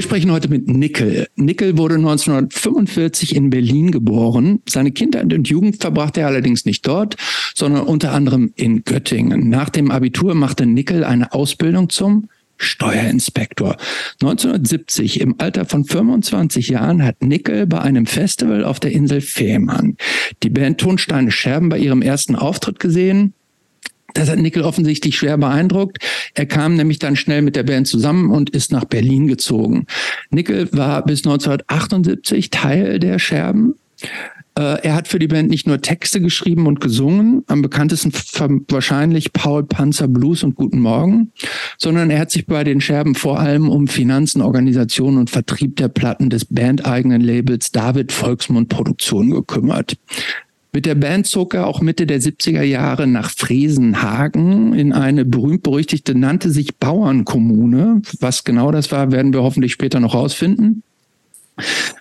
Wir sprechen heute mit Nickel. Nickel wurde 1945 in Berlin geboren. Seine Kindheit und Jugend verbrachte er allerdings nicht dort, sondern unter anderem in Göttingen. Nach dem Abitur machte Nickel eine Ausbildung zum Steuerinspektor. 1970, im Alter von 25 Jahren, hat Nickel bei einem Festival auf der Insel Fehmarn die Band Tonsteine Scherben bei ihrem ersten Auftritt gesehen das hat Nickel offensichtlich schwer beeindruckt. Er kam nämlich dann schnell mit der Band zusammen und ist nach Berlin gezogen. Nickel war bis 1978 Teil der Scherben. Äh, er hat für die Band nicht nur Texte geschrieben und gesungen, am bekanntesten wahrscheinlich Paul Panzer Blues und Guten Morgen, sondern er hat sich bei den Scherben vor allem um Finanzen, Organisation und Vertrieb der Platten des bandeigenen Labels David Volksmund Produktion gekümmert. Mit der Band zog er auch Mitte der 70er Jahre nach Fresenhagen in eine berühmt-berüchtigte, nannte sich Bauernkommune. Was genau das war, werden wir hoffentlich später noch rausfinden.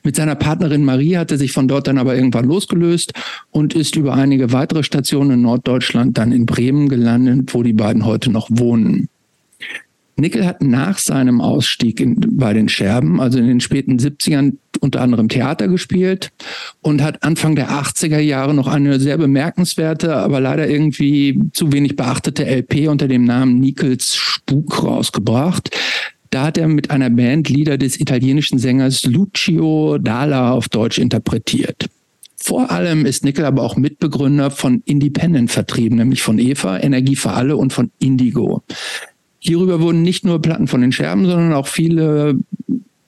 Mit seiner Partnerin Marie hat er sich von dort dann aber irgendwann losgelöst und ist über einige weitere Stationen in Norddeutschland dann in Bremen gelandet, wo die beiden heute noch wohnen. Nickel hat nach seinem Ausstieg in, bei den Scherben, also in den späten 70ern, unter anderem Theater gespielt und hat Anfang der 80er Jahre noch eine sehr bemerkenswerte, aber leider irgendwie zu wenig beachtete LP unter dem Namen Nickels Spuk rausgebracht. Da hat er mit einer Band Lieder des italienischen Sängers Lucio Dalla auf Deutsch interpretiert. Vor allem ist Nickel aber auch Mitbegründer von Independent-Vertrieben, nämlich von EVA, Energie für alle und von Indigo. Hierüber wurden nicht nur Platten von den Scherben, sondern auch viele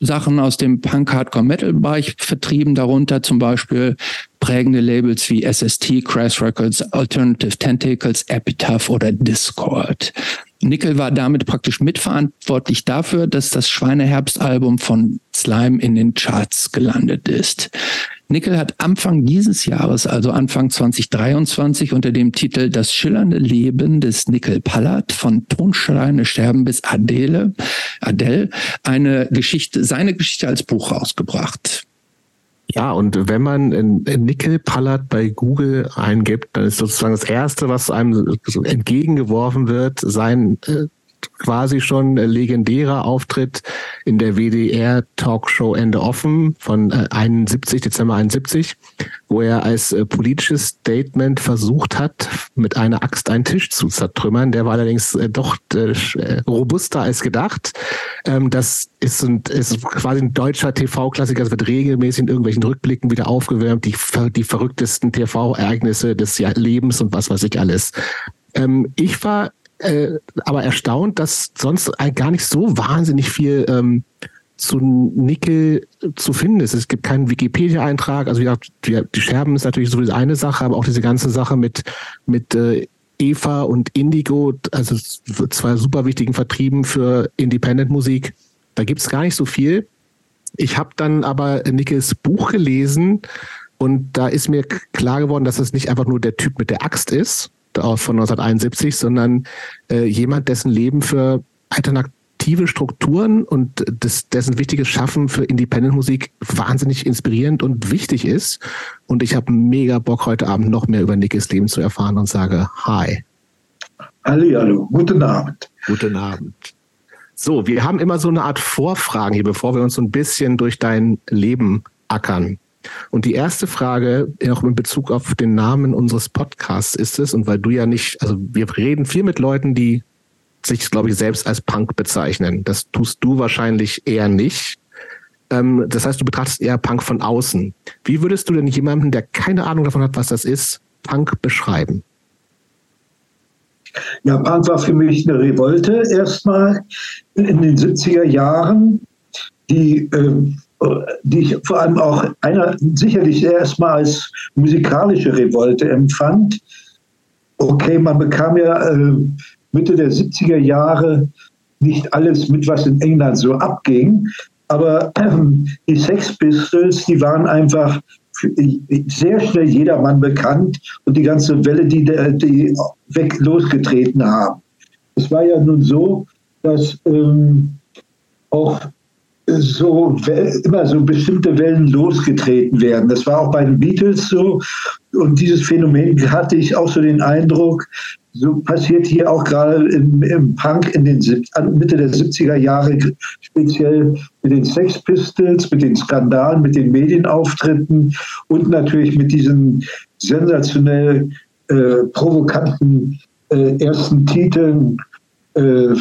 Sachen aus dem Punk-Hardcore-Metal-Bereich vertrieben, darunter zum Beispiel prägende Labels wie SST, Crash Records, Alternative Tentacles, Epitaph oder Discord. Nickel war damit praktisch mitverantwortlich dafür, dass das Schweineherbstalbum von Slime in den Charts gelandet ist. Nickel hat Anfang dieses Jahres, also Anfang 2023, unter dem Titel Das schillernde Leben des Nickel Pallat von Tonschreine Sterben bis Adele, Adele, eine Geschichte, seine Geschichte als Buch rausgebracht. Ja, und wenn man Nickel Pallat bei Google eingibt, dann ist sozusagen das Erste, was einem entgegengeworfen wird, sein äh, quasi schon legendärer Auftritt in der WDR Talkshow Ende offen von 71, äh, Dezember 71, wo er als äh, politisches Statement versucht hat, mit einer Axt einen Tisch zu zertrümmern. Der war allerdings äh, doch robuster als gedacht. Ähm, das ist, ein, ist quasi ein deutscher TV-Klassiker. Das wird regelmäßig in irgendwelchen Rückblicken wieder aufgewärmt. Die, die verrücktesten TV-Ereignisse des Lebens und was weiß ich alles. Ähm, ich war äh, aber erstaunt, dass sonst gar nicht so wahnsinnig viel ähm, zu Nickel zu finden ist. Es gibt keinen Wikipedia-Eintrag. Also wie gesagt, die, die Scherben ist natürlich sowieso eine Sache, aber auch diese ganze Sache mit, mit äh, Eva und Indigo, also zwei super wichtigen Vertrieben für Independent-Musik. Da gibt's gar nicht so viel. Ich habe dann aber Nickels Buch gelesen und da ist mir klar geworden, dass es nicht einfach nur der Typ mit der Axt ist, von 1971, sondern äh, jemand, dessen Leben für alternative Strukturen und des, dessen wichtiges Schaffen für Independent-Musik wahnsinnig inspirierend und wichtig ist. Und ich habe mega Bock, heute Abend noch mehr über Nickys Leben zu erfahren und sage Hi. Hallo, hallo, guten Abend. Guten Abend. So, wir haben immer so eine Art Vorfragen hier, bevor wir uns so ein bisschen durch dein Leben ackern. Und die erste Frage, auch in Bezug auf den Namen unseres Podcasts ist es, und weil du ja nicht, also wir reden viel mit Leuten, die sich, glaube ich, selbst als Punk bezeichnen. Das tust du wahrscheinlich eher nicht. Ähm, das heißt, du betrachtest eher Punk von außen. Wie würdest du denn jemanden, der keine Ahnung davon hat, was das ist, Punk beschreiben? Ja, Punk war für mich eine Revolte erstmal in den 70er Jahren, die äh, die ich vor allem auch einer sicherlich erstmal als musikalische Revolte empfand. Okay, man bekam ja äh, Mitte der 70er Jahre nicht alles mit, was in England so abging, aber äh, die Sex Pistols, die waren einfach sehr schnell jedermann bekannt und die ganze Welle, die, die weg losgetreten haben. Es war ja nun so, dass ähm, auch so immer so bestimmte Wellen losgetreten werden. Das war auch bei den Beatles so. Und dieses Phänomen hatte ich auch so den Eindruck, so passiert hier auch gerade im, im, Punk in den Mitte der 70er Jahre, speziell mit den Sex Pistols, mit den Skandalen, mit den Medienauftritten und natürlich mit diesen sensationell äh, provokanten äh, ersten Titeln. Äh,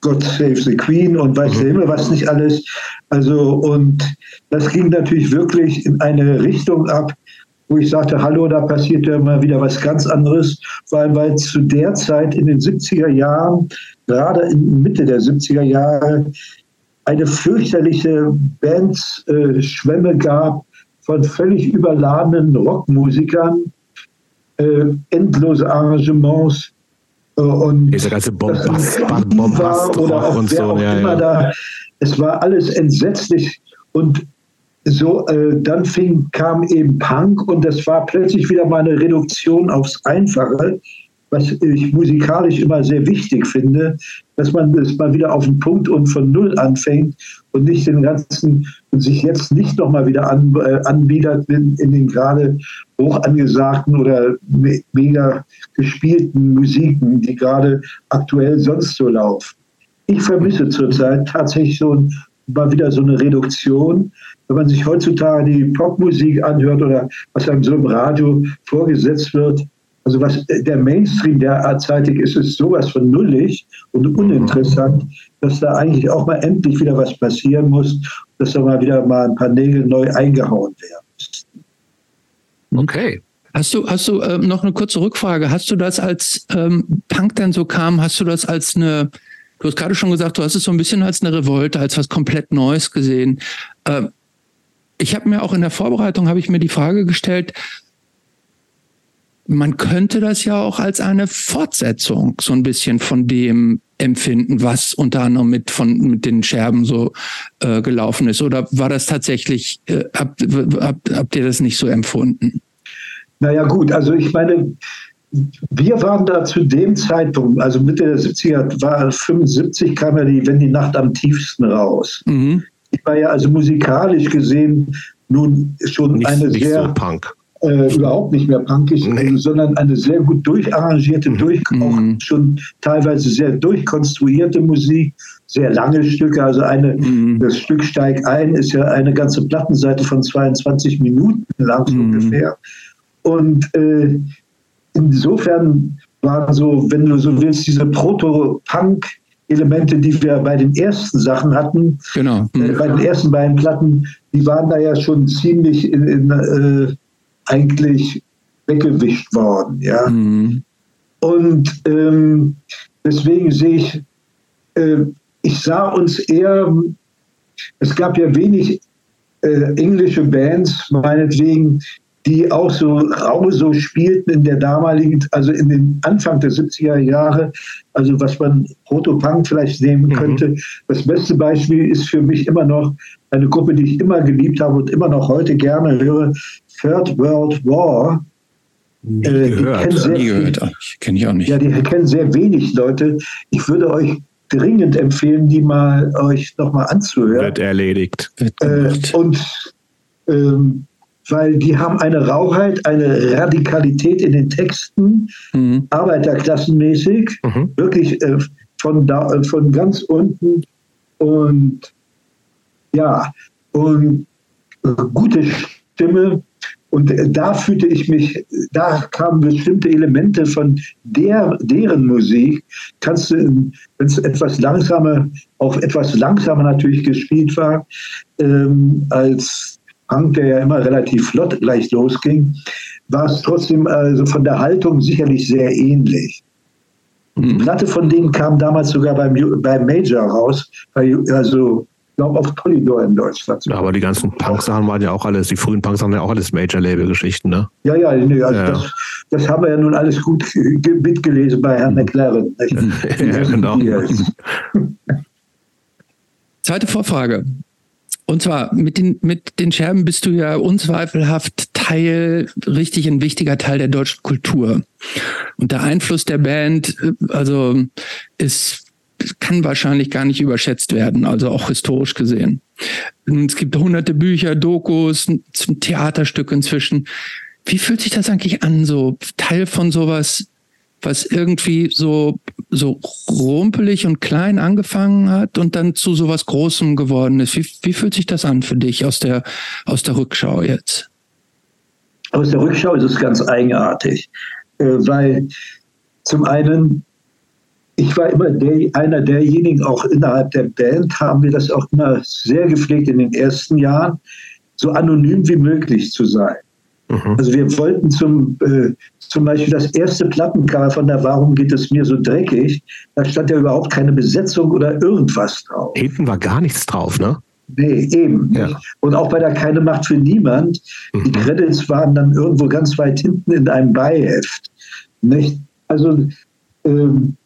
God Save the Queen und weiß der Himmel was nicht alles. Also, und das ging natürlich wirklich in eine Richtung ab, wo ich sagte, hallo, da passiert ja mal wieder was ganz anderes, vor allem weil zu der Zeit in den 70er Jahren, gerade in Mitte der 70er Jahre, eine fürchterliche Bandschwemme äh, gab von völlig überladenen Rockmusikern, äh, endlose Arrangements und diese ganze Bombast, Bombast oder auch und so, ja, ja. Da, es war alles entsetzlich und so, äh, dann fing, kam eben Punk und das war plötzlich wieder mal eine Reduktion aufs Einfache, was ich musikalisch immer sehr wichtig finde, dass man das mal wieder auf den Punkt und von Null anfängt und nicht den ganzen und sich jetzt nicht nochmal wieder an, äh, anbietet in, in, den gerade hoch angesagten oder me mega gespielten Musiken, die gerade aktuell sonst so laufen. Ich vermisse zurzeit tatsächlich so ein, mal wieder so eine Reduktion, wenn man sich heutzutage die Popmusik anhört oder was einem so im Radio vorgesetzt wird, also was der Mainstream derzeitig ist, ist sowas von nullig und uninteressant, dass da eigentlich auch mal endlich wieder was passieren muss, dass da mal wieder mal ein paar Nägel neu eingehauen werden. Okay. Hast du, hast du ähm, noch eine kurze Rückfrage? Hast du das als ähm, Punk dann so kam, hast du das als eine, du hast gerade schon gesagt, du hast es so ein bisschen als eine Revolte, als was komplett Neues gesehen. Ähm, ich habe mir auch in der Vorbereitung habe ich mir die Frage gestellt, man könnte das ja auch als eine Fortsetzung so ein bisschen von dem empfinden, was unter anderem mit von mit den Scherben so äh, gelaufen ist. Oder war das tatsächlich, äh, habt, habt, habt ihr das nicht so empfunden? Naja gut, also ich meine, wir waren da zu dem Zeitpunkt, also Mitte der 70er, war 75 kam ja die, wenn die Nacht am tiefsten raus. Mhm. Ich war ja also musikalisch gesehen nun schon nicht, eine nicht sehr so Punk. Äh, überhaupt nicht mehr punkig, nee. sondern eine sehr gut durcharrangierte, mhm. durch, auch mhm. schon teilweise sehr durchkonstruierte Musik, sehr lange Stücke. Also eine, mhm. das Stück Steig ein ist ja eine ganze Plattenseite von 22 Minuten lang mhm. ungefähr. Und äh, insofern war so, wenn du so willst, diese Proto-Punk- Elemente, die wir bei den ersten Sachen hatten, genau. äh, bei den ersten beiden Platten, die waren da ja schon ziemlich in, in, äh, eigentlich weggewischt worden. Ja? Mhm. Und ähm, deswegen sehe ich, äh, ich sah uns eher, es gab ja wenig äh, englische Bands, meinetwegen, die auch so rau so spielten in der damaligen, also in den Anfang der 70er Jahre, also was man Proto-Punk vielleicht nehmen mhm. könnte. Mhm. Das beste Beispiel ist für mich immer noch eine Gruppe, die ich immer geliebt habe und immer noch heute gerne höre, Third World War. Nie äh, gehört. Sehr, Nie gehört. Kenne ich auch nicht. Ja, die kennen sehr wenig Leute. Ich würde euch dringend empfehlen, die mal euch nochmal anzuhören. Wird erledigt. Äh, und ähm, weil die haben eine Rauheit, eine Radikalität in den Texten, mhm. arbeiterklassenmäßig, mhm. wirklich äh, von, da, äh, von ganz unten und ja, und äh, gute Stimme. Und da fühlte ich mich, da kamen bestimmte Elemente von der, deren Musik. Kannst du, wenn es etwas langsamer, auch etwas langsamer natürlich gespielt war, ähm, als Punk, der ja immer relativ flott gleich losging, war es trotzdem also von der Haltung sicherlich sehr ähnlich. Die mhm. Platte von denen kam damals sogar beim, beim Major raus, also glaube auf Polydor in Deutschland. Ja, aber die ganzen Punk-Sachen waren ja auch alles, die frühen Punk-Sachen ja auch alles Major-Label-Geschichten, ne? Ja, ja, nee, also ja. Das, das, haben wir ja nun alles gut mitgelesen bei Herrn. McLaren. ja, genau. Zweite Vorfrage. Und zwar mit den, mit den Scherben bist du ja unzweifelhaft Teil, richtig ein wichtiger Teil der deutschen Kultur. Und der Einfluss der Band, also ist, kann wahrscheinlich gar nicht überschätzt werden, also auch historisch gesehen. Es gibt hunderte Bücher, Dokus, Theaterstück inzwischen. Wie fühlt sich das eigentlich an, so Teil von sowas was irgendwie so, so rumpelig und klein angefangen hat und dann zu sowas Großem geworden ist. Wie, wie fühlt sich das an für dich aus der, aus der Rückschau jetzt? Aus der Rückschau ist es ganz eigenartig, äh, weil zum einen, ich war immer der, einer derjenigen, auch innerhalb der Band haben wir das auch immer sehr gepflegt in den ersten Jahren, so anonym wie möglich zu sein. Mhm. Also wir wollten zum, äh, zum Beispiel das erste Plattencover von der Warum geht es mir so dreckig, da stand ja überhaupt keine Besetzung oder irgendwas drauf. Hinten war gar nichts drauf, ne? Nee, eben. Ja. Und auch bei der Keine Macht für Niemand, mhm. die Credits waren dann irgendwo ganz weit hinten in einem Beiheft. Nicht? Also, ähm,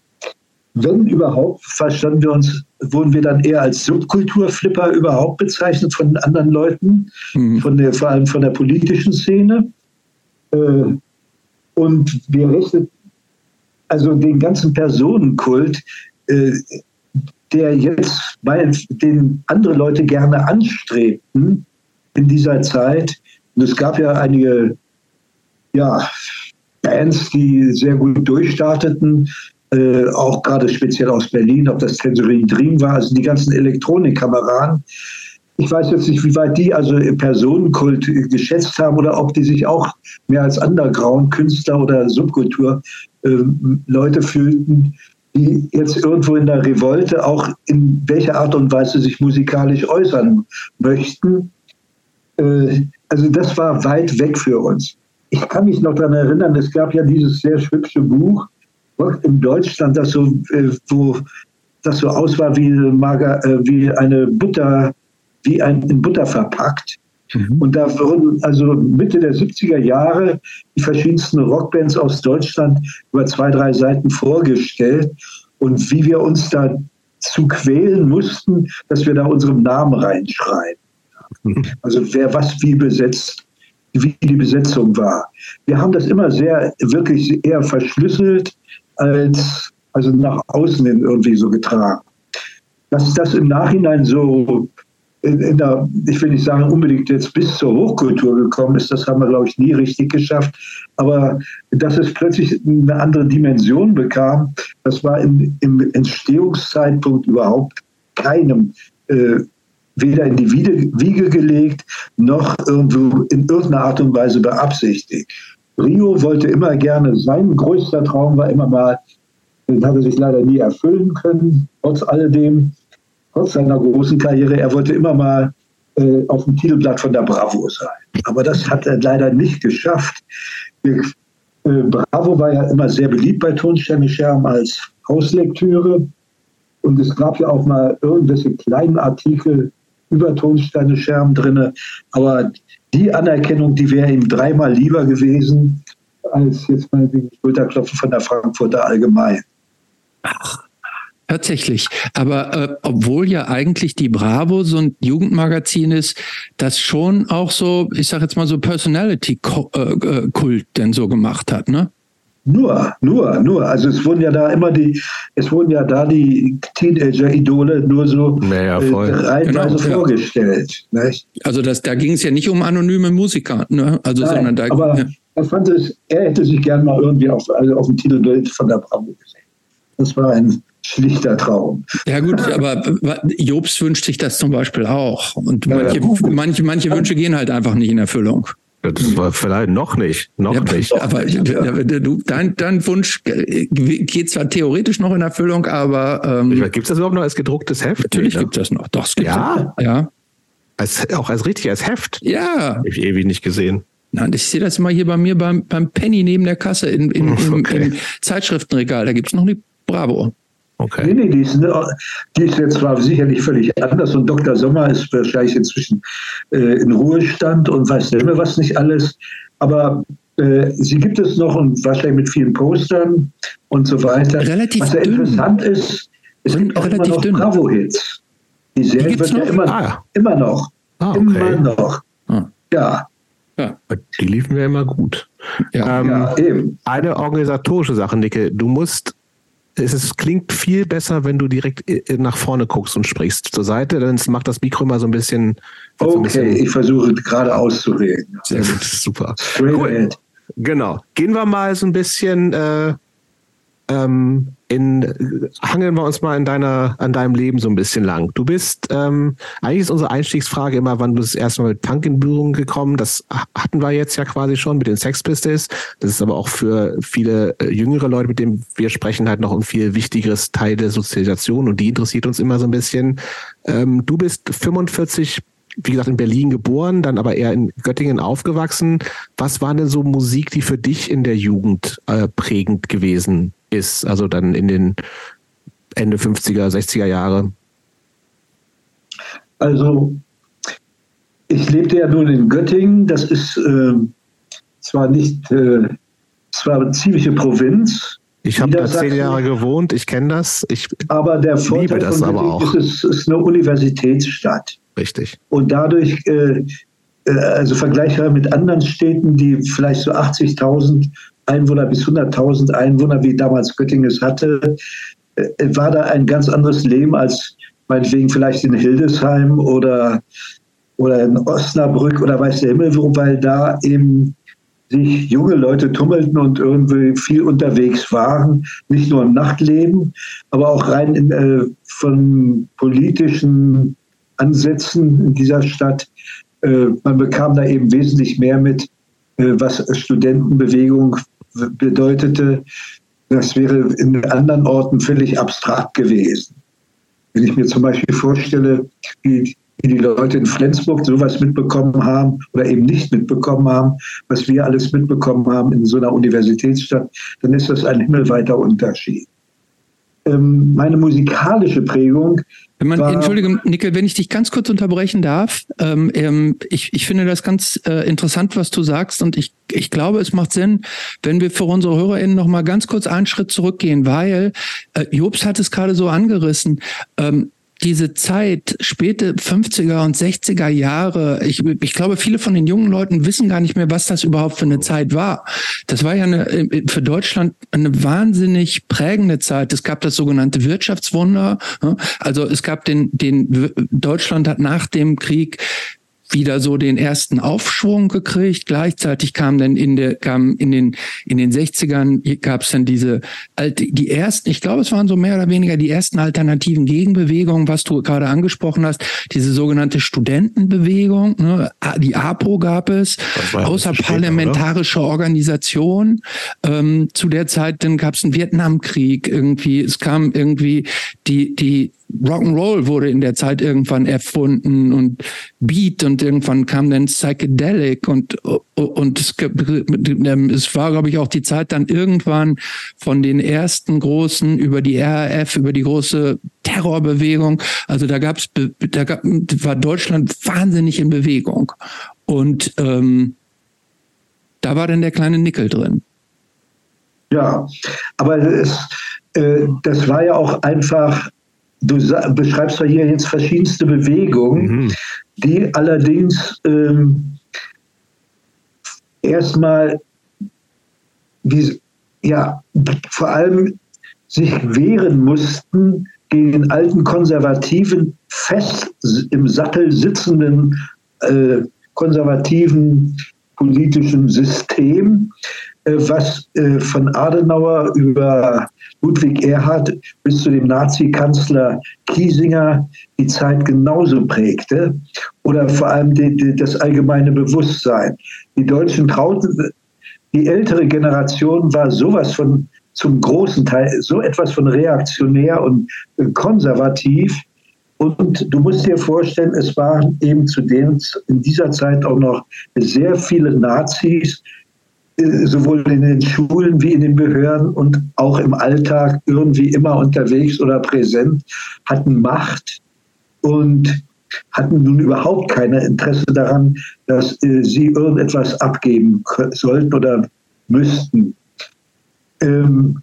wenn überhaupt, verstanden wir uns, wurden wir dann eher als Subkulturflipper überhaupt bezeichnet von anderen Leuten, mhm. von der, vor allem von der politischen Szene. Äh, und wir rechnen also den ganzen Personenkult, äh, der jetzt, weil den andere Leute gerne anstrebten in dieser Zeit, und es gab ja einige ja, Bands, die sehr gut durchstarteten, äh, auch gerade speziell aus Berlin, ob das Tangerine Dream war, also die ganzen Elektronikkameraden. Ich weiß jetzt nicht, wie weit die also Personenkult geschätzt haben oder ob die sich auch mehr als Underground-Künstler oder Subkultur-Leute äh, fühlten, die jetzt irgendwo in der Revolte auch in welcher Art und Weise sich musikalisch äußern möchten. Äh, also das war weit weg für uns. Ich kann mich noch daran erinnern, es gab ja dieses sehr hübsche Buch in Deutschland, das so, äh, wo das so aus war wie, Mager, äh, wie eine Butter, wie ein in Butter verpackt. Mhm. Und da wurden also Mitte der 70er Jahre die verschiedensten Rockbands aus Deutschland über zwei, drei Seiten vorgestellt und wie wir uns da zu quälen mussten, dass wir da unseren Namen reinschreiben. Mhm. Also wer was wie besetzt, wie die Besetzung war. Wir haben das immer sehr, wirklich eher verschlüsselt als also nach außen hin irgendwie so getragen. Dass das im Nachhinein so in, in der, ich will nicht sagen unbedingt jetzt bis zur Hochkultur gekommen ist, das haben wir, glaube ich, nie richtig geschafft. Aber dass es plötzlich eine andere Dimension bekam, das war in, im Entstehungszeitpunkt überhaupt keinem äh, weder in die Wiege gelegt, noch irgendwo in irgendeiner Art und Weise beabsichtigt. Rio wollte immer gerne, sein größter Traum war immer mal, den hat er sich leider nie erfüllen können, trotz alledem, trotz seiner großen Karriere, er wollte immer mal äh, auf dem Titelblatt von der Bravo sein. Aber das hat er leider nicht geschafft. Wir, äh, Bravo war ja immer sehr beliebt bei Tonsterne Scherm als Hauslektüre. Und es gab ja auch mal irgendwelche kleinen Artikel über Tonsteine Scherm drin. Aber die Anerkennung, die wäre ihm dreimal lieber gewesen, als jetzt mal wegen Schulterklopfen von der Frankfurter Allgemein. Ach, Tatsächlich. Aber äh, obwohl ja eigentlich die Bravo so ein Jugendmagazin ist, das schon auch so, ich sag jetzt mal so Personality-Kult äh, denn so gemacht hat, ne? Nur, nur, nur. Also es wurden ja da immer die, es wurden ja da die Teenager-Idole nur so naja, äh, reihenweise genau, vorgestellt. Ja. Also das, da ging es ja nicht um anonyme Musiker, ne? Also Nein, sondern da. Aber ja. er fand es, er hätte sich gern mal irgendwie auf, also auf dem Titelbild von der Bravo gesehen. Das war ein schlichter Traum. Ja gut, aber Jobs wünscht sich das zum Beispiel auch. Und manche, ja, manche, manche Wünsche gehen halt einfach nicht in Erfüllung. Das war vielleicht noch nicht, noch ja, nicht. Aber du, dein, dein Wunsch geht zwar theoretisch noch in Erfüllung, aber ähm, gibt es das überhaupt noch als gedrucktes Heft? Natürlich gibt es das noch. Doch, es gibt ja. Das, ja. Als, auch als richtig als Heft. Ja. Hab ich ewig nicht gesehen. Nein, ich sehe das immer hier bei mir beim, beim Penny neben der Kasse in, in, im, okay. im Zeitschriftenregal. Da gibt es noch die Bravo. Okay. Nee, nee, die ist, die ist jetzt zwar sicherlich völlig anders und Dr. Sommer ist wahrscheinlich inzwischen äh, in Ruhestand und weiß nicht mehr was nicht alles. Aber äh, sie gibt es noch und wahrscheinlich mit vielen Postern und so weiter. Relativ was ja dünn. interessant ist, es gibt auch immer noch Bravo-Hits. Die Serie wird ja immer, ah. immer noch. Ah, okay. Immer noch. Ah. Ja. Ja. Die liefen ja immer gut. Ja, ähm, ja eben. Eine organisatorische Sache, Nicke. Du musst es ist, klingt viel besser, wenn du direkt äh, nach vorne guckst und sprichst zur Seite, dann macht das Mikro immer so ein bisschen. Okay, ein bisschen ich versuche gerade auszureden. Sehr gut, super. Cool. Genau. Gehen wir mal so ein bisschen äh, ähm, in, hangeln wir uns mal in deiner, an deinem Leben so ein bisschen lang. Du bist, ähm, eigentlich ist unsere Einstiegsfrage immer, wann du das erste Mal mit Punk in Berührung gekommen. Das hatten wir jetzt ja quasi schon mit den Sex Pistols. Das ist aber auch für viele äh, jüngere Leute, mit denen wir sprechen, halt noch ein viel wichtigeres Teil der Sozialisation und die interessiert uns immer so ein bisschen. Ähm, du bist 45 wie gesagt, in Berlin geboren, dann aber eher in Göttingen aufgewachsen. Was war denn so Musik, die für dich in der Jugend äh, prägend gewesen ist, also dann in den Ende 50er, 60er Jahre? Also, ich lebte ja nun in Göttingen. Das ist äh, zwar nicht, äh, zwar eine ziemliche Provinz. Ich habe da zehn Jahre gewohnt, ich kenne das. Ich aber der Vorteil das von aber auch. Ist, es ist eine Universitätsstadt. Richtig. Und dadurch, äh, äh also vergleichbar mit anderen Städten, die vielleicht so 80.000 Einwohner bis 100.000 Einwohner, wie damals Göttingen es hatte, äh, war da ein ganz anderes Leben als meinetwegen vielleicht in Hildesheim oder, oder in Osnabrück oder weiß der Himmel wo, weil da eben sich junge Leute tummelten und irgendwie viel unterwegs waren, nicht nur im Nachtleben, aber auch rein in, äh, von politischen Ansätzen in dieser Stadt. Äh, man bekam da eben wesentlich mehr mit, äh, was Studentenbewegung bedeutete, das wäre in anderen Orten völlig abstrakt gewesen. Wenn ich mir zum Beispiel vorstelle, wie, die Leute in Flensburg sowas mitbekommen haben oder eben nicht mitbekommen haben, was wir alles mitbekommen haben in so einer Universitätsstadt, dann ist das ein himmelweiter Unterschied. Ähm, meine musikalische Prägung. Wenn man, war, Entschuldigung, Nickel, wenn ich dich ganz kurz unterbrechen darf, ähm, ähm, ich, ich finde das ganz äh, interessant, was du sagst, und ich, ich glaube, es macht Sinn, wenn wir für unsere HörerInnen noch mal ganz kurz einen Schritt zurückgehen, weil äh, Jobs hat es gerade so angerissen. Ähm, diese Zeit, späte 50er und 60er Jahre, ich, ich glaube, viele von den jungen Leuten wissen gar nicht mehr, was das überhaupt für eine Zeit war. Das war ja eine, für Deutschland eine wahnsinnig prägende Zeit. Es gab das sogenannte Wirtschaftswunder. Also es gab den, den Deutschland hat nach dem Krieg wieder so den ersten Aufschwung gekriegt. Gleichzeitig kam dann in der, kam in den, in den 60ern gab es dann diese die ersten, ich glaube, es waren so mehr oder weniger die ersten alternativen Gegenbewegungen, was du gerade angesprochen hast, diese sogenannte Studentenbewegung, ne? die APO gab es, außerparlamentarische Organisation. Ähm, zu der Zeit, dann gab es einen Vietnamkrieg irgendwie, es kam irgendwie die, die Rock'n'Roll wurde in der Zeit irgendwann erfunden und Beat und irgendwann kam dann Psychedelic und, und es, es war, glaube ich, auch die Zeit dann irgendwann von den ersten großen über die RAF, über die große Terrorbewegung. Also da gab's, da gab, war Deutschland wahnsinnig in Bewegung. Und ähm, da war dann der kleine Nickel drin. Ja, aber es, äh, das war ja auch einfach du beschreibst ja hier jetzt verschiedenste Bewegungen, mhm. die allerdings ähm, erstmal die, ja, vor allem sich wehren mussten gegen den alten konservativen, fest im Sattel sitzenden äh, konservativen politischen System, was äh, von Adenauer über Ludwig Erhard bis zu dem Nazi-Kanzler Kiesinger die Zeit genauso prägte oder vor allem die, die, das allgemeine Bewusstsein. Die Deutschen trauten, die ältere Generation war sowas von zum großen Teil so etwas von reaktionär und äh, konservativ. Und du musst dir vorstellen, es waren eben zu dem, in dieser Zeit auch noch sehr viele Nazis, sowohl in den Schulen wie in den Behörden und auch im Alltag irgendwie immer unterwegs oder präsent, hatten Macht und hatten nun überhaupt kein Interesse daran, dass äh, sie irgendetwas abgeben sollten oder müssten. Ähm,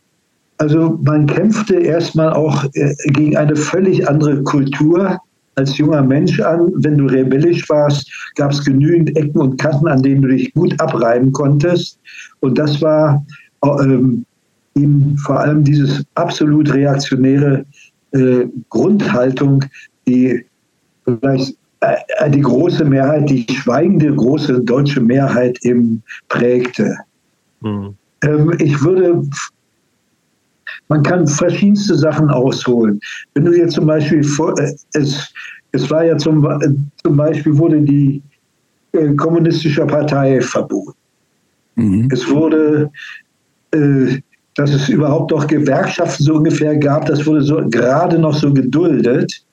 also man kämpfte erstmal auch äh, gegen eine völlig andere Kultur, als junger Mensch an. Wenn du rebellisch warst, gab es genügend Ecken und Kanten, an denen du dich gut abreiben konntest. Und das war ähm, ihm vor allem dieses absolut reaktionäre äh, Grundhaltung, die vielleicht äh, die große Mehrheit, die schweigende große deutsche Mehrheit eben prägte. Mhm. Ähm, ich würde man kann verschiedenste Sachen ausholen. Wenn du jetzt zum Beispiel, äh, es, es war ja zum, äh, zum Beispiel, wurde die äh, kommunistische Partei verboten. Mhm. Es wurde, äh, dass es überhaupt noch Gewerkschaften so ungefähr gab, das wurde so gerade noch so geduldet.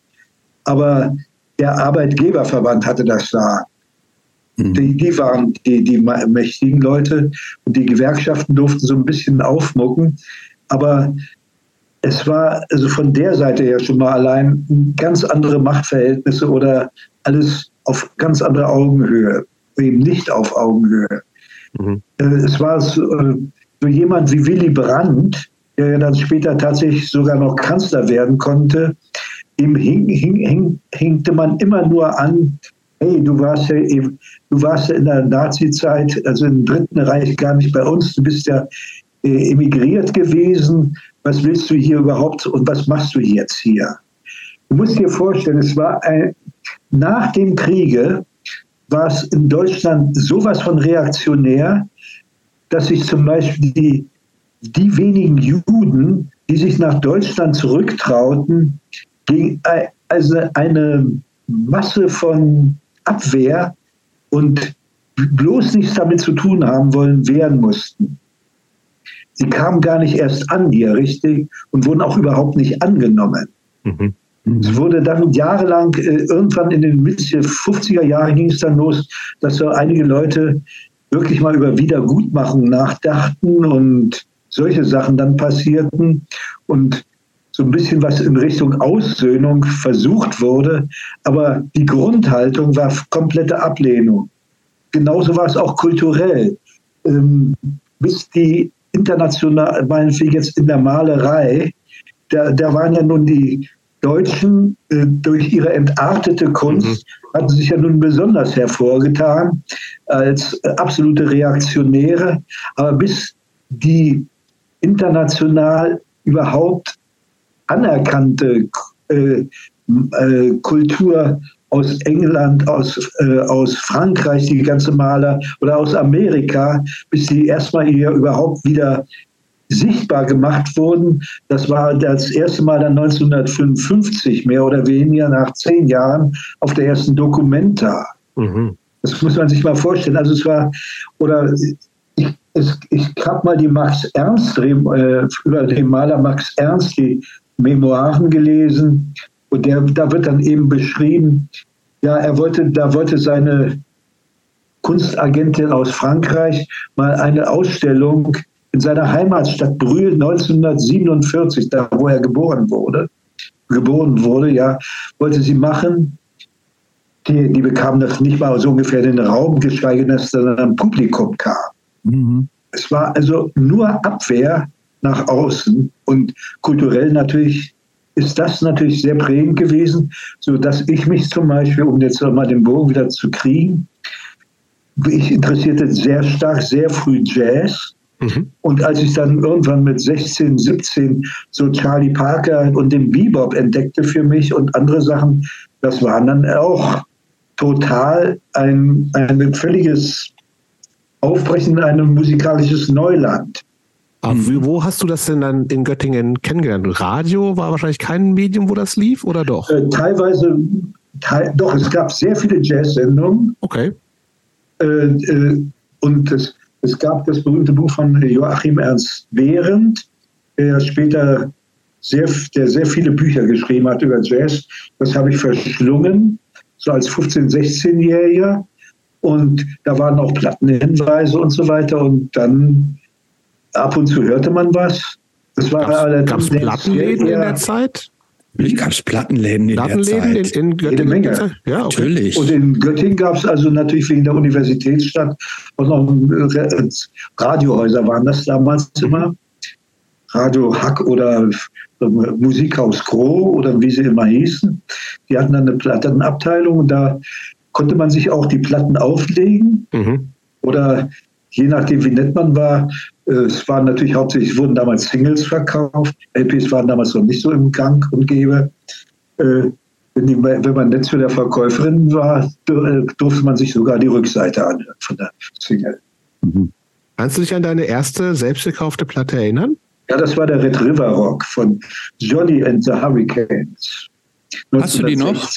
Aber der Arbeitgeberverband hatte das da. Mhm. Die, die waren die, die mächtigen Leute und die Gewerkschaften durften so ein bisschen aufmucken. Aber es war also von der Seite her schon mal allein ganz andere Machtverhältnisse oder alles auf ganz andere Augenhöhe, eben nicht auf Augenhöhe. Mhm. Äh, es war so, äh, so jemand wie Willy Brandt, der ja dann später tatsächlich sogar noch Kanzler werden konnte, ihm hing, hing, hing, hinkte man immer nur an, hey, du warst ja eben, du warst ja in der Nazi-Zeit, also im Dritten Reich gar nicht bei uns, du bist ja äh, emigriert gewesen, was willst du hier überhaupt und was machst du jetzt hier? Du musst dir vorstellen, es war ein, nach dem Kriege war es in Deutschland sowas von reaktionär, dass sich zum Beispiel die, die wenigen Juden, die sich nach Deutschland zurücktrauten, gegen also eine Masse von Abwehr und bloß nichts damit zu tun haben wollen, wehren mussten. Sie kamen gar nicht erst an hier, richtig, und wurden auch überhaupt nicht angenommen. Mhm. Es wurde dann jahrelang, äh, irgendwann in den Mitte 50er Jahren ging es dann los, dass so einige Leute wirklich mal über Wiedergutmachung nachdachten und solche Sachen dann passierten und so ein bisschen was in Richtung Aussöhnung versucht wurde, aber die Grundhaltung war komplette Ablehnung. Genauso war es auch kulturell. Ähm, bis die international, meinetwegen jetzt in der Malerei, da, da waren ja nun die Deutschen äh, durch ihre entartete Kunst mhm. hatten sich ja nun besonders hervorgetan als absolute Reaktionäre. Aber bis die international überhaupt anerkannte äh, äh Kultur aus England, aus, äh, aus Frankreich, die ganze Maler oder aus Amerika, bis sie erstmal hier überhaupt wieder sichtbar gemacht wurden. Das war das erste Mal dann 1955, mehr oder weniger nach zehn Jahren, auf der ersten Documenta. Mhm. Das muss man sich mal vorstellen. Also es war, oder ich, ich habe mal die Max Ernst, äh, über den Maler Max Ernst, die Memoiren gelesen. Und der, da wird dann eben beschrieben, ja, er wollte, da wollte seine Kunstagentin aus Frankreich mal eine Ausstellung in seiner Heimatstadt Brühl 1947, da wo er geboren wurde, geboren wurde, ja, wollte sie machen. Die, die bekamen das nicht mal so ungefähr in den Raum, geschweige denn, dass dann ein Publikum kam. Mhm. Es war also nur Abwehr nach außen und kulturell natürlich ist das natürlich sehr prägend gewesen, so dass ich mich zum Beispiel, um jetzt mal den Bogen wieder zu kriegen, ich interessierte sehr stark, sehr früh Jazz Mhm. Und als ich dann irgendwann mit 16, 17 so Charlie Parker und den Bebop entdeckte für mich und andere Sachen, das waren dann auch total ein, ein völliges Aufbrechen in ein musikalisches Neuland. Mhm. wo hast du das denn dann in Göttingen kennengelernt? Radio war wahrscheinlich kein Medium, wo das lief, oder doch? Äh, teilweise, te doch, es gab sehr viele Jazz-Sendungen. Okay. Äh, äh, und das, es gab das berühmte Buch von Joachim Ernst Behrendt, der später sehr, der sehr viele Bücher geschrieben hat über Jazz. Das habe ich verschlungen, so als 15-, 16-Jähriger. Und da waren auch Plattenhinweise und so weiter. Und dann ab und zu hörte man was. Das war Gab es Plattenläden in der Zeit? Natürlich gab es Plattenläden in Plattenläden der Zeit. In, in Göttingen? Jede Menge. Ja, okay. Natürlich. Und in Göttingen gab es also natürlich wegen der Universitätsstadt auch noch äh, Radiohäuser waren das damals immer. Radio Hack oder äh, Musikhaus Gro oder wie sie immer hießen. Die hatten dann eine Plattenabteilung und da konnte man sich auch die Platten auflegen. Mhm. Oder je nachdem, wie nett man war, es waren natürlich hauptsächlich, wurden damals Singles verkauft. LPs waren damals noch nicht so im Gang und gäbe. Äh, wenn, die, wenn man nett zu der Verkäuferin war, äh, durfte man sich sogar die Rückseite anhören von der Single. Mhm. Kannst du dich an deine erste selbst gekaufte Platte erinnern? Ja, das war der Red River Rock von Johnny and the Hurricanes. Hast du die noch?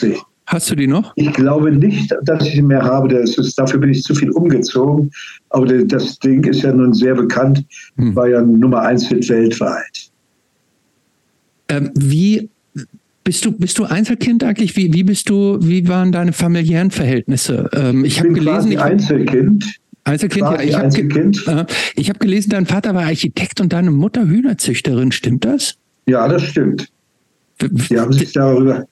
Hast du die noch? Ich glaube nicht, dass ich sie mehr habe. Ist, dafür bin ich zu viel umgezogen. Aber das Ding ist ja nun sehr bekannt, hm. war ja Nummer eins Hit weltweit. Ähm, wie bist du, bist du Einzelkind eigentlich? Wie, wie bist du, wie waren deine familiären Verhältnisse? Ähm, ich habe gelesen. Ich Einzelkind. Einzelkind, ja. Ich habe äh, hab gelesen, dein Vater war Architekt und deine Mutter Hühnerzüchterin. Stimmt das? Ja, das stimmt. Die haben sich darüber.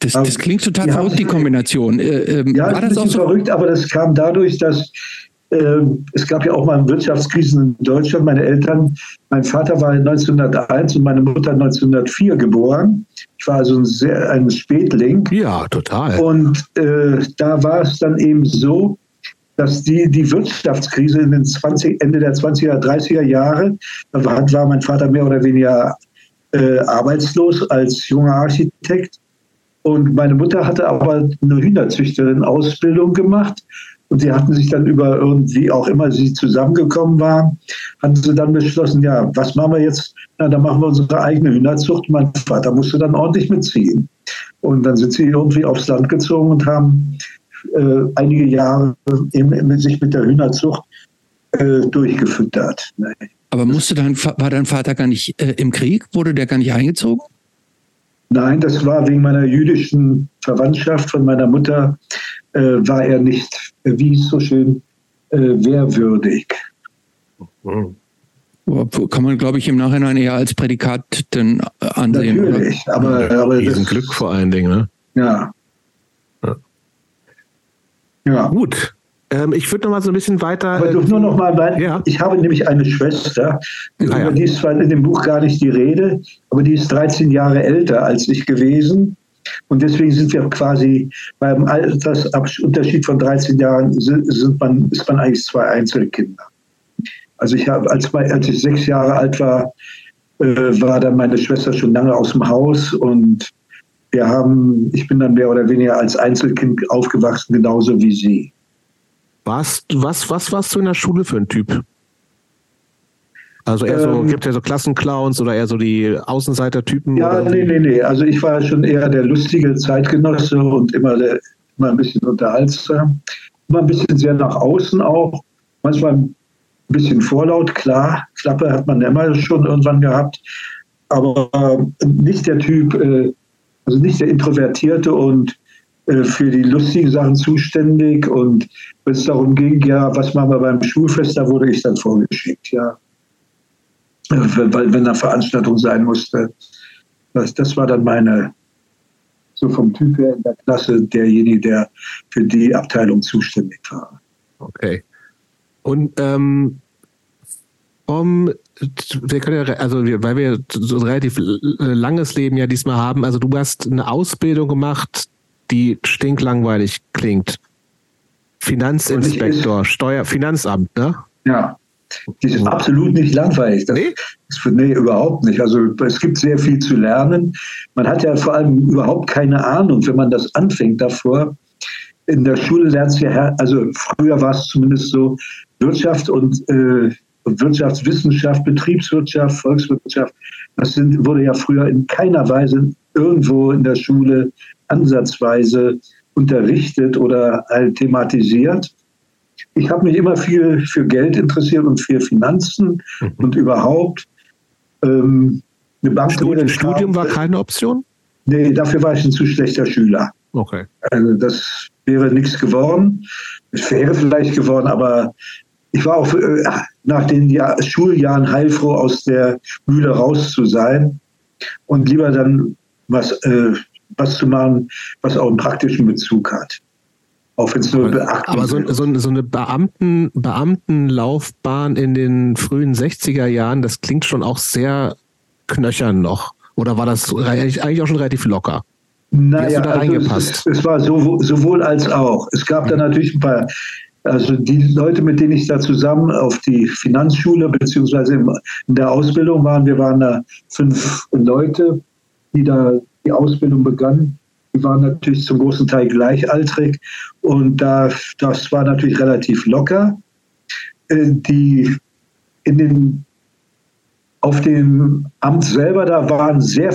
Das, das klingt total verrückt, die Kombination. Äh, äh, ja, war das auch so verrückt, aber das kam dadurch, dass äh, es gab ja auch mal Wirtschaftskrisen in Deutschland. Meine Eltern, mein Vater war 1901 und meine Mutter 1904 geboren. Ich war also ein, sehr, ein Spätling. Ja, total. Und äh, da war es dann eben so, dass die, die Wirtschaftskrise in den 20, Ende der 20er, 30er Jahre, da war, war mein Vater mehr oder weniger äh, arbeitslos als junger Architekt. Und meine Mutter hatte aber eine Hühnerzüchterin-Ausbildung gemacht. Und sie hatten sich dann über irgendwie auch immer sie zusammengekommen waren, hatten sie dann beschlossen, ja, was machen wir jetzt? Na, dann machen wir unsere eigene Hühnerzucht. Mein Vater musste dann ordentlich mitziehen. Und dann sind sie irgendwie aufs Land gezogen und haben äh, einige Jahre eben, sich mit der Hühnerzucht äh, durchgefüttert. Aber musste dein, war dein Vater gar nicht äh, im Krieg? Wurde der gar nicht eingezogen? Nein, das war wegen meiner jüdischen Verwandtschaft von meiner Mutter, äh, war er nicht, wie es so schön, äh, wehrwürdig. Mhm. Kann man, glaube ich, im Nachhinein eher als Prädikat dann ansehen. Natürlich, oder? aber, aber das, Glück vor allen Dingen, ne? Ja. Ja. Gut. Ähm, ich würde noch mal so ein bisschen weiter. Aber äh, nur noch mal, weil ja. ich habe nämlich eine Schwester, ah, über ja. die ist zwar in dem Buch gar nicht die Rede, aber die ist 13 Jahre älter als ich gewesen. Und deswegen sind wir quasi beim Altersunterschied von 13 Jahren sind man, ist man eigentlich zwei Einzelkinder. Also ich habe, als, als ich sechs Jahre alt war, äh, war dann meine Schwester schon lange aus dem Haus und wir haben, ich bin dann mehr oder weniger als Einzelkind aufgewachsen, genauso wie sie. Was, was, was warst du in der Schule für ein Typ? Also eher so, ähm, gibt ja so Klassenclowns oder eher so die Außenseiter-Typen? Ja, oder? nee, nee, nee. Also ich war schon eher der lustige Zeitgenosse und immer, der, immer ein bisschen unterhaltsam. Immer ein bisschen sehr nach außen auch. Manchmal ein bisschen vorlaut, klar. Klappe hat man immer schon irgendwann gehabt. Aber nicht der Typ, äh, also nicht der Introvertierte und für die lustigen Sachen zuständig. Und wenn es darum ging, ja, was machen wir beim Schulfest, da wurde ich dann vorgeschickt, ja. Weil, wenn da Veranstaltung sein musste. Das, das war dann meine, so vom Typ her in der Klasse, derjenige, der für die Abteilung zuständig war. Okay. Und ähm, um, wir können ja, also weil wir so ein relativ langes Leben ja diesmal haben, also du hast eine Ausbildung gemacht, die stinklangweilig klingt. Finanzinspektor, Steuer, Finanzamt, ne? Ja. Die ist absolut nicht langweilig. Das, nee? Das, nee, überhaupt nicht. Also es gibt sehr viel zu lernen. Man hat ja vor allem überhaupt keine Ahnung, wenn man das anfängt davor. In der Schule lernt ja, also früher war es zumindest so, Wirtschaft und äh, Wirtschaftswissenschaft, Betriebswirtschaft, Volkswirtschaft, das sind, wurde ja früher in keiner Weise irgendwo in der Schule ansatzweise unterrichtet oder halt thematisiert. Ich habe mich immer viel für Geld interessiert und für Finanzen mhm. und überhaupt. Ähm, eine Bank Studium, Studium war keine Option? Nee, dafür war ich ein zu schlechter Schüler. Okay. Also das wäre nichts geworden. Es wäre vielleicht geworden, aber ich war auch äh, nach den Jahr, Schuljahren heilfroh, aus der Mühle raus zu sein und lieber dann was, äh, was zu machen, was auch einen praktischen Bezug hat. Auch wenn es nur Beachtung Aber so, so, so, eine Beamten, Beamtenlaufbahn in den frühen 60er Jahren, das klingt schon auch sehr knöchern noch. Oder war das eigentlich auch schon relativ locker? Naja, also es, es, war so, sowohl als auch. Es gab da natürlich ein paar also die Leute, mit denen ich da zusammen auf die Finanzschule beziehungsweise in der Ausbildung waren, wir waren da fünf Leute, die da die Ausbildung begannen. Die waren natürlich zum großen Teil gleichaltrig und da, das war natürlich relativ locker. Äh, die in den auf dem Amt selber, da waren sehr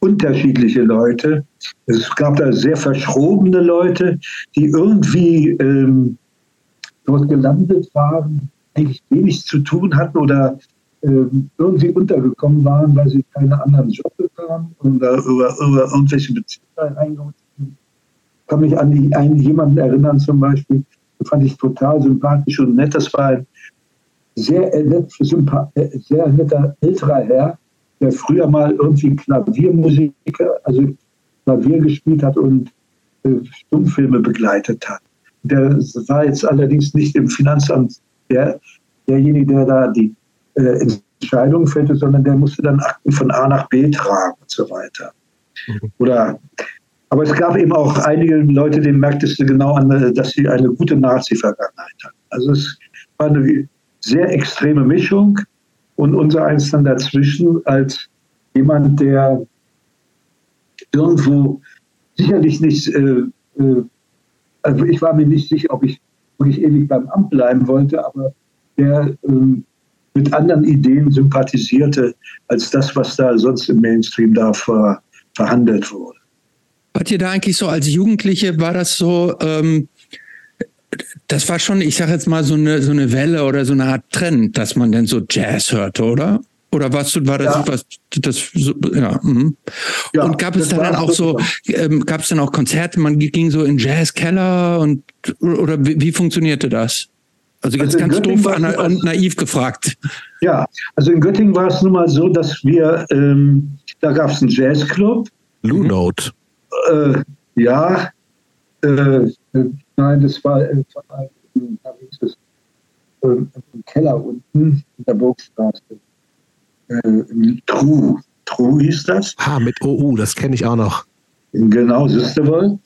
unterschiedliche Leute. Es gab da sehr verschrobene Leute, die irgendwie ähm, dort gelandet waren, eigentlich wenig zu tun hatten oder irgendwie untergekommen waren, weil sie keine anderen Job bekamen oder über, über irgendwelche Beziehungen eingeholt sind. Ich kann mich an die, einen jemanden erinnern zum Beispiel, den fand ich total sympathisch und nett. Das war ein sehr, nett, äh, sehr netter älterer Herr, der früher mal irgendwie Klaviermusik, also Klavier gespielt hat und äh, Stummfilme begleitet hat. Der war jetzt allerdings nicht im Finanzamt der, derjenige, der da die äh, Entscheidungen fällte, sondern der musste dann Akten von A nach B tragen und so weiter. Oder aber es gab eben auch einige Leute, denen merktest du genau an, äh, dass sie eine gute Nazi-Vergangenheit hatten. Also es war eine sehr extreme Mischung und unser eins dann dazwischen als jemand, der irgendwo sicherlich nicht, äh, äh, also ich war mir nicht sicher, ob ich wirklich ewig beim Amt bleiben wollte, aber der ähm, mit anderen Ideen sympathisierte als das, was da sonst im Mainstream da ver, verhandelt wurde. Wart ihr da eigentlich so als Jugendliche, war das so, ähm, das war schon, ich sage jetzt mal, so eine, so eine Welle oder so eine Art Trend, dass man denn so Jazz hörte, oder? Oder warst du, war das ja. was, das, so, ja, mhm. ja. Und gab es dann, dann auch so, ähm, gab es dann auch Konzerte, man ging so in Jazzkeller und, oder wie, wie funktionierte das? Also jetzt also ganz doof und naiv gefragt. Ja, also in Göttingen war es nun mal so, dass wir, ähm, da gab es einen Jazzclub. Blue Note. Äh, ja, äh, nein, das war, äh, das, äh, im Keller unten in der Burgstraße. Äh, True. True hieß das. Ah, mit OU, das kenne ich auch noch. Genau, siehst du wohl.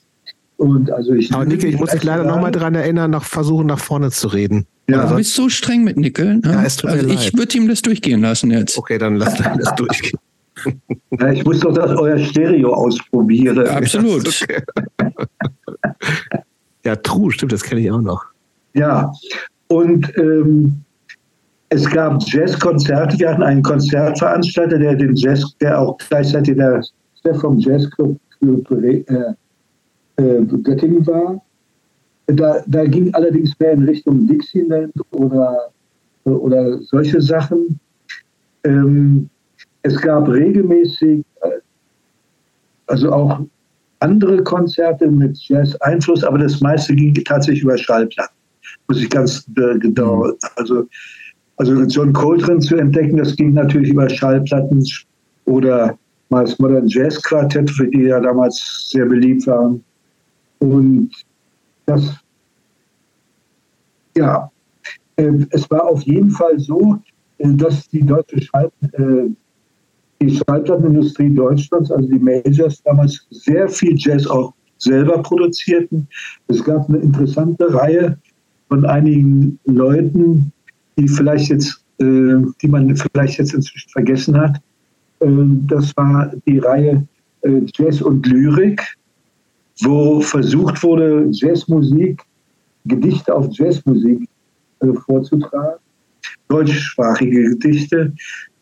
Und also ich Aber Nickel, ich muss dich leider nochmal daran erinnern, noch versuchen, nach vorne zu reden. Ja. Du bist so streng mit Nickel. Ne? Ja, es tut also ich würde ihm das durchgehen lassen jetzt. Okay, dann lass das durchgehen. Ja, ich muss doch das euer Stereo ausprobieren. Ja, absolut. Okay. ja, True, stimmt, das kenne ich auch noch. Ja, und ähm, es gab Jazzkonzerte. Wir hatten einen Konzertveranstalter, der den Jazz, der auch gleichzeitig der Chef vom Jazzclub äh, äh, Göttingen war. Da, da ging allerdings mehr in Richtung Dixieland oder, oder solche Sachen. Ähm, es gab regelmäßig, äh, also auch andere Konzerte mit Jazz-Einfluss, aber das meiste ging tatsächlich über Schallplatten. Muss ich ganz äh, genau, mhm. also, also John Coltrane zu entdecken, das ging natürlich über Schallplatten oder mal das Modern Jazz Quartett, für die ja damals sehr beliebt waren. Und das, ja, äh, es war auf jeden Fall so, äh, dass die deutsche Schall, äh, die Schallplattenindustrie Deutschlands, also die Majors, damals sehr viel Jazz auch selber produzierten. Es gab eine interessante Reihe von einigen Leuten, die vielleicht jetzt, die man vielleicht jetzt inzwischen vergessen hat. Äh, das war die Reihe Jazz und Lyrik wo versucht wurde, Jazzmusik, Gedichte auf Jazzmusik äh, vorzutragen, deutschsprachige Gedichte.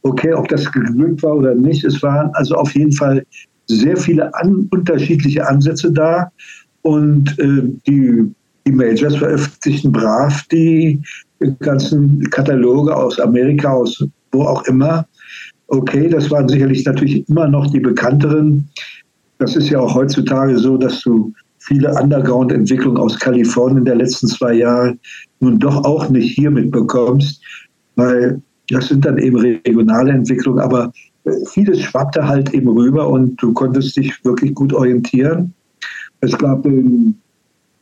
Okay, ob das geglückt war oder nicht, es waren also auf jeden Fall sehr viele an, unterschiedliche Ansätze da und äh, die, die Majors veröffentlichten brav die ganzen Kataloge aus Amerika, aus wo auch immer. Okay, das waren sicherlich natürlich immer noch die bekannteren das ist ja auch heutzutage so, dass du viele Underground-Entwicklungen aus Kalifornien der letzten zwei Jahre nun doch auch nicht hier mitbekommst, weil das sind dann eben regionale Entwicklungen, aber äh, vieles schwappte halt eben rüber und du konntest dich wirklich gut orientieren. Es gab ähm,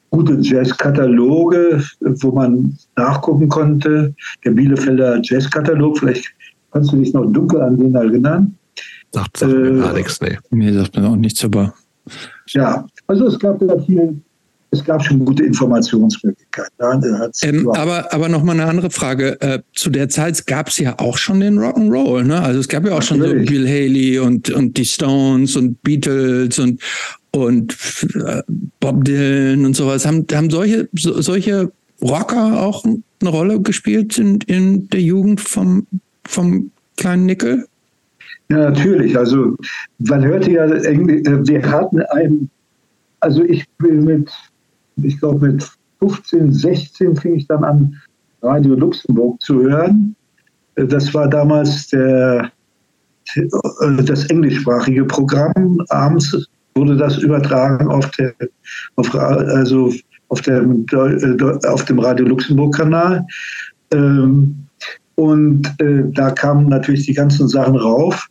gute Jazzkataloge, wo man nachgucken konnte. Der Bielefelder Jazzkatalog, vielleicht kannst du dich noch dunkel an den erinnern. Sagt, sagt äh, mir gar nichts, nee. Mir sagt mir auch nichts, aber. Ja, also es gab ja viel, es gab schon gute Informationsmöglichkeiten. Ähm, aber aber nochmal eine andere Frage. Äh, zu der Zeit gab es ja auch schon den Rock'n'Roll, ne? Also es gab ja auch Natürlich. schon so Bill Haley und, und die Stones und Beatles und, und äh, Bob Dylan und sowas. Haben, haben solche, so, solche Rocker auch eine Rolle gespielt in, in der Jugend vom, vom kleinen Nickel? Ja, natürlich. Also man hörte ja, äh, wir hatten einen, also ich bin mit, ich glaube mit 15, 16 fing ich dann an, Radio Luxemburg zu hören. Äh, das war damals der, äh, das englischsprachige Programm. Abends wurde das übertragen auf, der, auf, also auf, der, auf dem Radio Luxemburg-Kanal. Ähm, und äh, da kamen natürlich die ganzen Sachen rauf.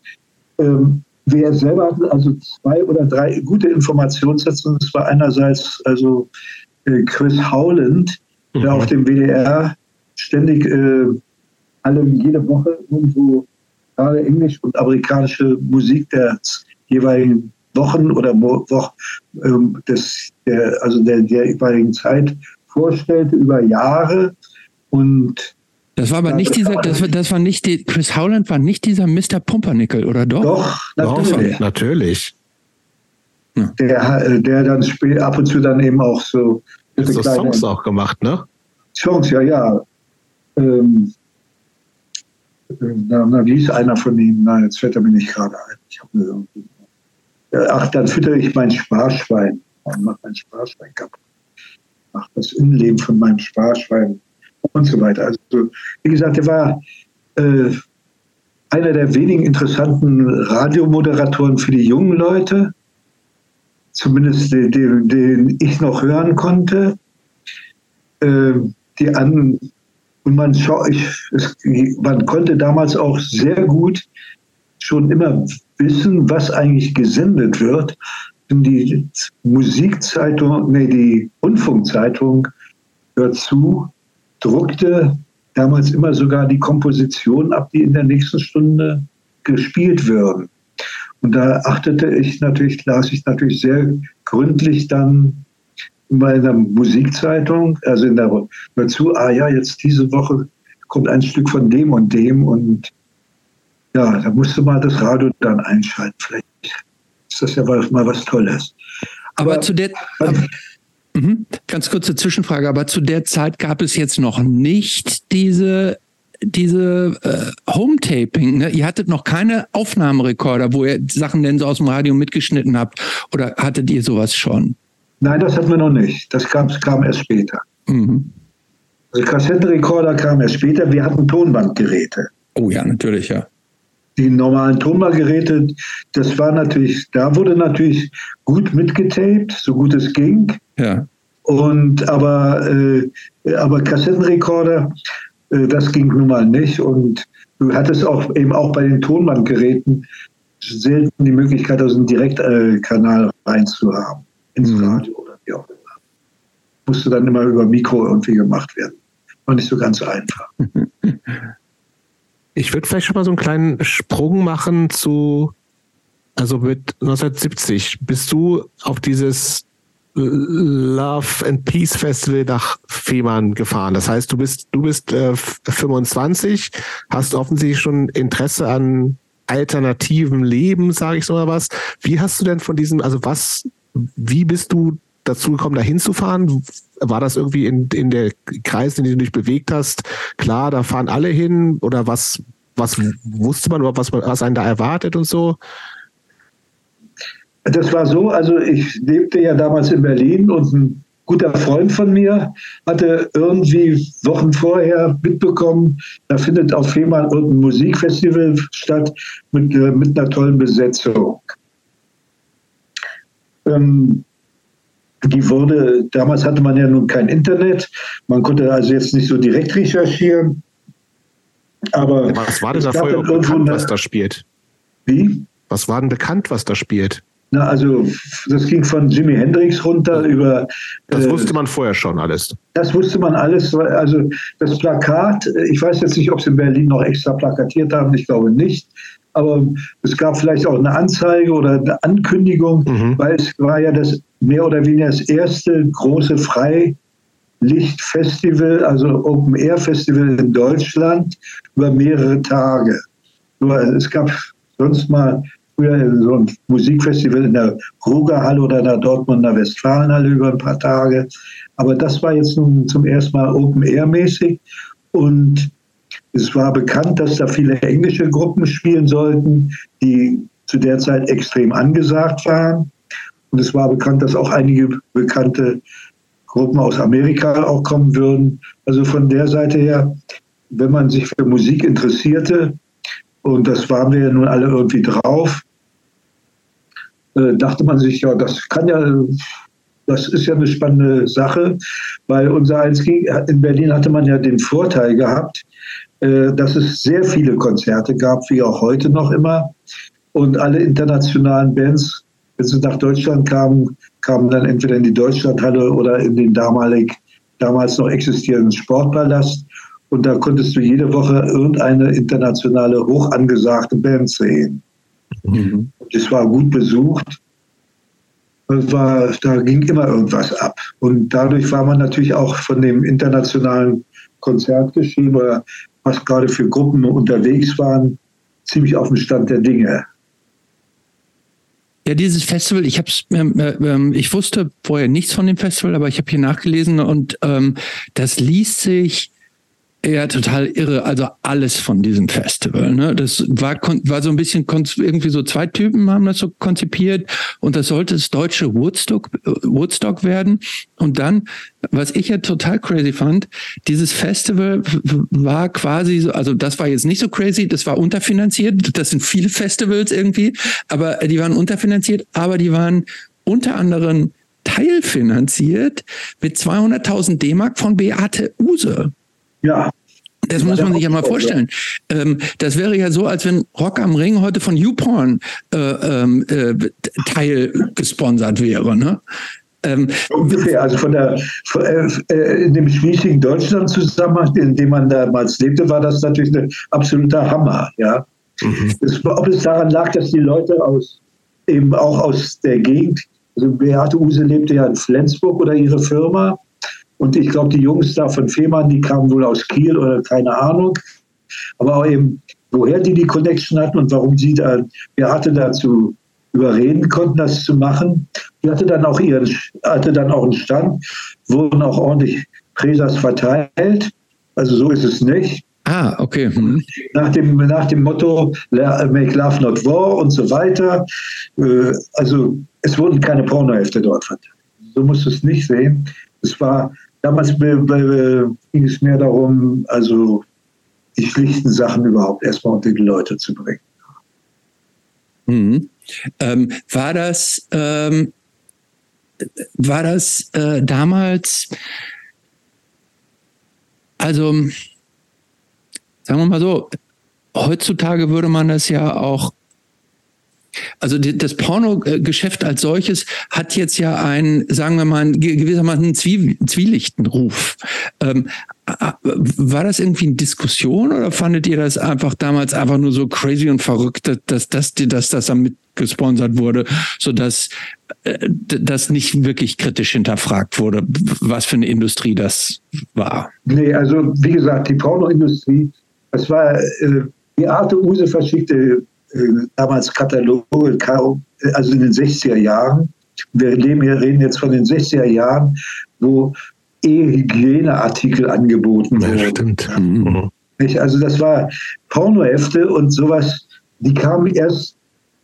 Ähm, wir selber hatten also zwei oder drei gute Informationssätze. Das war einerseits also äh, Chris Howland, der mhm. auf dem WDR ständig äh, alle jede Woche irgendwo gerade englisch und amerikanische Musik der jeweiligen Wochen oder Wochen ähm, des, der, also der, der jeweiligen Zeit vorstellte über Jahre und das war aber ja, nicht dieser, das war, das war nicht die, Chris Howland war nicht dieser Mr. Pumpernickel, oder doch? Doch, natürlich. Doch, natürlich. Der, der dann spielt ab und zu dann eben auch so. so Songs auch gemacht, ne? Songs, ja, ja. Ähm, na, na, wie ist einer von ihnen? Nein, jetzt fällt er mir nicht gerade ein. Ich irgendwie, ach, dann füttere ich mein Sparschwein. Ich mache mein Sparschwein kaputt. Mach das Innenleben von meinem Sparschwein und so weiter. Also, wie gesagt, er war äh, einer der wenigen interessanten Radiomoderatoren für die jungen Leute, zumindest den, den, den ich noch hören konnte. Äh, die an, und man, ich, es, man konnte damals auch sehr gut schon immer wissen, was eigentlich gesendet wird. Die Musikzeitung, nee, die Rundfunkzeitung hört zu druckte damals immer sogar die Komposition ab, die in der nächsten Stunde gespielt würden. Und da achtete ich natürlich, las ich natürlich sehr gründlich dann in meiner Musikzeitung, also in der dazu, ah ja, jetzt diese Woche kommt ein Stück von dem und dem und ja, da musste mal das Radio dann einschalten. Vielleicht ist das ja mal was Tolles. Aber, aber zu der, aber, Mhm. Ganz kurze Zwischenfrage, aber zu der Zeit gab es jetzt noch nicht diese diese äh, Home-Taping, ne? ihr hattet noch keine Aufnahmerekorder, wo ihr Sachen denn so aus dem Radio mitgeschnitten habt, oder hattet ihr sowas schon? Nein, das hatten wir noch nicht. Das kam, kam erst später. Mhm. Also Kassettenrekorder kam erst später. Wir hatten Tonbandgeräte. Oh ja, natürlich, ja die normalen Tonbandgeräte, das war natürlich, da wurde natürlich gut mitgetaped, so gut es ging. Ja. Und aber, äh, aber Kassettenrekorder, äh, das ging nun mal nicht. Und du hattest auch eben auch bei den Tonbandgeräten selten die Möglichkeit, also einen Direktkanal reinzuhaben ins mhm. Radio oder wie auch immer. Musste dann immer über Mikro irgendwie gemacht werden. War nicht so ganz einfach. Ich würde vielleicht schon mal so einen kleinen Sprung machen zu, also mit 1970. Bist du auf dieses Love and Peace Festival nach Fehmarn gefahren. Das heißt, du bist, du bist äh, 25, hast offensichtlich schon Interesse an alternativen Leben, sage ich so mal was. Wie hast du denn von diesem, also was, wie bist du dazu gekommen, da hinzufahren? War das irgendwie in, in der Kreis, in dem du dich bewegt hast? Klar, da fahren alle hin oder was, was wusste man überhaupt, was, was einen da erwartet und so? Das war so, also ich lebte ja damals in Berlin und ein guter Freund von mir hatte irgendwie Wochen vorher mitbekommen, da findet auf Fehmarn irgendein Musikfestival statt mit, äh, mit einer tollen Besetzung. Ähm, die wurde, damals hatte man ja nun kein Internet, man konnte also jetzt nicht so direkt recherchieren. Aber was war denn da vorher bekannt, was da spielt? Wie? Was war denn bekannt, was da spielt? Na, also das ging von Jimi Hendrix runter über. Das äh, wusste man vorher schon alles. Das wusste man alles. Also das Plakat, ich weiß jetzt nicht, ob sie in Berlin noch extra plakatiert haben, ich glaube nicht. Aber es gab vielleicht auch eine Anzeige oder eine Ankündigung, mhm. weil es war ja das mehr oder weniger das erste große Freilichtfestival, also Open Air Festival in Deutschland über mehrere Tage. Es gab sonst mal früher so ein Musikfestival in der Rugerhalle oder in der Dortmunder Westfalenhalle über ein paar Tage. Aber das war jetzt nun zum ersten Mal Open Air mäßig. Und Es war bekannt, dass da viele englische Gruppen spielen sollten, die zu der Zeit extrem angesagt waren. Und es war bekannt, dass auch einige bekannte Gruppen aus Amerika auch kommen würden. Also von der Seite her, wenn man sich für Musik interessierte, und das waren wir ja nun alle irgendwie drauf, äh, dachte man sich, ja, das kann ja, das ist ja eine spannende Sache, weil unser Eins in Berlin hatte man ja den Vorteil gehabt, äh, dass es sehr viele Konzerte gab, wie auch heute noch immer. Und alle internationalen Bands, wenn sie nach Deutschland kamen, kamen dann entweder in die Deutschlandhalle oder in den damalig, damals noch existierenden Sportpalast. Und da konntest du jede Woche irgendeine internationale, hoch angesagte Band sehen. Mhm. Das war gut besucht. War, da ging immer irgendwas ab. Und dadurch war man natürlich auch von dem internationalen Konzertgeschehen oder was gerade für Gruppen unterwegs waren, ziemlich auf dem Stand der Dinge. Ja, dieses Festival, ich hab's, ähm, äh, ich wusste vorher nichts von dem Festival, aber ich habe hier nachgelesen und ähm, das liest sich ja, total irre. Also alles von diesem Festival. Ne? Das war, war so ein bisschen irgendwie so zwei Typen haben das so konzipiert und das sollte das deutsche Woodstock, Woodstock werden. Und dann, was ich ja total crazy fand, dieses Festival war quasi so, also das war jetzt nicht so crazy, das war unterfinanziert. Das sind viele Festivals irgendwie, aber die waren unterfinanziert, aber die waren unter anderem teilfinanziert mit 200.000 D-Mark von Beate Use. Ja. Das muss man sich ja mal vorstellen. Ähm, das wäre ja so, als wenn Rock am Ring heute von YouPorn äh, ähm, äh, Teil gesponsert wäre. Ne? Ähm, Ungefähr, also von der von, äh, äh in dem schwierigen Deutschland Zusammenhang, in dem man damals lebte, war das natürlich ein absoluter Hammer, ja. Mhm. Es, ob es daran lag, dass die Leute aus eben auch aus der Gegend, also Beate Use lebte ja in Flensburg oder ihre Firma, und ich glaube, die Jungs da von Fehmarn, die kamen wohl aus Kiel oder keine Ahnung. Aber auch eben, woher die die Connection hatten und warum sie da Beate dazu überreden konnten, das zu machen. Die hatte dann auch ihren, hatte dann auch einen Stand, wurden auch ordentlich Präsas verteilt. Also so ist es nicht. Ah, okay. Hm. Nach, dem, nach dem Motto Make Love Not War und so weiter. Äh, also es wurden keine Pornohefte dort verteilt. So musst du es nicht sehen. Es war Damals ging es mehr darum, also die schlichten Sachen überhaupt erstmal unter die Leute zu bringen. Mhm. Ähm, war das, ähm, war das äh, damals, also sagen wir mal so, heutzutage würde man das ja auch also das Pornogeschäft als solches hat jetzt ja einen, sagen wir mal, gewissermaßen einen zwielichten Ruf. Ähm, war das irgendwie eine Diskussion oder fandet ihr das einfach damals einfach nur so crazy und verrückt, dass, dass, dass das damit gesponsert wurde, sodass äh, das nicht wirklich kritisch hinterfragt wurde, was für eine Industrie das war? Nee, also wie gesagt, die Pornoindustrie, das war äh, die Arte Use verschickte damals Kataloge, also in den 60er Jahren. Wir reden jetzt von den 60er Jahren, wo E-Hygieneartikel angeboten wurden. Ja, stimmt. Mhm. Also das war Pornohefte und sowas, die kamen erst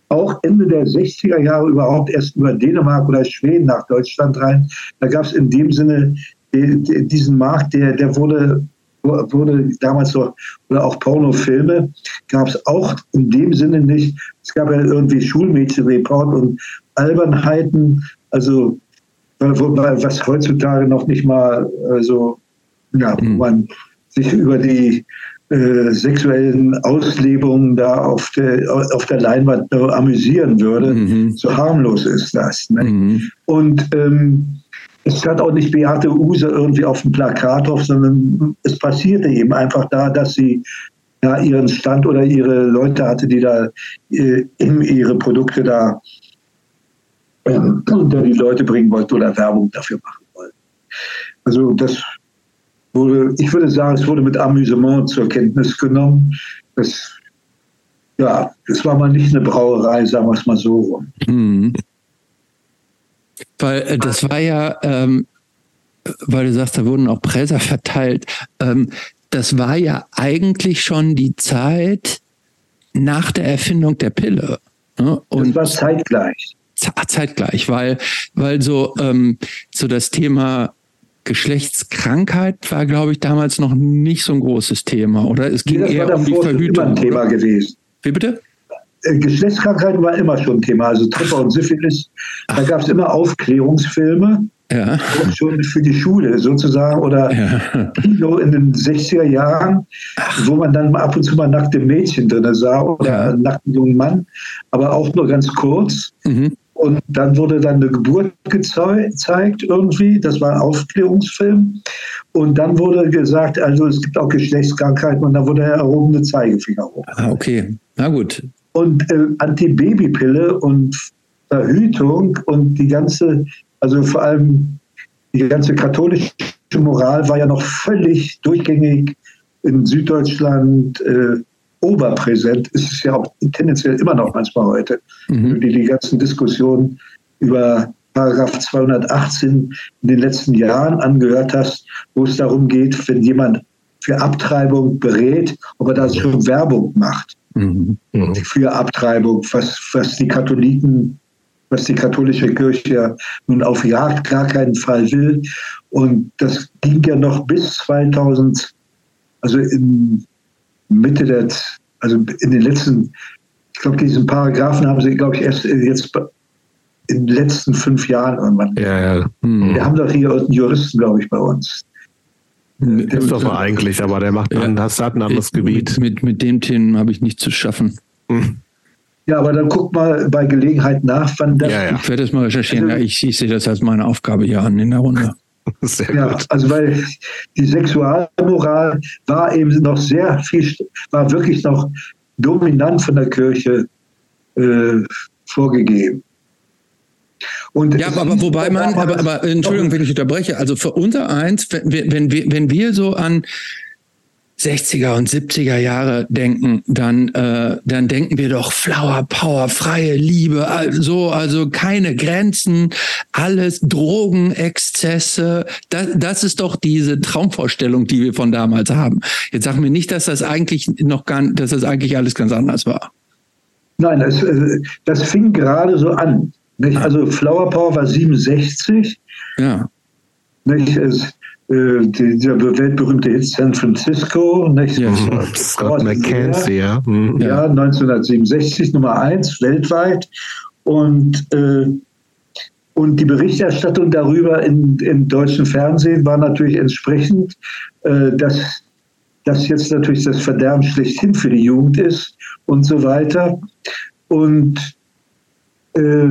auch Ende der 60er Jahre überhaupt erst über Dänemark oder Schweden nach Deutschland rein. Da gab es in dem Sinne diesen Markt, der, der wurde wurde damals noch, oder auch Pornofilme, gab es auch in dem Sinne nicht. Es gab ja irgendwie Schulmädchenreport und Albernheiten, also was heutzutage noch nicht mal, also, ja, wo mhm. man sich über die äh, sexuellen Auslebungen da auf der, auf der Leinwand amüsieren würde. Mhm. So harmlos ist das. Ne? Mhm. Und ähm, es stand auch nicht Beate Use irgendwie auf dem Plakat drauf, sondern es passierte eben einfach da, dass sie ja, ihren Stand oder ihre Leute hatte, die da äh, ihre Produkte da äh, unter die Leute bringen wollten oder Werbung dafür machen wollten. Also das wurde, ich würde sagen, es wurde mit Amüsement zur Kenntnis genommen. Das, ja, das war mal nicht eine Brauerei, sagen wir es mal so rum. Mhm. Weil äh, das war ja, ähm, weil du sagst, da wurden auch Präser verteilt. Ähm, das war ja eigentlich schon die Zeit nach der Erfindung der Pille. Ne? Und das war zeitgleich. Zeitgleich, weil, weil so, ähm, so das Thema Geschlechtskrankheit war, glaube ich, damals noch nicht so ein großes Thema, oder? Es ging nee, eher um die Verhütung. Thema gewesen. Wie bitte? Äh, Geschlechtskrankheiten war immer schon ein Thema. Also Tripper und Syphilis, da gab es immer Aufklärungsfilme. Ja. Schon für die Schule sozusagen oder ja. Kino in den 60er Jahren, Ach. wo man dann ab und zu mal nackte Mädchen drin sah oder ja. einen nackten jungen Mann, aber auch nur ganz kurz. Mhm. Und dann wurde dann eine Geburt gezeigt irgendwie. Das war ein Aufklärungsfilm. Und dann wurde gesagt, also es gibt auch Geschlechtskrankheiten und da wurde der erhobene Zeigefinger hoch. Ah, okay. Na gut. Und äh, Antibabypille und Verhütung und die ganze, also vor allem die ganze katholische Moral war ja noch völlig durchgängig in Süddeutschland äh, oberpräsent ist es ja auch tendenziell immer noch manchmal heute. Mhm. Wenn du dir die ganzen Diskussionen über Paragraph 218 in den letzten Jahren angehört hast, wo es darum geht, wenn jemand für Abtreibung berät, ob er da schon Werbung macht mhm. für Abtreibung, was, was die Katholiken, was die katholische Kirche nun auf Jagd gar keinen Fall will. Und das ging ja noch bis 2000, also in Mitte der, also in den letzten, ich glaube, diesen Paragraphen haben sie, glaube ich, erst jetzt in den letzten fünf Jahren irgendwann. Ja, ja. Hm. Wir haben doch hier einen Juristen, glaube ich, bei uns. Christopher eigentlich, aber der macht dann, ja. das hat ein anderes Gebiet. Mit, mit dem Themen habe ich nichts zu schaffen. Hm. Ja, aber dann guck mal bei Gelegenheit nach, wann das. Ja, ja. Ich werde das mal recherchieren. Also, ja, ich, ich sehe das als meine Aufgabe hier an in der Runde. Sehr ja, gut. also weil die Sexualmoral war eben noch sehr viel, war wirklich noch dominant von der Kirche äh, vorgegeben. Und ja, aber, wobei man, aber, aber Entschuldigung, wenn ich unterbreche, also für unser eins, wenn, wenn, wir, wenn wir so an 60er und 70er Jahre denken, dann, äh, dann denken wir doch Flower Power, freie Liebe, also, also keine Grenzen, alles Drogen, Exzesse. Das, das ist doch diese Traumvorstellung, die wir von damals haben. Jetzt sagen wir nicht, dass das eigentlich noch gar, dass das eigentlich alles ganz anders war. Nein, das, äh, das fing gerade so an. Nicht? Also Flower Power war 67. Ja. Nicht? Es, äh, dieser weltberühmte Hit San Francisco, nicht? Ja, Scott McKenzie, ja. Mhm. Ja, 1967 Nummer eins weltweit. Und, äh, und die Berichterstattung darüber in, im deutschen Fernsehen war natürlich entsprechend, äh, dass das jetzt natürlich das Verderben schlechthin für die Jugend ist und so weiter. Und äh,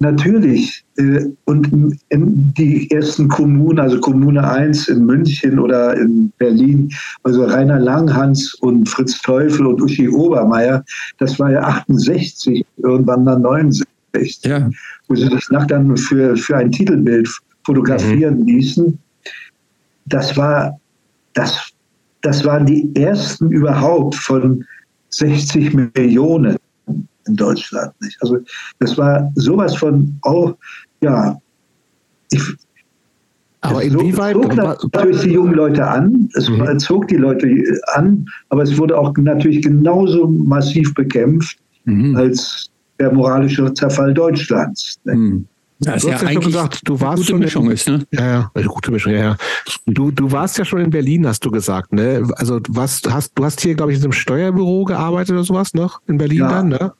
Natürlich. Äh, und die ersten Kommunen, also Kommune 1 in München oder in Berlin, also Rainer Langhans und Fritz Teufel und Uschi Obermeier, das war ja 68, irgendwann dann 69, ja. wo sie das nach dann für, für ein Titelbild fotografieren mhm. ließen. Das war, das, das waren die ersten überhaupt von 60 Millionen in Deutschland. Nicht? Also das war sowas von auch, ja, ich, aber inwieweit zog natürlich die jungen Leute an, es mhm. zog die Leute an, aber es wurde auch natürlich genauso massiv bekämpft mhm. als der moralische Zerfall Deutschlands. Mhm. Ja, du hast ja, ja schon gesagt, du warst gute schon Mischung in, ist, ne? Ja, ja, gute Mischung, ja, ja. Du, du warst ja schon in Berlin, hast du gesagt, ne? Also was hast du hast hier, glaube ich, in einem Steuerbüro gearbeitet oder sowas noch in Berlin ja. dann, ne?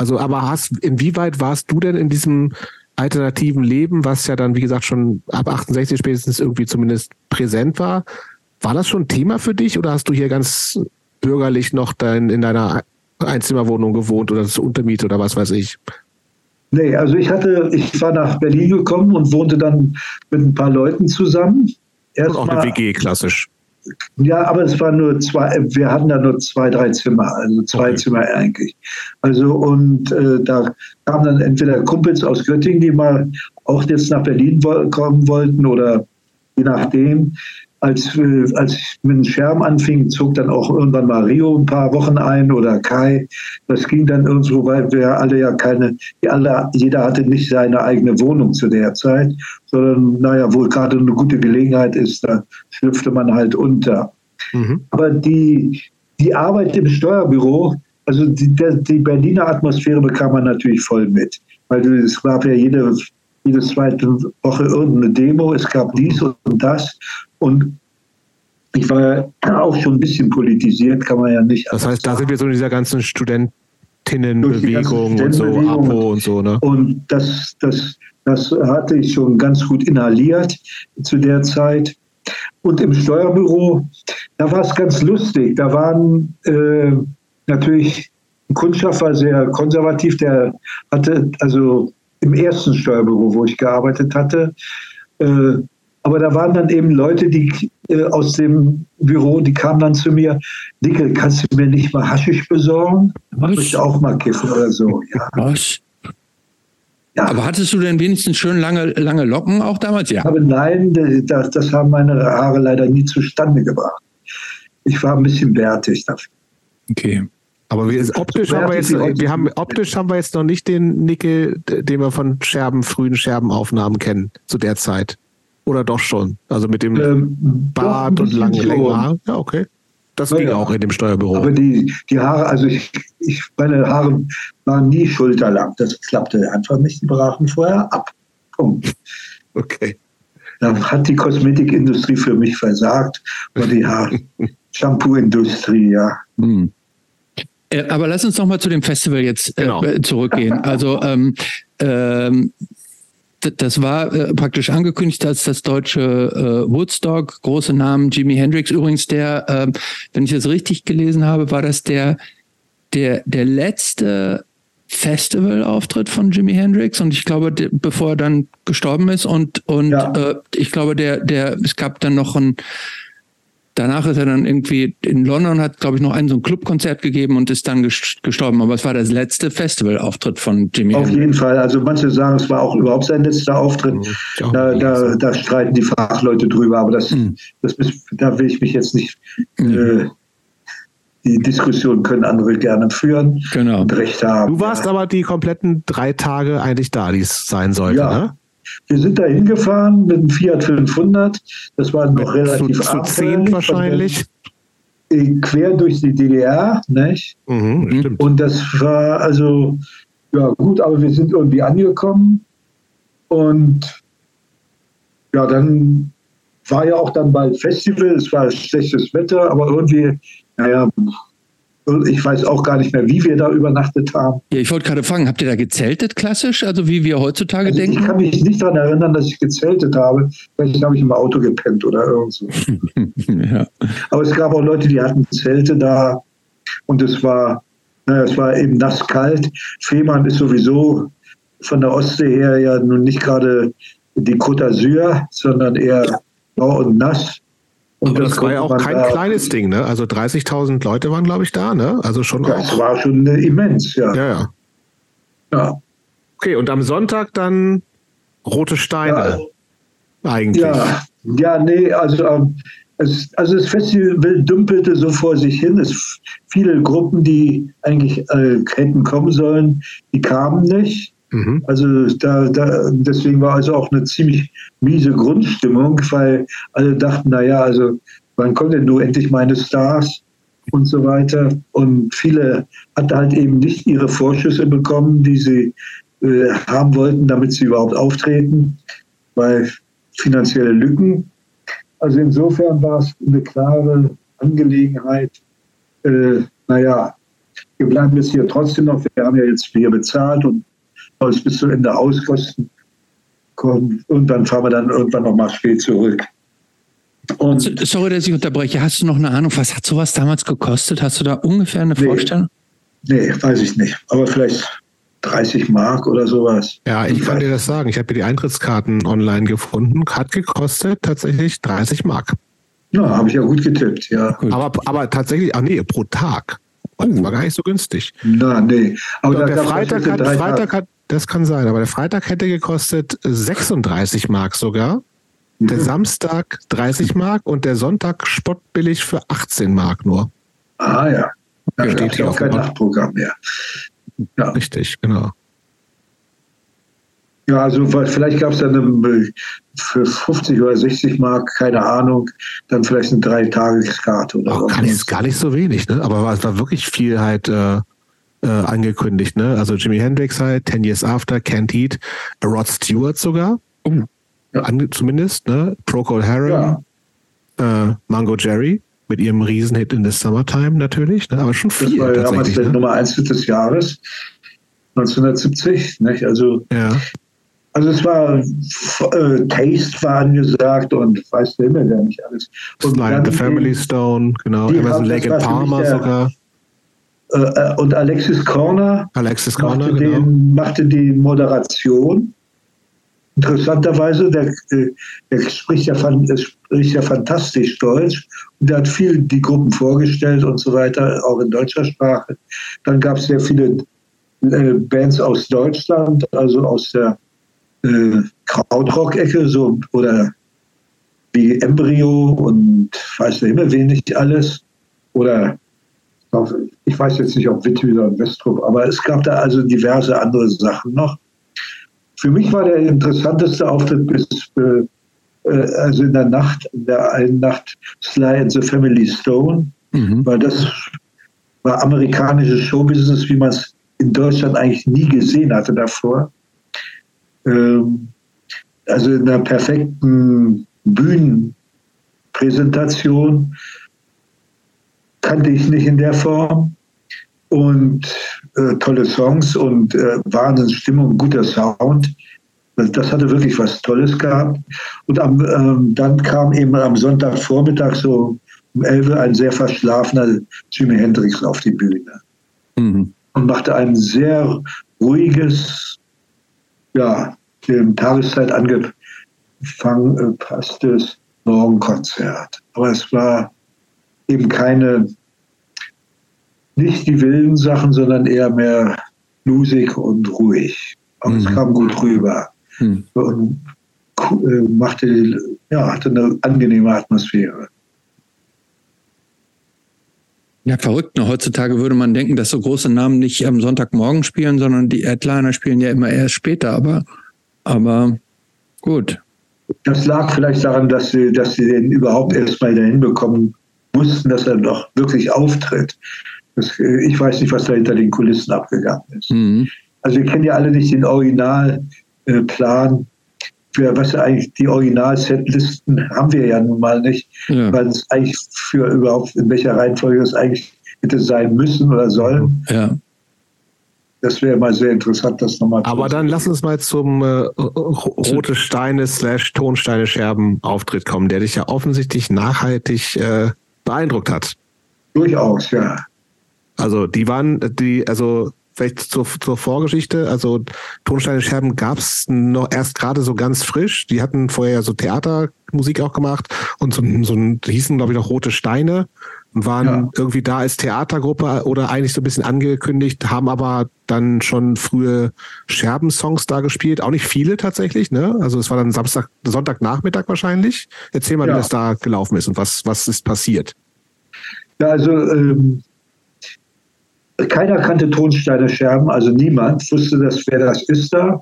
Also, aber hast, inwieweit warst du denn in diesem alternativen Leben, was ja dann, wie gesagt, schon ab 68 spätestens irgendwie zumindest präsent war? War das schon ein Thema für dich oder hast du hier ganz bürgerlich noch dein, in deiner Einzimmerwohnung gewohnt oder das Untermiete oder was weiß ich? Nee, also ich hatte, ich war nach Berlin gekommen und wohnte dann mit ein paar Leuten zusammen. Erst und auch eine WG, klassisch. Ja, aber es waren nur zwei, wir hatten da nur zwei, drei Zimmer, also zwei okay. Zimmer eigentlich. Also und äh, da kamen dann entweder Kumpels aus Göttingen, die mal auch jetzt nach Berlin kommen wollten oder je nachdem als, äh, als ich mit dem Scherm anfing, zog dann auch irgendwann mal Rio ein paar Wochen ein oder Kai. Das ging dann irgendwo, weil wir alle ja keine, alle, jeder hatte nicht seine eigene Wohnung zu der Zeit, sondern naja, wo gerade eine gute Gelegenheit ist, da schlüpfte man halt unter. Mhm. Aber die, die Arbeit im Steuerbüro, also die, die Berliner Atmosphäre bekam man natürlich voll mit. Weil es gab ja jede, jede zweite Woche irgendeine Demo, es gab dies und das. Und ich war ja auch schon ein bisschen politisiert, kann man ja nicht. Das heißt, da sind wir so in dieser ganzen Studentinnenbewegung und so, APO und so, ne? Und das, das, das hatte ich schon ganz gut inhaliert zu der Zeit. Und im Steuerbüro, da war es ganz lustig. Da waren äh, natürlich, ein Kundschaft war sehr konservativ, der hatte, also im ersten Steuerbüro, wo ich gearbeitet hatte, äh, aber da waren dann eben Leute, die äh, aus dem Büro, die kamen dann zu mir, Nickel, kannst du mir nicht mal Haschisch besorgen? Was? Ich auch mal kiffen oder so. Ja. Was? Ja. Aber hattest du denn wenigstens schön lange, lange Locken auch damals? Ja. Aber nein, das, das haben meine Haare leider nie zustande gebracht. Ich war ein bisschen bärtig dafür. Okay. Aber wir, optisch, haben wir, jetzt, wir haben, optisch haben wir jetzt noch nicht den Nickel, den wir von Scherben, frühen Scherbenaufnahmen kennen, zu der Zeit. Oder doch schon? Also mit dem ähm, Bart und langen, langen Haaren? Ja, okay. Das ja, ging ja. auch in dem Steuerbüro. Aber die, die Haare, also ich, ich, meine Haare waren nie schulterlang. Das klappte einfach nicht. Die brachen vorher ab. Punkt. Okay. Da hat die Kosmetikindustrie für mich versagt und die Shampoo-Industrie, ja. Hm. Äh, aber lass uns noch mal zu dem Festival jetzt äh, genau. zurückgehen. Also ähm, ähm, das war äh, praktisch angekündigt als das deutsche äh, Woodstock, große Namen, Jimi Hendrix übrigens, der, äh, wenn ich das richtig gelesen habe, war das der, der, der letzte Festivalauftritt von Jimi Hendrix und ich glaube, der, bevor er dann gestorben ist und, und ja. äh, ich glaube, der, der, es gab dann noch ein Danach ist er dann irgendwie in London, hat, glaube ich, noch ein so ein Clubkonzert gegeben und ist dann gestorben. Aber es war das letzte Festivalauftritt von Jimmy Auf jeden Fall. Also manche sagen, es war auch überhaupt sein letzter Auftritt. Mhm. Da, da, da, streiten die Fachleute drüber. Aber das, mhm. das da will ich mich jetzt nicht. Mhm. Äh, die Diskussion können andere gerne führen genau. und Recht haben. Du warst ja. aber die kompletten drei Tage eigentlich da, die es sein sollte, ja. ne? Wir sind da hingefahren mit einem Fiat 500. Das war noch relativ zu, zu zehn wahrscheinlich. Quer durch die DDR, nicht? Mhm, und das war also ja gut, aber wir sind irgendwie angekommen und ja, dann war ja auch dann bald Festival. Es war schlechtes Wetter, aber irgendwie, naja, ich weiß auch gar nicht mehr, wie wir da übernachtet haben. Ja, ich wollte gerade fragen, habt ihr da gezeltet klassisch, also wie wir heutzutage also denken? Ich kann mich nicht daran erinnern, dass ich gezeltet habe. Vielleicht habe ich im Auto gepennt oder irgend so. ja. Aber es gab auch Leute, die hatten Zelte da und es war, naja, es war eben nass kalt. Fehmarn ist sowieso von der Ostsee her ja nun nicht gerade die Côte d'Azur, sondern eher rau und nass. Und das, das war ja auch kein da, kleines Ding, ne? Also 30.000 Leute waren, glaube ich, da, ne? Also schon das auch. Das war schon immens, ja. Ja, ja. Ja. Okay, und am Sonntag dann Rote Steine. Ja. Eigentlich. Ja, ja nee, also, ähm, es, also das Festival dümpelte so vor sich hin. Es viele Gruppen, die eigentlich äh, hätten kommen sollen, die kamen nicht. Mhm. Also da, da, deswegen war also auch eine ziemlich miese Grundstimmung, weil alle dachten, naja, also wann kommen denn nur endlich meine Stars und so weiter. Und viele hatten halt eben nicht ihre Vorschüsse bekommen, die sie äh, haben wollten, damit sie überhaupt auftreten, weil finanzielle Lücken. Also insofern war es eine klare Angelegenheit. Äh, naja, wir bleiben jetzt hier trotzdem noch. Wir haben ja jetzt hier bezahlt und es bis zu Ende auskosten. Und dann fahren wir dann irgendwann nochmal spät zurück. Und Sorry, dass ich unterbreche. Hast du noch eine Ahnung, was hat sowas damals gekostet? Hast du da ungefähr eine nee, Vorstellung? Nee, weiß ich nicht. Aber vielleicht 30 Mark oder sowas. Ja, ich, ich kann dir das sagen. Ich habe hier die Eintrittskarten online gefunden. Hat gekostet tatsächlich 30 Mark. Ja, habe ich ja gut getippt, ja. Aber, aber tatsächlich, ach nee, pro Tag. Das war gar nicht so günstig. Na, nee. Aber der Freitag hat, Freitag hat, das kann sein, aber der Freitag hätte gekostet 36 Mark sogar. Der mhm. Samstag 30 Mark und der Sonntag spottbillig für 18 Mark nur. Ah ja. Da steht hier auch kein Nachtprogramm mehr. Ja. Richtig, genau. Ja, also vielleicht gab es dann eine, für 50 oder 60 Mark, keine Ahnung, dann vielleicht eine Drei-Tages-Karte oder so. Gar nicht, gar nicht so wenig, ne? Aber es war wirklich viel halt äh, äh, angekündigt, ne? Also Jimi Hendrix halt, Ten Years After, Can't Eat, Rod Stewart sogar. Oh. Ja. zumindest, ne? Procol Harum, ja. äh, Mango Jerry mit ihrem Riesenhit in the Summertime natürlich, ne? aber schon viel. Das war ja damals der ne? Nummer 1 des Jahres, 1970. Nicht? Also, ja. also es war, äh, Taste war angesagt und weiß der immer gar nicht alles. Und Slide the Family Stone, genau, Emerson Lake and Palmer sogar. Äh, äh, und Alexis Corner, Alexis Corner machte, genau. den, machte die Moderation interessanterweise, der, äh, der spricht, ja, spricht ja fantastisch Deutsch und der hat viel die Gruppen vorgestellt und so weiter, auch in deutscher Sprache. Dann gab es sehr viele äh, Bands aus Deutschland, also aus der äh, Krautrock-Ecke, so oder wie Embryo und weiß nicht immer wenig alles. Oder ich weiß jetzt nicht, ob Wittwieler und Westrup, aber es gab da also diverse andere Sachen noch. Für mich war der interessanteste Auftritt bis, äh, äh, also in der Nacht, in der einen Nacht Sly and the Family Stone, mhm. weil das war amerikanisches Showbusiness, wie man es in Deutschland eigentlich nie gesehen hatte davor. Ähm, also in einer perfekten Bühnenpräsentation kannte ich nicht in der Form und äh, tolle Songs und äh, Wahnsinnsstimmung, guter Sound. Das, das, hatte wirklich was Tolles gehabt. Und am, ähm, dann kam eben am Sonntagvormittag so um 11 ein sehr verschlafener Jimi Hendrix auf die Bühne mhm. und machte ein sehr ruhiges, ja, dem Tageszeit angefangen äh, passtes Morgenkonzert. Aber es war eben keine nicht die wilden Sachen, sondern eher mehr bluesig und ruhig. Aber mhm. es kam gut rüber. Mhm. Und äh, machte, ja, hatte eine angenehme Atmosphäre. Ja, verrückt. Ne? Heutzutage würde man denken, dass so große Namen nicht am Sonntagmorgen spielen, sondern die Headliner spielen ja immer erst später. Aber, aber gut. Das lag vielleicht daran, dass sie, dass sie den überhaupt erst mal dahin bekommen mussten, dass er doch wirklich auftritt. Das, äh, ich weiß nicht, was da hinter den Kulissen abgegangen ist. Mhm. Also wir kennen ja alle nicht den Originalplan. Für was eigentlich die Original-Setlisten haben wir ja nun mal nicht, ja. weil es eigentlich für überhaupt in welcher Reihenfolge es eigentlich hätte sein müssen oder sollen. Ja. Das wäre mal sehr interessant, das nochmal zu Aber dann lass uns mal zum äh, Rote Steine slash Tonsteine Scherben Auftritt kommen, der dich ja offensichtlich nachhaltig äh, beeindruckt hat. Durchaus, ja. Also die waren, die, also vielleicht zur, zur Vorgeschichte, also Tonsteine Scherben gab es noch erst gerade so ganz frisch. Die hatten vorher ja so Theatermusik auch gemacht und so, so hießen, glaube ich, noch Rote Steine waren ja. irgendwie da als Theatergruppe oder eigentlich so ein bisschen angekündigt, haben aber dann schon frühe Scherben-Songs da gespielt. Auch nicht viele tatsächlich, ne? Also es war dann Samstag, Sonntagnachmittag wahrscheinlich. Erzähl mal, ja. wie das da gelaufen ist und was, was ist passiert. Ja, also ähm, keiner kannte Tonsteine Scherben, also niemand wusste, dass, wer das ist da.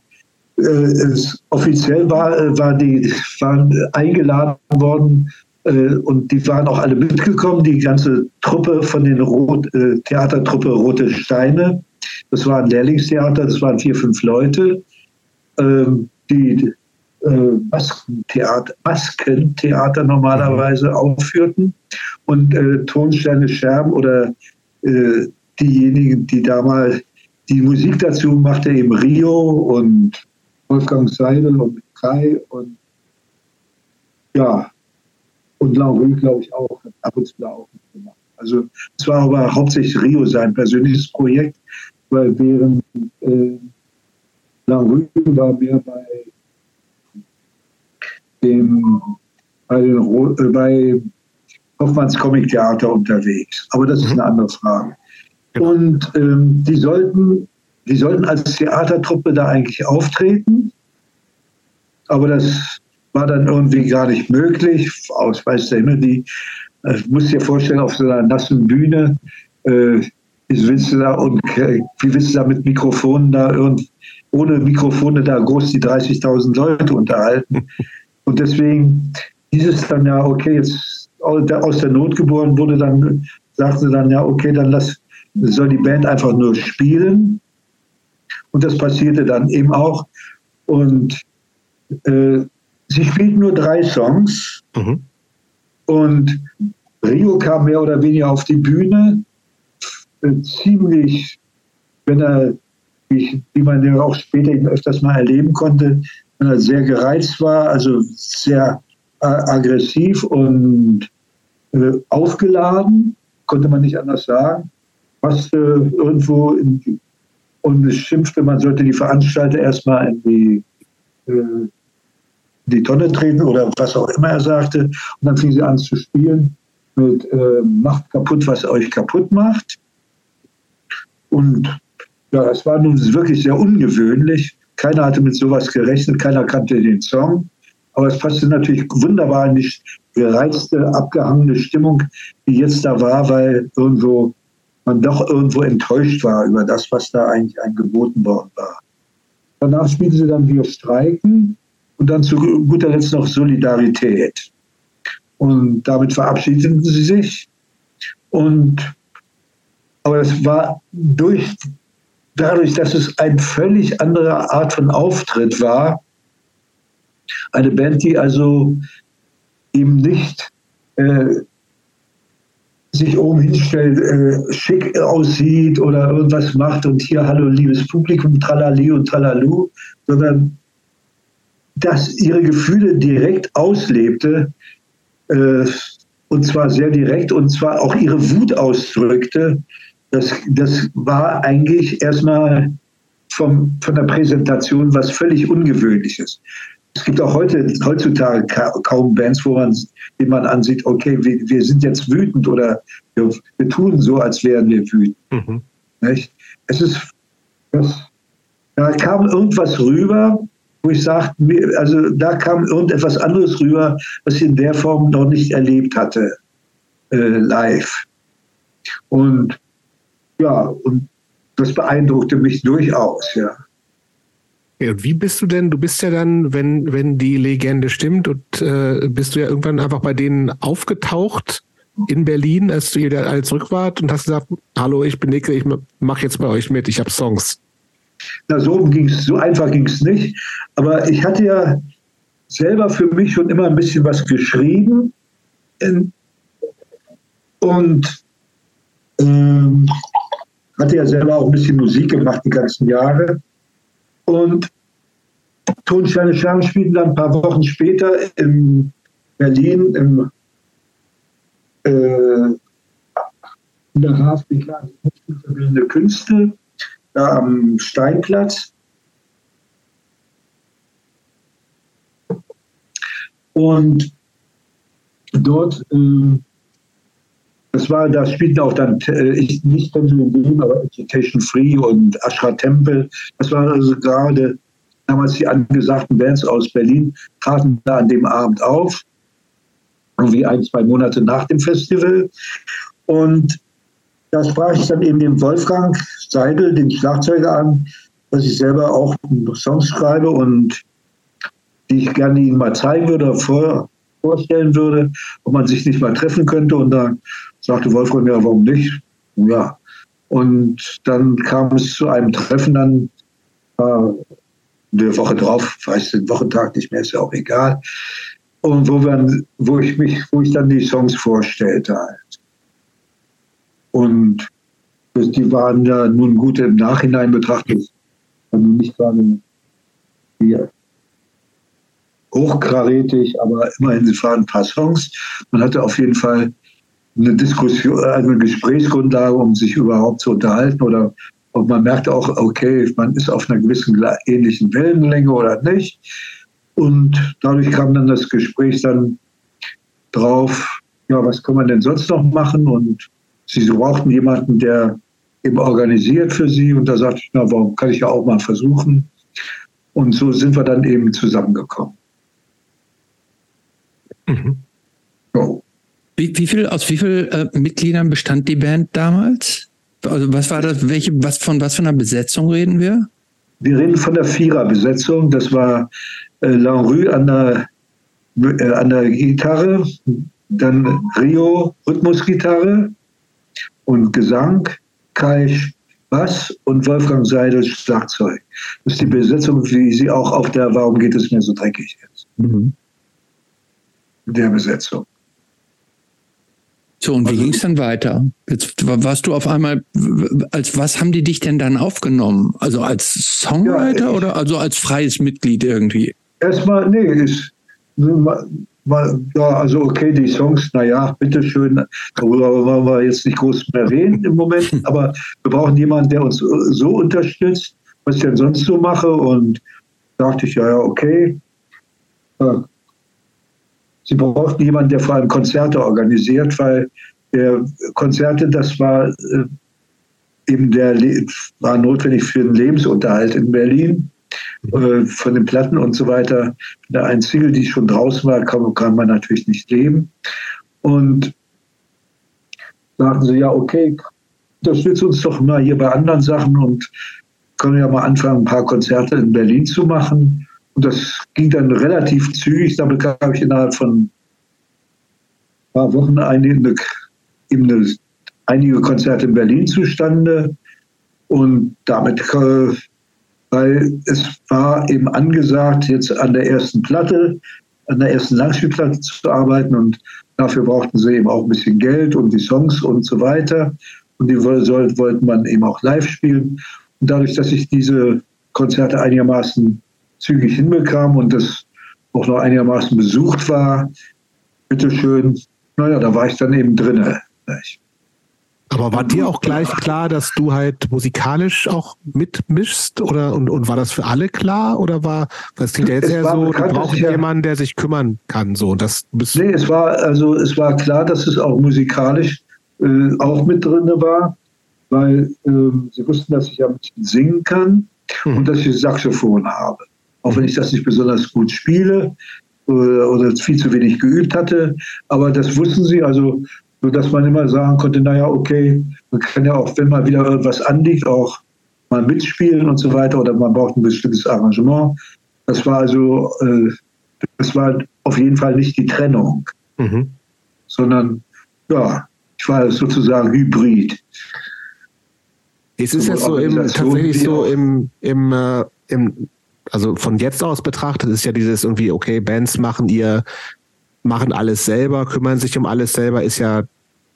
Äh, es, offiziell war, äh, war die, waren eingeladen worden äh, und die waren auch alle mitgekommen, die ganze Truppe von den Rot, äh, Theatertruppe Rote Steine. Das war ein Lehrlingstheater, das waren vier, fünf Leute, ähm, die äh, Maskentheater, Maskentheater normalerweise aufführten und äh, Tonsteine Scherben oder diejenigen, die damals die Musik dazu machte, eben Rio und Wolfgang Seidel und Kai und ja, und Laurel, glaube ich, auch, ab und zu auch gemacht. Also es war aber hauptsächlich Rio sein persönliches Projekt, weil während äh, Laurel war mehr bei dem bei, den, äh, bei Hoffmanns Comic Theater unterwegs. Aber das ist mhm. eine andere Frage. Genau. Und ähm, die, sollten, die sollten als Theatertruppe da eigentlich auftreten. Aber das war dann irgendwie gar nicht möglich. Aus weiß der Himmel, die, ich muss dir vorstellen, auf so einer nassen Bühne, äh, willst du da, und wie willst du da mit Mikrofonen da irgend, ohne Mikrofone da groß die 30.000 Leute unterhalten? Und deswegen dieses dann ja, okay, jetzt aus der Not geboren wurde, dann sagten sie dann ja, okay, dann lass, soll die Band einfach nur spielen. Und das passierte dann eben auch. Und äh, sie spielten nur drei Songs. Mhm. Und Rio kam mehr oder weniger auf die Bühne, äh, ziemlich, wenn er, wie, wie man ja auch später öfters mal erleben konnte, wenn er sehr gereizt war, also sehr aggressiv und äh, aufgeladen, konnte man nicht anders sagen, passte irgendwo in, und es schimpfte, man sollte die Veranstalter erstmal in die, äh, die Tonne treten oder was auch immer er sagte. Und dann fing sie an zu spielen mit äh, Macht kaputt, was euch kaputt macht. Und ja, es war nun wirklich sehr ungewöhnlich. Keiner hatte mit sowas gerechnet, keiner kannte den Song. Aber es passte natürlich wunderbar in die gereizte, abgehangene Stimmung, die jetzt da war, weil irgendwo man doch irgendwo enttäuscht war über das, was da eigentlich angeboten worden war. Danach spielten sie dann Wir streiken und dann zu guter Letzt noch Solidarität. Und damit verabschiedeten sie sich. Und, aber es war durch, dadurch, dass es eine völlig andere Art von Auftritt war, eine Band, die also eben nicht äh, sich oben hinstellt, äh, schick aussieht oder irgendwas macht und hier, hallo, liebes Publikum, tralali und tralalu, sondern dass ihre Gefühle direkt auslebte äh, und zwar sehr direkt und zwar auch ihre Wut ausdrückte. Das, das war eigentlich erstmal vom, von der Präsentation was völlig Ungewöhnliches. Es gibt auch heute, heutzutage kaum Bands, wo man, wie man ansieht, okay, wir, wir sind jetzt wütend oder wir, wir, tun so, als wären wir wütend. Mhm. Nicht? Es ist, da kam irgendwas rüber, wo ich sagte, also da kam irgendetwas anderes rüber, was ich in der Form noch nicht erlebt hatte, äh, live. Und ja, und das beeindruckte mich durchaus, ja. Wie bist du denn? Du bist ja dann, wenn, wenn die Legende stimmt, und äh, bist du ja irgendwann einfach bei denen aufgetaucht in Berlin, als du ihr alle zurück wart und hast gesagt, hallo, ich bin Nicke, ich mache jetzt bei euch mit, ich habe Songs. Na, so ging's, so einfach ging es nicht. Aber ich hatte ja selber für mich schon immer ein bisschen was geschrieben. In, und ähm, hatte ja selber auch ein bisschen Musik gemacht die ganzen Jahre. Und Tonsteine Scherben spielten dann ein paar Wochen später in Berlin im äh, in der HFBK, Bildende Künste, da am Steinplatz. Und dort äh, das war, da spielten auch dann äh, ich, nicht Pennsylvania, aber Education Free und Ashra Temple. Das waren also gerade damals die angesagten Bands aus Berlin, traten da an dem Abend auf, irgendwie ein, zwei Monate nach dem Festival. Und da sprach ich dann eben den Wolfgang Seidel, den Schlagzeuger an, dass ich selber auch Songs schreibe und die ich gerne Ihnen mal zeigen würde, vor, vorstellen würde, ob man sich nicht mal treffen könnte. Und dann sagte Wolfgang, ja, warum nicht? Ja. Und dann kam es zu einem Treffen dann äh, eine Woche drauf, weiß den Wochentag nicht mehr, ist ja auch egal. Und wo, wir, wo ich mich, wo ich dann die Songs vorstellte halt. Und die waren ja nun gut im Nachhinein betrachtet, also nicht gerade hier hochkarätig, aber immerhin, sie waren ein paar Songs. Man hatte auf jeden Fall eine Diskussion, eine Gesprächsgrundlage, um sich überhaupt zu unterhalten oder und man merkt auch, okay, man ist auf einer gewissen ähnlichen Wellenlänge oder nicht. Und dadurch kam dann das Gespräch dann drauf, ja, was kann man denn sonst noch machen? Und sie brauchten jemanden, der eben organisiert für sie. Und da sagte ich, na, warum kann ich ja auch mal versuchen? Und so sind wir dann eben zusammengekommen. Mhm. So. Wie, wie viel, aus wie vielen äh, Mitgliedern bestand die Band damals? Also was war das? Welche, was von was für einer Besetzung reden wir? Wir reden von der Viererbesetzung. Das war äh, Lanrue an der, äh, an der Gitarre, dann Rio Rhythmusgitarre und Gesang, Kai Bass und Wolfgang Seidel Schlagzeug. Das ist die Besetzung, wie sie auch auf der Warum geht es mir so dreckig ist. Mhm. Der Besetzung. So, und wie also, ging es dann weiter? Jetzt warst du auf einmal, als was haben die dich denn dann aufgenommen? Also als Songwriter ja, oder also als freies Mitglied irgendwie? Erstmal, nee, ist, ja, also okay, die Songs, naja, bitteschön, darüber wollen wir jetzt nicht groß mehr reden im Moment, aber wir brauchen jemanden, der uns so unterstützt, was ich denn sonst so mache. Und dachte ich, ja, ja, okay. Ja. Sie brauchten jemanden, der vor allem Konzerte organisiert, weil der Konzerte, das war äh, eben der war notwendig für den Lebensunterhalt in Berlin äh, von den Platten und so weiter. Der ein Single, die schon draußen war, kann, kann man natürlich nicht leben. Und sagten sie, ja, okay, unterstütze uns doch mal hier bei anderen Sachen und können ja mal anfangen, ein paar Konzerte in Berlin zu machen. Und das ging dann relativ zügig. Da bekam ich innerhalb von ein paar Wochen einige, eine, einige Konzerte in Berlin zustande. Und damit, äh, weil es war eben angesagt, jetzt an der ersten Platte, an der ersten Langspielplatte zu arbeiten. Und dafür brauchten sie eben auch ein bisschen Geld und die Songs und so weiter. Und die soll, wollten man eben auch live spielen. Und dadurch, dass ich diese Konzerte einigermaßen zügig hinbekam und das auch noch einigermaßen besucht war, bitteschön, naja, da war ich dann eben drinne. Aber war dir auch gleich klar, dass du halt musikalisch auch mitmischst oder und, und war das für alle klar oder war das klingt ja jetzt eher so, du brauchst jemanden, der sich kümmern kann so das bist Nee, es war also es war klar, dass es auch musikalisch äh, auch mit drinne war, weil äh, sie wussten, dass ich ja ein bisschen singen kann hm. und dass ich Saxophon habe auch wenn ich das nicht besonders gut spiele oder, oder viel zu wenig geübt hatte. Aber das wussten sie, also so dass man immer sagen konnte, naja, okay, man kann ja auch, wenn mal wieder irgendwas anliegt, auch mal mitspielen und so weiter oder man braucht ein bestimmtes Arrangement. Das war also, äh, das war auf jeden Fall nicht die Trennung, mhm. sondern ja, ich war sozusagen Hybrid. Es ist ja so im, tatsächlich so im, im, äh, im also von jetzt aus betrachtet ist ja dieses irgendwie, okay, Bands machen ihr, machen alles selber, kümmern sich um alles selber, ist ja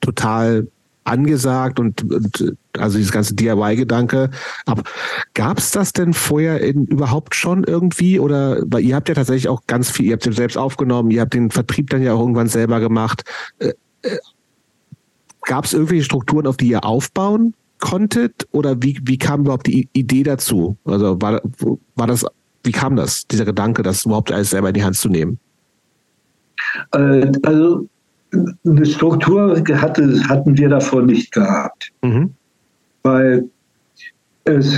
total angesagt und, und also dieses ganze DIY-Gedanke. Aber gab es das denn vorher in, überhaupt schon irgendwie? Oder weil ihr habt ja tatsächlich auch ganz viel, ihr habt es selbst aufgenommen, ihr habt den Vertrieb dann ja auch irgendwann selber gemacht. Äh, äh, gab es irgendwelche Strukturen, auf die ihr aufbauen konntet? Oder wie, wie kam überhaupt die Idee dazu? Also war, war das wie kam das, dieser Gedanke, das überhaupt alles selber in die Hand zu nehmen? Äh, also eine Struktur hatte, hatten wir davor nicht gehabt. Mhm. Weil es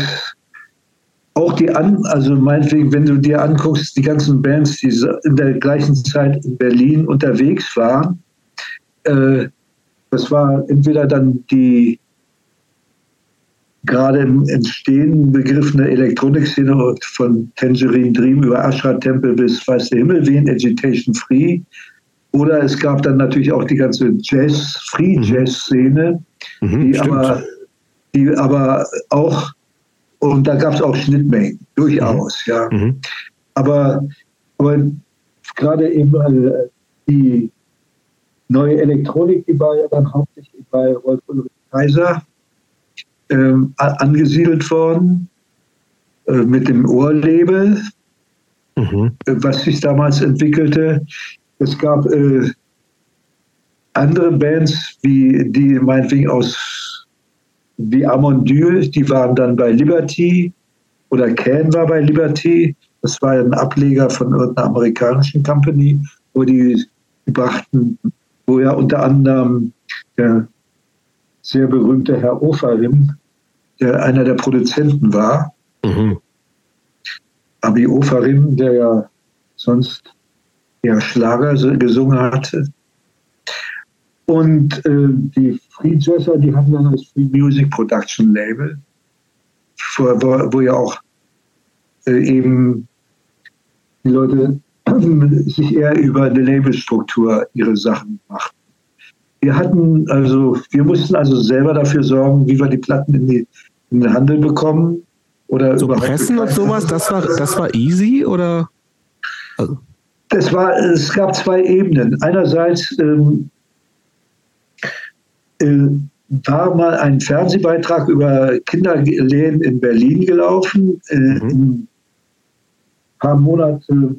auch die an, also meinetwegen, wenn du dir anguckst, die ganzen Bands, die in der gleichen Zeit in Berlin unterwegs waren, äh, das war entweder dann die gerade im Entstehen begriffene Elektronikszene von Tangerine Dream über Ashra Tempel bis Weiß der Himmel wehen, Agitation Free. Oder es gab dann natürlich auch die ganze Jazz, Free mhm. Jazz Szene, mhm, die, aber, die aber auch, und da gab es auch Schnittmengen, durchaus, mhm. ja. Mhm. Aber, aber gerade eben äh, die neue Elektronik, die war ja dann hauptsächlich bei Rolf Ulrich Kaiser ähm, angesiedelt worden äh, mit dem Ohrlabel, mhm. Äh, was sich damals entwickelte. Es gab äh, andere Bands, wie die meinetwegen aus wie Amondyl, die waren dann bei Liberty oder Can war bei Liberty. Das war ein Ableger von irgendeiner amerikanischen Company, wo die, die brachten, wo ja unter anderem der sehr berühmte Herr Ofarim, der einer der Produzenten war. Mhm. Abi Ofarim, der ja sonst eher Schlager gesungen hatte. Und äh, die Free Jazzer, die hatten dann das Free Music Production Label, wo, wo, wo ja auch äh, eben die Leute sich eher über eine Labelstruktur ihre Sachen machten. Wir hatten also, wir mussten also selber dafür sorgen, wie wir die Platten in, die, in den Handel bekommen. Oder so Pressen und sowas, das war, das war easy oder? Also. Das war, es gab zwei Ebenen. Einerseits ähm, äh, war mal ein Fernsehbeitrag über Kinderlehen in Berlin gelaufen. Äh, mhm. Ein paar Monate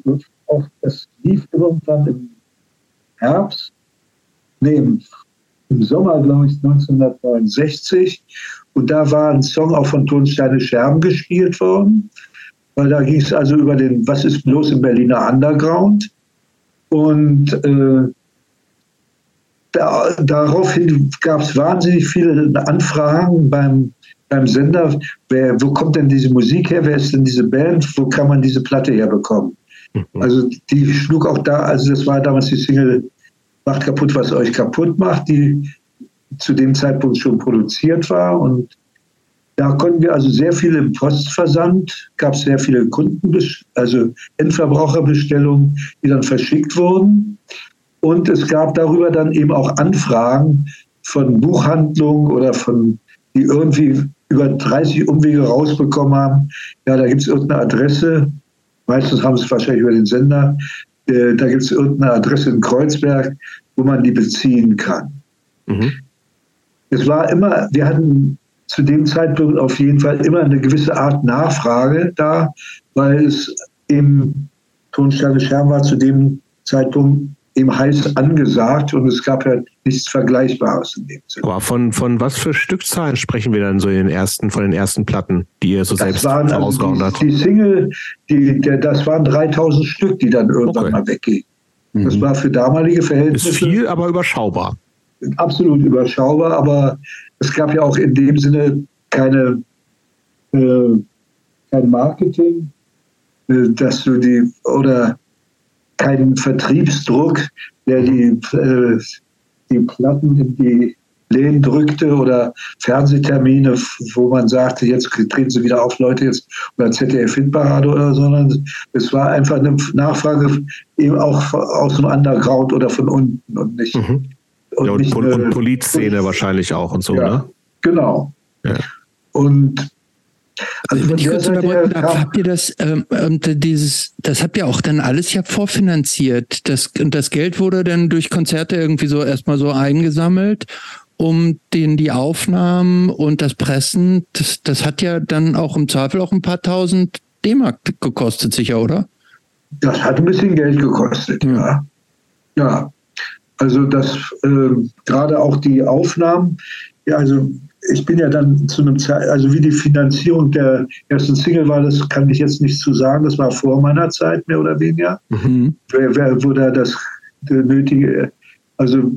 das lief irgendwann im Herbst, nee, im, im Sommer, glaube ich, 1969. Und da war ein Song auch von Tonsteine Scherben gespielt worden, weil da ging es also über den, was ist bloß im Berliner Underground. Und äh, da, daraufhin gab es wahnsinnig viele Anfragen beim, beim Sender. Wer, wo kommt denn diese Musik her? Wer ist denn diese Band? Wo kann man diese Platte herbekommen? Mhm. Also die schlug auch da, also das war damals die Single Macht kaputt, was euch kaputt macht, die zu dem Zeitpunkt schon produziert war. Und da konnten wir also sehr viele im Postversand, gab es sehr viele Kunden, also Endverbraucherbestellungen, die dann verschickt wurden. Und es gab darüber dann eben auch Anfragen von Buchhandlungen oder von, die irgendwie über 30 Umwege rausbekommen haben. Ja, da gibt es irgendeine Adresse, Meistens haben sie es wahrscheinlich über den Sender. Äh, da gibt es irgendeine Adresse in Kreuzberg, wo man die beziehen kann. Mhm. Es war immer, wir hatten zu dem Zeitpunkt auf jeden Fall immer eine gewisse Art Nachfrage da, weil es im Tonsteine Scherm war zu dem Zeitpunkt eben heiß angesagt und es gab ja nichts Vergleichbares in dem Sinne. Aber von, von was für Stückzahlen sprechen wir dann so in den ersten, von den ersten Platten, die ihr so das selbst waren, vorausgehauen also die, Die Single, die, der, das waren 3000 Stück, die dann irgendwann okay. mal weggingen. Mhm. Das war für damalige Verhältnisse. Ist viel, aber überschaubar. Absolut überschaubar, aber es gab ja auch in dem Sinne keine, äh, kein Marketing, äh, dass du die, oder keinen Vertriebsdruck, der die, äh, die Platten in die Läden drückte oder Fernsehtermine, wo man sagte, jetzt treten sie wieder auf, Leute, jetzt oder ZDF-Hitparade oder so, sondern es war einfach eine Nachfrage eben auch aus dem Underground oder von unten und nicht. Mhm. Und, ja, und, nicht Pol und Polizszene wahrscheinlich auch und so, ja, ne? Genau. Ja. Und also wenn ich kurz unterbrechen darf, habt ihr das, ähm, ähm dieses, das habt ihr auch dann alles ja vorfinanziert. Das, und das Geld wurde dann durch Konzerte irgendwie so erstmal so eingesammelt, um den die Aufnahmen und das Pressen, das, das hat ja dann auch im Zweifel auch ein paar tausend D-Mark gekostet, sicher, oder? Das hat ein bisschen Geld gekostet, ja. Ja. ja. Also das äh, gerade auch die Aufnahmen, ja, also ich bin ja dann zu einem Zeit, also wie die Finanzierung der ersten Single war, das kann ich jetzt nicht zu sagen. Das war vor meiner Zeit, mehr oder weniger. Mhm. Wer, wer, wo da das nötige, also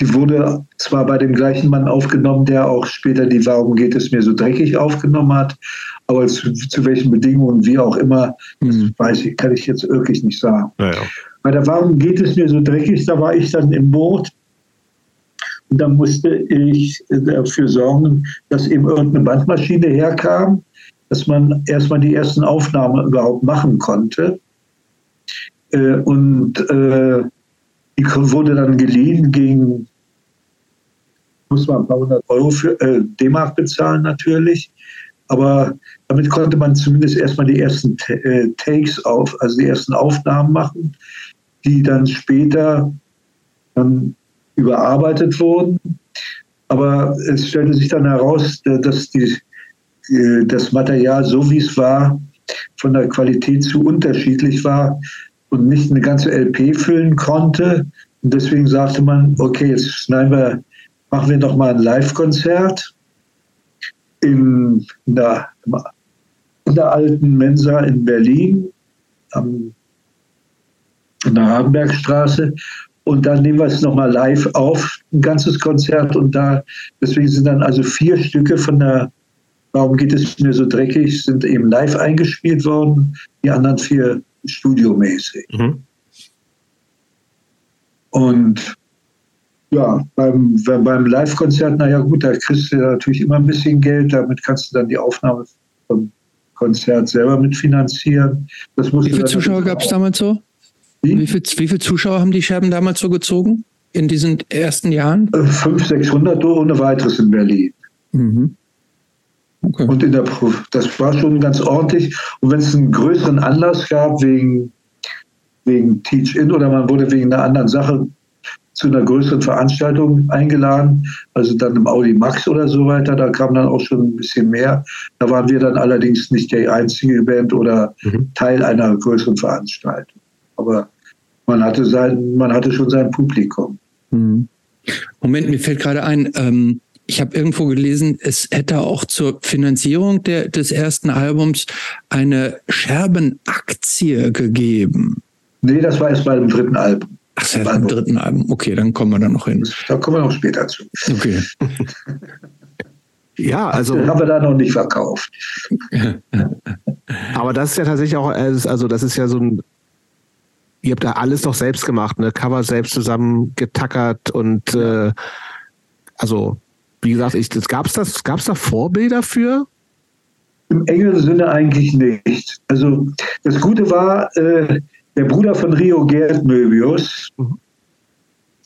die wurde zwar bei dem gleichen Mann aufgenommen, der auch später die Warum geht es mir so dreckig aufgenommen hat, aber zu, zu welchen Bedingungen, wie auch immer, das mhm. weiß ich, kann ich jetzt wirklich nicht sagen. Ja. Bei der Warum geht es mir so dreckig, da war ich dann im Boot dann musste ich dafür sorgen, dass eben irgendeine Bandmaschine herkam, dass man erstmal die ersten Aufnahmen überhaupt machen konnte. Äh, und äh, die wurde dann geliehen gegen, muss man ein paar hundert Euro für äh, D-Mark bezahlen natürlich. Aber damit konnte man zumindest erstmal die ersten Takes auf, also die ersten Aufnahmen machen, die dann später dann überarbeitet wurden. Aber es stellte sich dann heraus, dass die, äh, das Material, so wie es war, von der Qualität zu unterschiedlich war und nicht eine ganze LP füllen konnte. Und deswegen sagte man, okay, jetzt schneiden wir, machen wir noch mal ein Live-Konzert in, in, der, in der alten Mensa in Berlin am, in der Hardenbergstraße und dann nehmen wir es nochmal live auf, ein ganzes Konzert. Und da, deswegen sind dann also vier Stücke von der Warum geht es mir so dreckig, sind eben live eingespielt worden, die anderen vier studiomäßig. Mhm. Und ja, beim, beim Live-Konzert, naja gut, da kriegst du natürlich immer ein bisschen Geld, damit kannst du dann die Aufnahme vom Konzert selber mitfinanzieren. Das wie viele Zuschauer gab es damals so? Wie? Wie, viel, viele Zuschauer haben die Scherben damals so gezogen in diesen ersten Jahren? 500, 600 ohne weiteres in Berlin. Mhm. Okay. Und in der das war schon ganz ordentlich. Und wenn es einen größeren Anlass gab, wegen, wegen Teach-In oder man wurde wegen einer anderen Sache zu einer größeren Veranstaltung eingeladen, also dann im Audi Max oder so weiter, da kam dann auch schon ein bisschen mehr. Da waren wir dann allerdings nicht die einzige Band oder mhm. Teil einer größeren Veranstaltung. Aber man hatte, sein, man hatte schon sein Publikum. Mhm. Moment, mir fällt gerade ein, ähm, ich habe irgendwo gelesen, es hätte auch zur Finanzierung der, des ersten Albums eine Scherbenaktie gegeben. Nee, das war erst bei dem dritten Album. Ach, das ist beim dritten Album. Okay, dann kommen wir da noch hin. Da kommen wir noch später zu. Okay. ja, also. Den haben wir da noch nicht verkauft. Aber das ist ja tatsächlich auch, also das ist ja so ein, ihr habt da alles doch selbst gemacht, ne? Cover selbst zusammen getackert und äh, also wie gesagt, ich, das, gab's das, gab's da Vorbilder für? Im engeren Sinne eigentlich nicht. Also das Gute war, äh, der Bruder von Rio Gerd Möbius, mhm.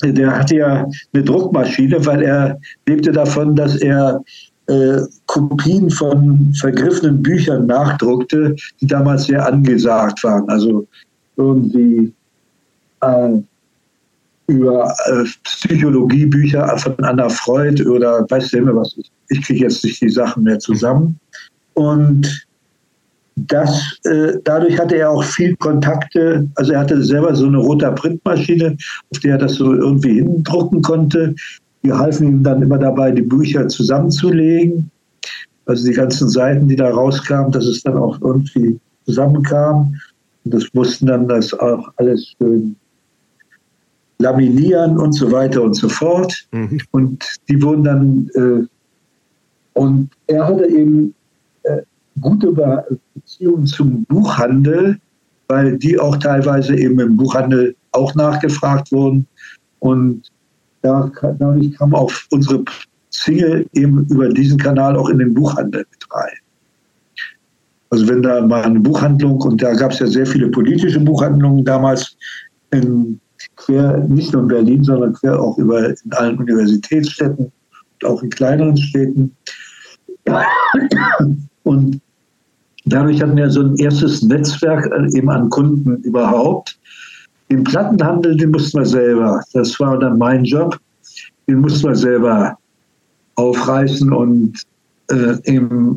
der hatte ja eine Druckmaschine, weil er lebte davon, dass er äh, Kopien von vergriffenen Büchern nachdruckte, die damals sehr angesagt waren. Also irgendwie äh, über äh, Psychologiebücher von Anna Freud oder weiß der immer was. Ich kriege jetzt nicht die Sachen mehr zusammen. Und das, äh, dadurch hatte er auch viel Kontakte. Also er hatte selber so eine rote Printmaschine, auf der er das so irgendwie hindrucken konnte. Wir halfen ihm dann immer dabei, die Bücher zusammenzulegen. Also die ganzen Seiten, die da rauskamen, dass es dann auch irgendwie zusammenkam. Und das mussten dann das auch alles schön laminieren und so weiter und so fort. Mhm. Und die wurden dann, äh, und er hatte eben äh, gute Beziehungen zum Buchhandel, weil die auch teilweise eben im Buchhandel auch nachgefragt wurden. Und da, dadurch kam auch unsere Single eben über diesen Kanal auch in den Buchhandel mit rein. Also wenn da mal eine Buchhandlung, und da gab es ja sehr viele politische Buchhandlungen damals in quer, nicht nur in Berlin, sondern quer auch über in allen Universitätsstädten und auch in kleineren Städten. Und dadurch hatten wir so ein erstes Netzwerk äh, eben an Kunden überhaupt. Den Plattenhandel, den mussten wir selber. Das war dann mein Job. Den mussten wir selber aufreißen und äh, eben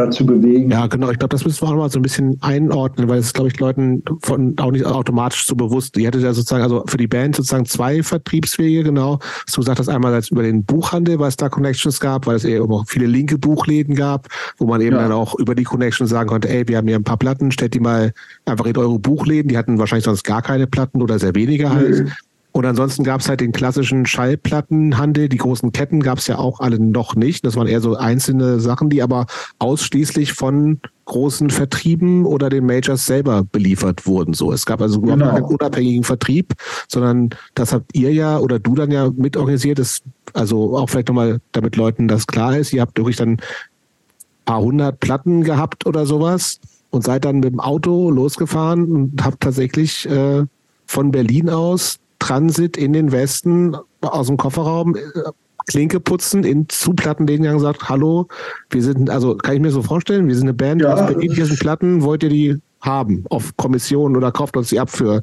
dazu bewegen. Ja, genau. Ich glaube, das müssen wir auch mal so ein bisschen einordnen, weil es, glaube ich, Leuten von, auch nicht automatisch so bewusst. Ihr hättet ja sozusagen, also für die Band sozusagen zwei Vertriebswege, genau. Du sagst das einmal als über den Buchhandel, weil es da Connections gab, weil es eben auch viele linke Buchläden gab, wo man eben ja. dann auch über die Connections sagen konnte, ey, wir haben hier ein paar Platten, stellt die mal einfach in eure Buchläden. Die hatten wahrscheinlich sonst gar keine Platten oder sehr wenige halt. Mhm. Und ansonsten gab es halt den klassischen Schallplattenhandel. Die großen Ketten gab es ja auch alle noch nicht. Das waren eher so einzelne Sachen, die aber ausschließlich von großen Vertrieben oder den Majors selber beliefert wurden. So, es gab also überhaupt genau. keinen unabhängigen Vertrieb, sondern das habt ihr ja oder du dann ja mitorganisiert. Das, also auch vielleicht nochmal, damit Leuten das klar ist. Ihr habt wirklich dann paar hundert Platten gehabt oder sowas und seid dann mit dem Auto losgefahren und habt tatsächlich äh, von Berlin aus Transit in den Westen aus dem Kofferraum, äh, Klinke putzen, in zu Plattenläden gegangen sagt, hallo, wir sind, also kann ich mir so vorstellen, wir sind eine Band, ja. hier sind Platten, wollt ihr die haben auf Kommission oder kauft uns die ab für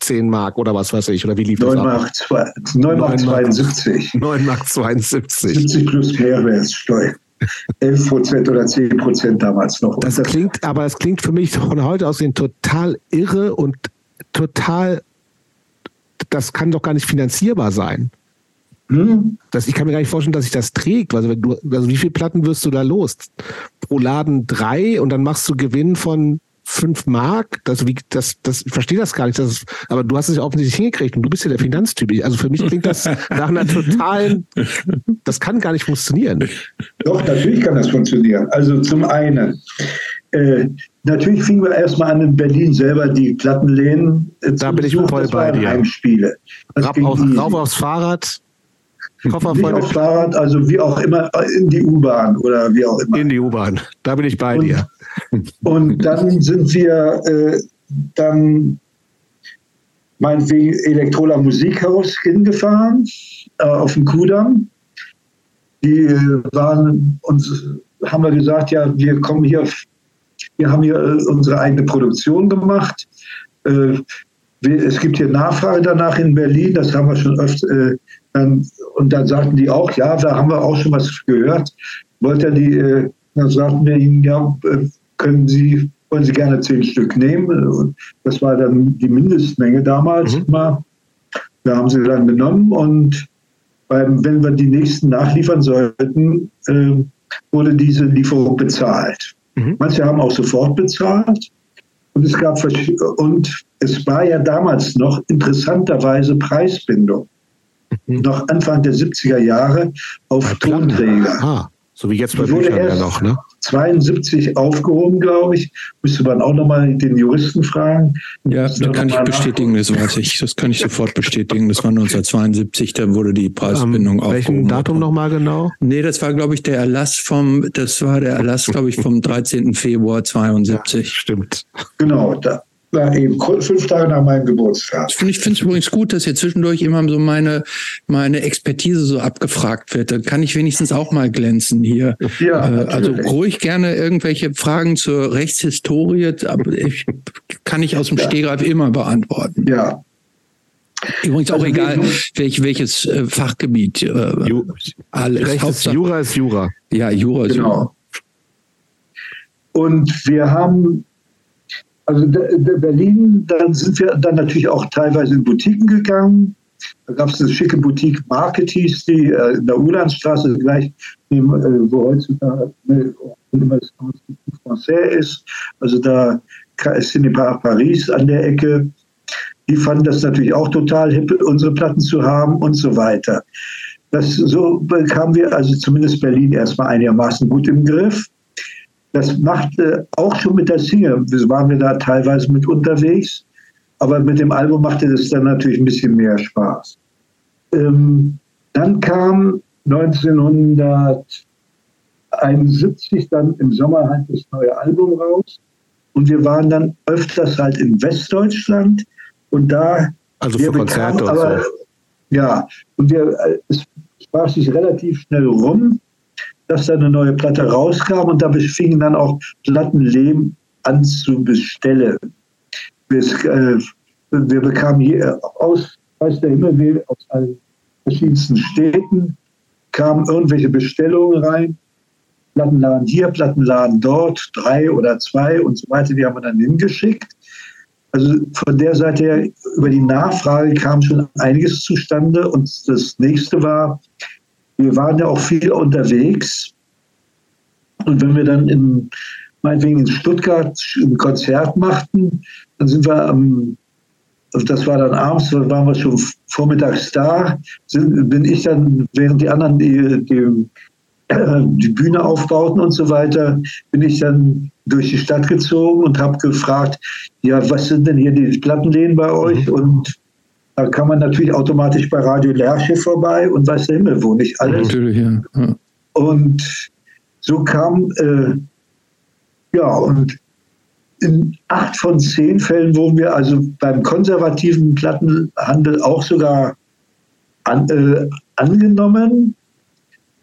10 Mark oder was weiß ich, oder wie lief 9 das Mark, ab? 9 Mark 72. 9 Mark 72. 70 plus Mehrwertsteuer. 11 Prozent oder 10 Prozent damals noch. Das, das klingt, aber es klingt für mich von heute aus total irre und total das kann doch gar nicht finanzierbar sein. Hm? Das, ich kann mir gar nicht vorstellen, dass sich das trägt. Also, wenn du, also wie viele Platten wirst du da los? Pro Laden drei und dann machst du Gewinn von fünf Mark. Das, wie, das, das, ich verstehe das gar nicht. Das ist, aber du hast es ja offensichtlich hingekriegt und du bist ja der Finanztyp. Also für mich klingt das nach einer totalen, das kann gar nicht funktionieren. Doch, natürlich kann das funktionieren. Also zum einen, Äh, natürlich fingen wir erstmal an in Berlin selber die Plattenläden. Äh, da bin ich voll bei dir. Heimspiele. Rauf, auf, rauf aufs Fahrrad. Koffer Nicht aufs Fahrrad, also wie auch immer in die U-Bahn oder wie auch immer. In die U-Bahn, da bin ich bei und, dir. Und dann sind wir äh, dann meinetwegen Elektrola Musikhaus hingefahren äh, auf dem Kudamm. Die äh, waren uns, haben wir gesagt, ja, wir kommen hier, wir haben hier äh, unsere eigene Produktion gemacht. Äh, es gibt hier Nachfrage danach in Berlin, das haben wir schon öfter. Äh, und dann sagten die auch, ja, da haben wir auch schon was gehört. Wollte die, dann sagten wir ihnen, ja, können Sie wollen Sie gerne zehn Stück nehmen. Das war dann die Mindestmenge damals mhm. mal. Da haben sie dann genommen und beim, wenn wir die nächsten nachliefern sollten, wurde diese Lieferung bezahlt. Mhm. Manche haben auch sofort bezahlt. Und es gab und es war ja damals noch interessanterweise Preisbindung. Mhm. Noch Anfang der 70er Jahre auf Tonträger. Aha. So wie jetzt bei Büchern ja noch, ne? 72 aufgehoben, glaube ich. Müsste man auch nochmal den Juristen fragen. Ja, das kann ich bestätigen, das weiß ich. Das kann ich sofort bestätigen. Das war 1972, da wurde die Preisbindung um, aufgehoben. Welchen Datum nochmal genau? Nee, das war, glaube ich, der Erlass vom, das war der Erlass, glaube ich, vom 13. Februar 72. Ja, stimmt. Genau, da, war eben fünf Tage nach meinem Geburtstag. Ich finde es übrigens gut, dass hier zwischendurch immer so meine, meine Expertise so abgefragt wird. Dann kann ich wenigstens auch mal glänzen hier. Ja, äh, also ruhig gerne irgendwelche Fragen zur Rechtshistorie, aber ich, kann ich aus dem ja. Stehgreif immer beantworten. Ja. Übrigens auch also egal, welch, welches äh, Fachgebiet. Äh, Ju alles. Jura ist Jura. Ja, Jura ist genau. Jura. Und wir haben also Berlin, dann sind wir dann natürlich auch teilweise in Boutiquen gegangen. Da gab es eine schicke Boutique Marketies, die äh, in der Ulandstraße gleich neben, äh, wo heutzutage ne, immer das Français ist. Also da ist Paris an der Ecke. Die fanden das natürlich auch total hip, unsere Platten zu haben und so weiter. Das, so bekamen wir also zumindest Berlin erstmal einigermaßen gut im Griff. Das machte auch schon mit der Single, waren wir da teilweise mit unterwegs, aber mit dem Album machte das dann natürlich ein bisschen mehr Spaß. Ähm, dann kam 1971 dann im Sommer halt das neue Album raus und wir waren dann öfters halt in Westdeutschland und da also für Konzerte und so. Ja, und wir, äh, es sprach sich relativ schnell rum, dass da eine neue Platte rauskam und da fingen dann auch Plattenleben an zu bestellen. Wir, äh, wir bekamen hier aus, weiß der Himmel, aus allen verschiedensten Städten, kamen irgendwelche Bestellungen rein. Plattenladen hier, Plattenladen dort, drei oder zwei und so weiter, die haben wir dann hingeschickt. Also von der Seite her, über die Nachfrage kam schon einiges zustande. Und das nächste war, wir waren ja auch viel unterwegs. Und wenn wir dann in, meinetwegen in Stuttgart ein Konzert machten, dann sind wir am, das war dann abends, waren wir schon vormittags da, sind, bin ich dann, während die anderen die, die, die Bühne aufbauten und so weiter, bin ich dann durch die Stadt gezogen und habe gefragt, ja, was sind denn hier die Plattenläden bei euch? Mhm. Und da kann man natürlich automatisch bei Radio Lerche vorbei und weiß der Himmel wo, nicht alles. Natürlich, ja. ja. Und so kam, äh, ja, und in acht von zehn Fällen wurden wir also beim konservativen Plattenhandel auch sogar an, äh, angenommen.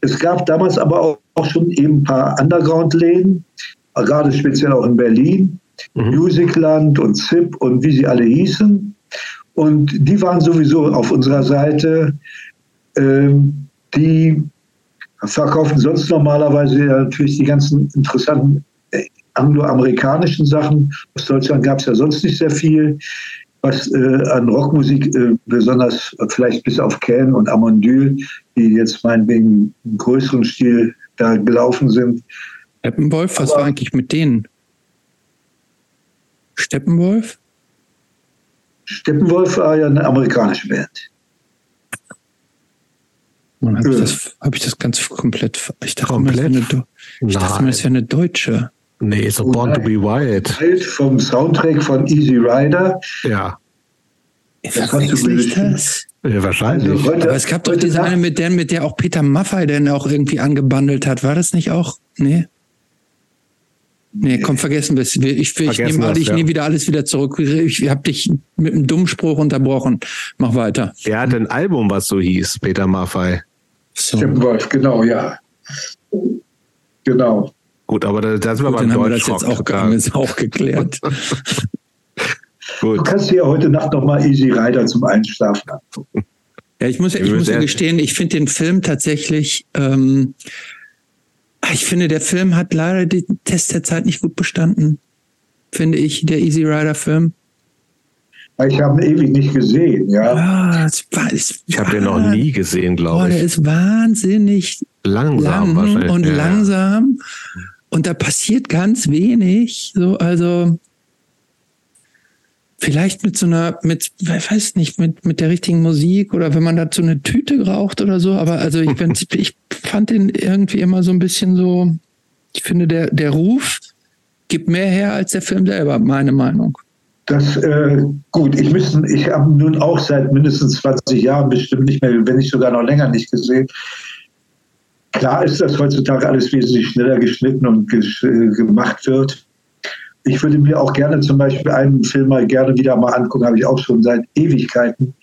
Es gab damals aber auch, auch schon eben ein paar Underground-Läden, gerade speziell auch in Berlin, mhm. Musicland und ZIP und wie sie alle hießen. Und die waren sowieso auf unserer Seite. Ähm, die verkaufen sonst normalerweise natürlich die ganzen interessanten äh, angloamerikanischen Sachen. Aus Deutschland gab es ja sonst nicht sehr viel, was äh, an Rockmusik, äh, besonders vielleicht bis auf Can und Amondyl, die jetzt meinetwegen im größeren Stil da gelaufen sind. Steppenwolf, was Aber, war eigentlich mit denen? Steppenwolf? Steppenwolf war ja eine amerikanische Band. Habe ich, das, hab ich das ganz komplett. Ich dachte, komplett? Immer, das, eine, ich dachte immer, das wäre eine deutsche. Nee, so oh Born to be Wild. Wild vom Soundtrack von Easy Rider. Ja. Verwechsel ich das? Ja, wahrscheinlich. Also heute, Aber es gab doch diese eine, mit der, mit der auch Peter Maffay dann auch irgendwie angebandelt hat. War das nicht auch? Nee. Nee, komm, vergessen wir es. Ich, ich, nehme ich ja. nehme wieder alles wieder zurück. Ich habe dich mit einem dummen Spruch unterbrochen. Mach weiter. Er hat ein Album, was so hieß, Peter Maffay. So. Wolf, genau, ja. Genau. Gut, aber da, da sind wir Gut, beim dann haben wir das jetzt auch, haben auch geklärt. Gut. Du kannst dir ja heute Nacht noch mal Easy Rider zum Einschlafen angucken. Ja, ich muss, ich muss ja gestehen, ich finde den Film tatsächlich, ähm, ich finde, der Film hat leider den Test der Zeit nicht gut bestanden. Finde ich, der Easy Rider Film. Ich habe ihn ewig nicht gesehen, ja. ja es war, es ich habe den noch nie gesehen, glaube ich. Der ist wahnsinnig langsam lang und ja. langsam. Und da passiert ganz wenig. So, also vielleicht mit so einer, mit, ich weiß nicht, mit, mit der richtigen Musik oder wenn man dazu eine Tüte braucht oder so. Aber also ich, ich fand den irgendwie immer so ein bisschen so, ich finde, der, der Ruf gibt mehr her als der Film selber, meine Meinung. Das, äh, gut, ich müsste, ich habe nun auch seit mindestens 20 Jahren bestimmt nicht mehr, wenn nicht sogar noch länger nicht gesehen. Klar ist, dass heutzutage alles wesentlich schneller geschnitten und gemacht wird ich würde mir auch gerne zum Beispiel einen Film mal gerne wieder mal angucken, habe ich auch schon seit Ewigkeiten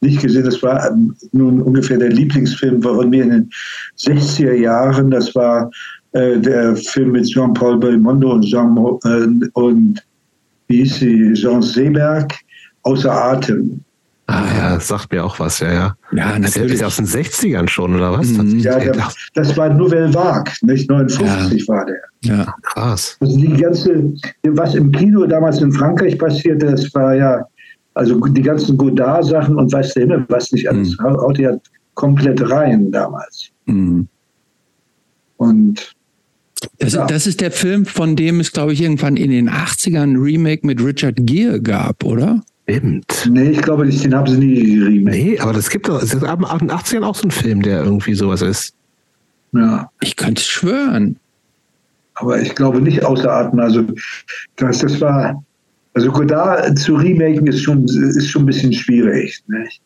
nicht gesehen. Das war ähm, nun ungefähr der Lieblingsfilm von mir in den 60er Jahren. Das war äh, der Film mit Jean-Paul Belmondo und Jean äh, und wie hieß sie, Jean Seberg, Außer Atem. Ah ja, das sagt mir auch was, ja, ja. Ja, natürlich. Das ist aus den 60ern schon, oder was? Mhm. Ja, der, das war Nouvelle Vague, nicht? 59 ja. war der. Ja, krass. Also die ganze, was im Kino damals in Frankreich passierte, das war ja, also die ganzen Godard-Sachen und weiß der Himmel, was nicht alles, mhm. haut ja komplett rein damals. Mhm. Und das, ja. das, ist der Film, von dem es, glaube ich, irgendwann in den 80ern ein Remake mit Richard Gere gab, oder? Stimmt. Nee, ich glaube, den haben sie nie geremaked. Nee, aber das gibt doch, es ist ab den 80ern auch so ein Film, der irgendwie sowas ist. Ja. Ich könnte schwören. Aber ich glaube nicht außer Atem. Also, das, das war, also Godard zu remaken ist schon, ist schon ein bisschen schwierig. Nicht?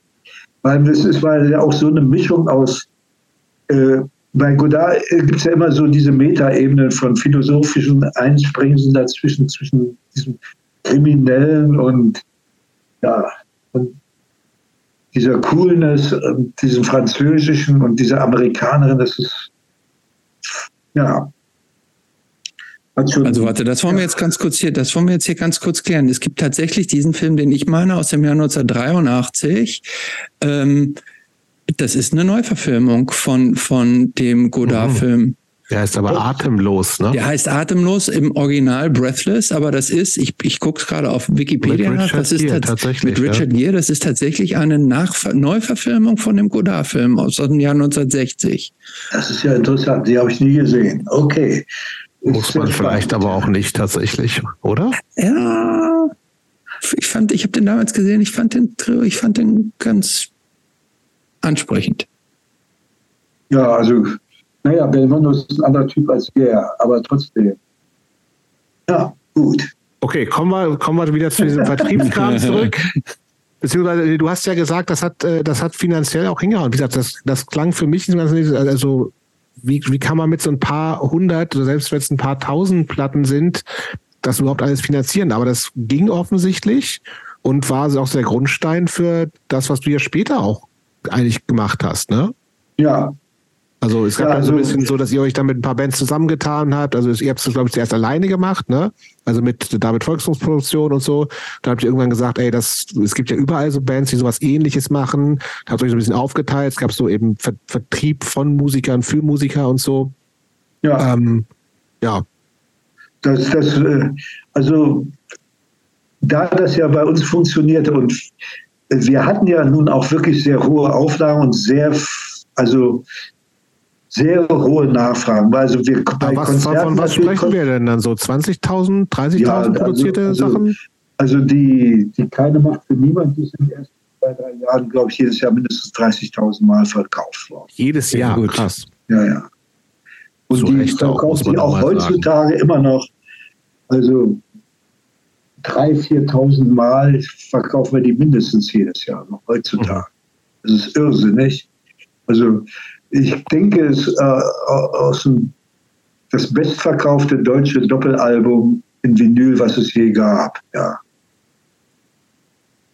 Weil es ist, war ja auch so eine Mischung aus, äh, bei Godard gibt es ja immer so diese Metaebene von philosophischen Einsprengseln dazwischen, zwischen diesem Kriminellen und ja, und dieser Coolness, diesem Französischen und dieser Amerikanerin, das ist, ja. Also warte, das wollen wir jetzt ganz kurz hier, das wollen wir jetzt hier ganz kurz klären. Es gibt tatsächlich diesen Film, den ich meine, aus dem Jahr 1983. Ähm, das ist eine Neuverfilmung von, von dem Godard-Film. Der heißt aber atemlos, ne? Der heißt atemlos im Original Breathless, aber das ist, ich, ich gucke es gerade auf Wikipedia nach, das ist Gere, tatsächlich mit Richard ja. Gere, das ist tatsächlich eine Nach Neuverfilmung von dem Godard-Film aus dem Jahr 1960. Das ist ja interessant, die habe ich nie gesehen. Okay. Muss man vielleicht spannend. aber auch nicht tatsächlich, oder? Ja. Ich fand, ich habe den damals gesehen, ich fand den, ich fand den ganz ansprechend. Ja, also naja, Belmondo ist ein anderer Typ als wir, aber trotzdem. Ja, gut. Okay, kommen wir, kommen wir wieder zu diesem Vertriebskram zurück. Beziehungsweise, du hast ja gesagt, das hat, äh, das hat finanziell auch hingehauen. Wie gesagt, das, das klang für mich, also, wie, wie kann man mit so ein paar hundert, oder selbst wenn es ein paar tausend Platten sind, das überhaupt alles finanzieren? Aber das ging offensichtlich und war auch der Grundstein für das, was du ja später auch eigentlich gemacht hast, ne? Ja, also es gab ja, also, so ein bisschen so, dass ihr euch dann mit ein paar Bands zusammengetan habt. Also ihr habt es, glaube ich, zuerst alleine gemacht, ne? Also mit David Volksmusproduktion und so. Da habt ihr irgendwann gesagt, ey, das, es gibt ja überall so Bands, die sowas ähnliches machen. Da habt ihr euch so ein bisschen aufgeteilt. Es gab so eben Ver Vertrieb von Musikern für Musiker und so. Ja. Ähm, ja. Das, das, äh, also da das ja bei uns funktionierte und wir hatten ja nun auch wirklich sehr hohe Auflagen und sehr, also sehr hohe Nachfragen. Also wir bei was, von was sprechen wir denn dann so? 20.000, 30.000 ja, also, produzierte also, Sachen? Also die, die keine Macht für niemand, die sind erst zwei, drei Jahren, glaube ich, jedes Jahr mindestens 30.000 Mal verkauft worden. Jedes Jahr, gut. krass. Ja, ja. Und so die verkaufen sie auch heutzutage sagen. immer noch Also 3.000, 4.000 Mal verkaufen wir die mindestens jedes Jahr noch heutzutage. Das ist irrsinnig. Also ich denke, es ist äh, aus dem, das bestverkaufte deutsche Doppelalbum in Vinyl, was es je gab. Ja.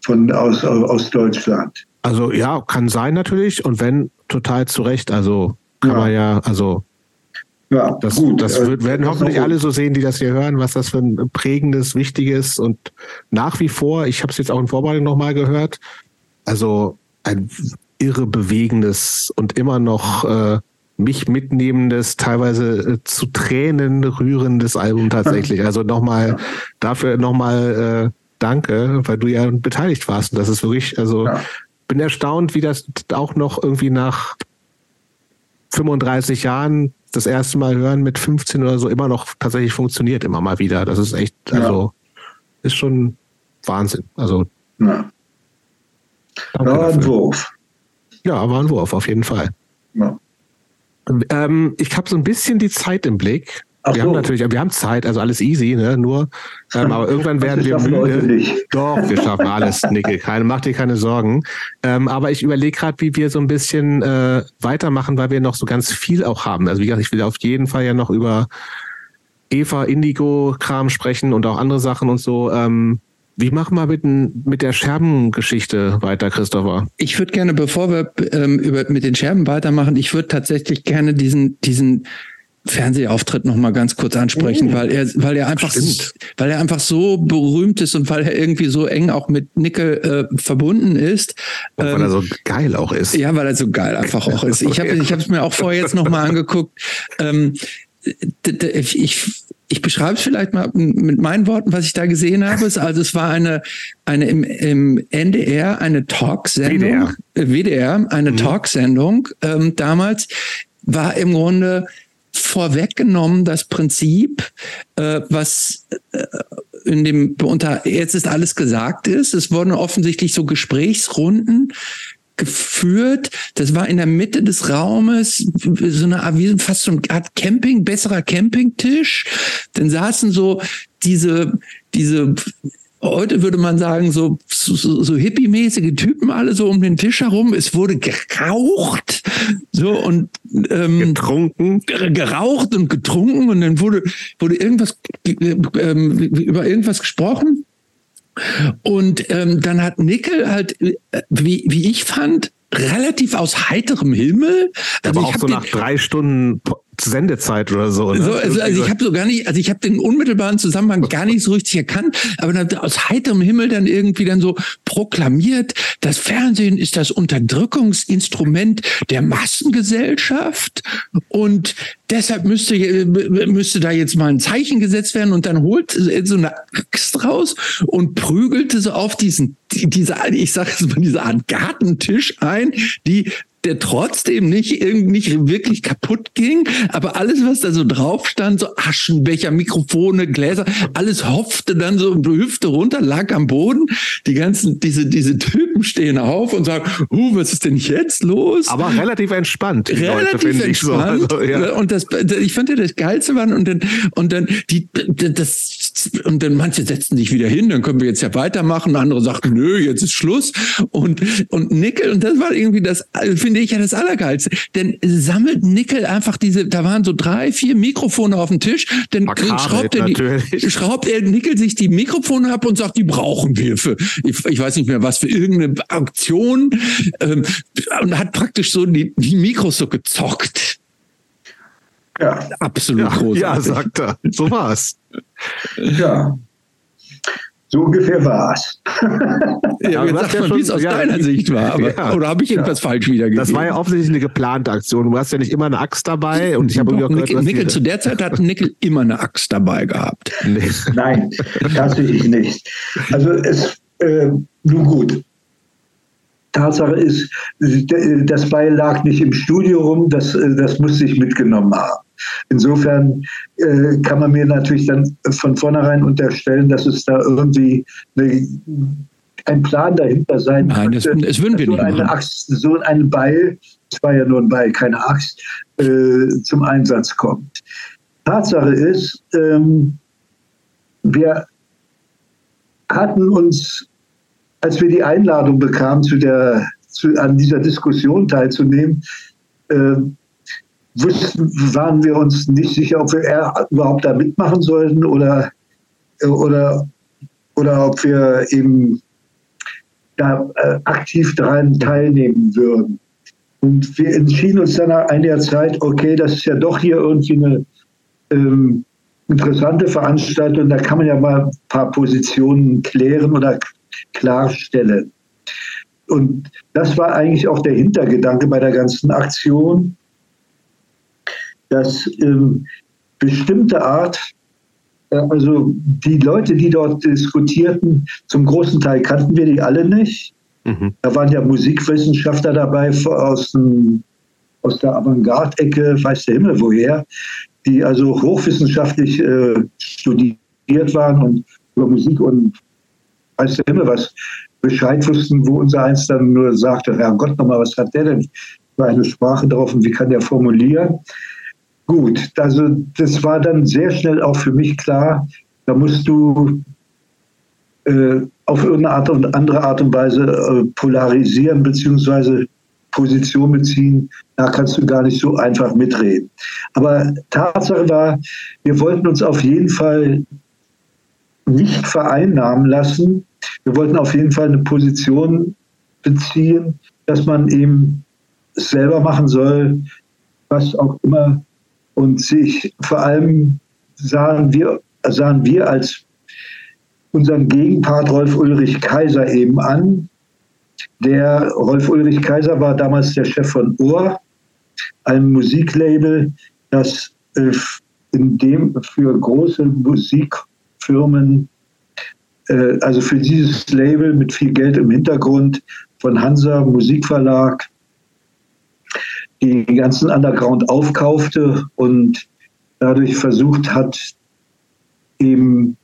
Von, aus, aus Deutschland. Also ja, kann sein natürlich. Und wenn, total zu Recht. Also kann ja. man ja, also ja, das, gut. das wird, werden hoffentlich alle so sehen, die das hier hören, was das für ein prägendes, wichtiges und nach wie vor, ich habe es jetzt auch in Vorbereitung nochmal gehört, also ein irre bewegendes und immer noch äh, mich mitnehmendes, teilweise äh, zu Tränen rührendes Album tatsächlich. Also nochmal dafür nochmal äh, danke, weil du ja beteiligt warst. Und das ist wirklich, also ja. bin erstaunt, wie das auch noch irgendwie nach 35 Jahren das erste Mal hören mit 15 oder so immer noch tatsächlich funktioniert, immer mal wieder. Das ist echt, also ja. ist schon Wahnsinn. Also ja. war ein Wurf. Ja, war ein Wurf, auf jeden Fall. Ja. Ähm, ich habe so ein bisschen die Zeit im Blick. Ach wir so. haben natürlich, wir haben Zeit, also alles easy, ne? Nur, ähm, aber irgendwann werden wir müde. Doch, wir schaffen alles, Nickel. Keine, mach dir keine Sorgen. Ähm, aber ich überlege gerade, wie wir so ein bisschen äh, weitermachen, weil wir noch so ganz viel auch haben. Also wie gesagt, ich will auf jeden Fall ja noch über Eva Indigo-Kram sprechen und auch andere Sachen und so. Ähm, wie machen wir mit, mit der Scherbengeschichte weiter, Christopher? Ich würde gerne, bevor wir ähm, über, mit den Scherben weitermachen, ich würde tatsächlich gerne diesen, diesen Fernsehauftritt noch mal ganz kurz ansprechen, oh, weil er, weil er einfach, stimmt. weil er einfach so berühmt ist und weil er irgendwie so eng auch mitNickel äh, verbunden ist. Und ähm, weil er so geil auch ist. Ja, weil er so geil einfach auch ist. Ich habe, ich habe es mir auch vorher jetzt noch mal angeguckt. Ähm, ich, ich beschreibe es vielleicht mal mit meinen Worten, was ich da gesehen habe. Also es war eine, eine im, im NDR eine Talksendung, WDR, WDR eine mhm. Talksendung ähm, damals war im Grunde vorweggenommen das Prinzip, äh, was äh, in dem unter jetzt ist alles gesagt ist. Es wurden offensichtlich so Gesprächsrunden geführt. Das war in der Mitte des Raumes, so eine wie fast so eine Art Camping, besserer Campingtisch. Dann saßen so diese, diese heute würde man sagen, so, so, so hippie-mäßige Typen alle so um den Tisch herum. Es wurde geraucht, so und ähm, getrunken, geraucht und getrunken und dann wurde wurde irgendwas ähm, über irgendwas gesprochen. Und ähm, dann hat Nickel halt, äh, wie, wie ich fand, relativ aus heiterem Himmel. Also Aber auch so nach drei Stunden Sendezeit oder so. Ne? so also, also, ich habe so gar nicht, also ich habe den unmittelbaren Zusammenhang gar nicht so richtig erkannt, aber dann aus heiterem Himmel dann irgendwie dann so proklamiert, das Fernsehen ist das Unterdrückungsinstrument der Massengesellschaft und deshalb müsste, müsste da jetzt mal ein Zeichen gesetzt werden und dann holt so eine Axt raus und prügelte so auf diesen, diese, ich sage jetzt mal, diese Art Gartentisch ein, die der trotzdem nicht irgendwie nicht wirklich kaputt ging, aber alles, was da so drauf stand, so Aschenbecher, Mikrofone, Gläser, alles hopfte dann so um die Hüfte runter, lag am Boden. Die ganzen, diese, diese Typen stehen auf und sagen, uh, was ist denn jetzt los? Aber relativ entspannt. Relativ Leute, entspannt. So. Also, ja. Und das, ich fand ja das Geilste waren und dann, und dann, die, das, und dann manche setzten sich wieder hin, dann können wir jetzt ja weitermachen. Andere sagten, nö, jetzt ist Schluss. Und, und Nickel, und das war irgendwie das, finde ich ja das Allergeilste. Denn sammelt Nickel einfach diese, da waren so drei, vier Mikrofone auf dem Tisch, dann schraubt er, die, schraubt er Nickel sich die Mikrofone ab und sagt, die brauchen wir für, ich, ich weiß nicht mehr was, für irgendeine Aktion ähm, und hat praktisch so die, die Mikros so gezockt. Ja. Absolut ja, großartig. Ja, sagt er. So war's. Ja. So ungefähr war es. ja, jetzt sag mal, wie es aus ja, deiner Sicht war. Aber, ja, oder habe ich irgendwas falsch wiedergegeben? Das war ja offensichtlich eine geplante Aktion. Du hast ja nicht immer eine Axt dabei. Und ich habe gehört, Nickel, zu der Zeit hat Nickel immer eine Axt dabei gehabt. Nee. Nein, tatsächlich nicht. Also es, äh, nun gut. Tatsache ist, das Beil lag nicht im Studio rum, das, das musste ich mitgenommen haben. Insofern äh, kann man mir natürlich dann von vornherein unterstellen, dass es da irgendwie eine, ein Plan dahinter sein Nein, das, das würden wir so nicht eine machen. Axt, so ein Beil, es war ja nur ein Beil, keine Axt, äh, zum Einsatz kommt. Tatsache ist, ähm, wir hatten uns, als wir die Einladung bekamen, zu der, zu, an dieser Diskussion teilzunehmen, äh, wussten, waren wir uns nicht sicher, ob wir überhaupt da mitmachen sollten oder, oder, oder ob wir eben da äh, aktiv daran teilnehmen würden. Und wir entschieden uns dann nach einiger Zeit, okay, das ist ja doch hier irgendwie eine ähm, interessante Veranstaltung, da kann man ja mal ein paar Positionen klären oder klarstellen. Und das war eigentlich auch der Hintergedanke bei der ganzen Aktion, dass ähm, bestimmte Art, äh, also die Leute, die dort diskutierten, zum großen Teil kannten wir die alle nicht. Mhm. Da waren ja Musikwissenschaftler dabei aus, dem, aus der Avantgarde-Ecke, weiß der Himmel woher, die also hochwissenschaftlich äh, studiert waren und über Musik und weiß der Himmel was Bescheid wussten, wo unser eins dann nur sagte, Herrgott nochmal, was hat der denn für eine Sprache drauf und wie kann der formulieren? Gut, also das war dann sehr schnell auch für mich klar, da musst du äh, auf irgendeine Art und andere Art und Weise äh, polarisieren beziehungsweise Position beziehen, da kannst du gar nicht so einfach mitreden. Aber Tatsache war, wir wollten uns auf jeden Fall nicht vereinnahmen lassen. Wir wollten auf jeden Fall eine Position beziehen, dass man eben selber machen soll, was auch immer. Und sich vor allem sahen wir, sahen wir als unseren Gegenpart Rolf Ulrich Kaiser eben an, der Rolf Ulrich Kaiser war damals der Chef von Ohr, einem Musiklabel, das äh, in dem für große Musikfirmen, äh, also für dieses Label mit viel Geld im Hintergrund von Hansa Musikverlag, die ganzen Underground aufkaufte und dadurch versucht hat, eben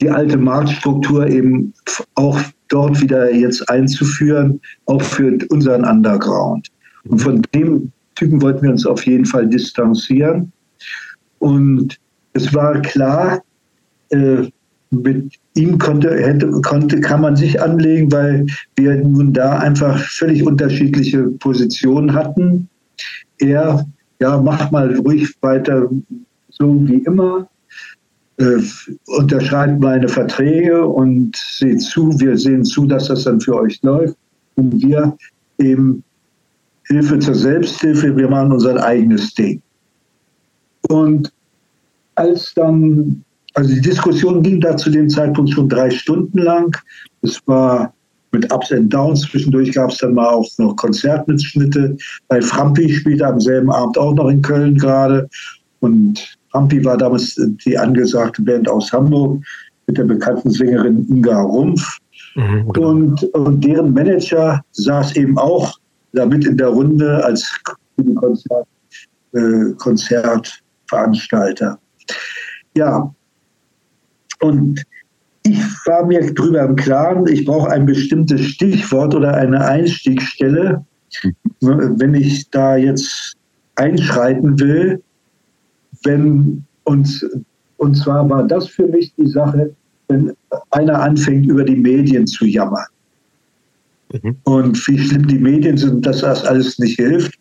die alte Marktstruktur eben auch dort wieder jetzt einzuführen, auch für unseren Underground. Und von dem Typen wollten wir uns auf jeden Fall distanzieren. Und es war klar, äh, mit ihm konnte, hätte, konnte, kann man sich anlegen, weil wir nun da einfach völlig unterschiedliche Positionen hatten. Er, ja, mach mal ruhig weiter so wie immer äh, unterschreibt meine Verträge und seht zu, wir sehen zu, dass das dann für euch läuft. Und wir eben Hilfe zur Selbsthilfe, wir machen unser eigenes Ding. Und als dann, also die Diskussion ging da zu dem Zeitpunkt schon drei Stunden lang. Es war mit Ups and Downs. Zwischendurch gab es dann mal auch noch Konzertmitschnitte, weil Frampi spielte am selben Abend auch noch in Köln gerade. Und Ampi war damals die angesagte Band aus Hamburg mit der bekannten Sängerin Inga Rumpf. Mhm, genau. und, und deren Manager saß eben auch damit in der Runde als Konzert, äh, Konzertveranstalter. Ja, und ich war mir darüber im Klaren, ich brauche ein bestimmtes Stichwort oder eine Einstiegsstelle, wenn ich da jetzt einschreiten will wenn uns, und zwar war das für mich die Sache, wenn einer anfängt, über die Medien zu jammern. Mhm. Und wie schlimm die Medien sind, dass das alles nicht hilft.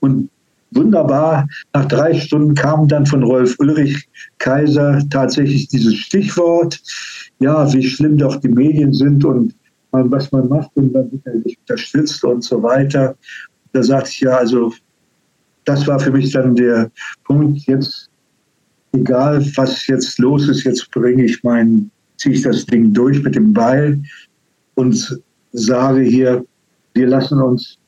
Und wunderbar, nach drei Stunden kam dann von Rolf Ulrich Kaiser tatsächlich dieses Stichwort, ja, wie schlimm doch die Medien sind und was man macht und dann wird er sich unterstützt und so weiter. Da sagte ich ja, also das war für mich dann der Punkt, jetzt, egal was jetzt los ist, jetzt bringe ich mein, ziehe ich das Ding durch mit dem Beil und sage hier, wir lassen uns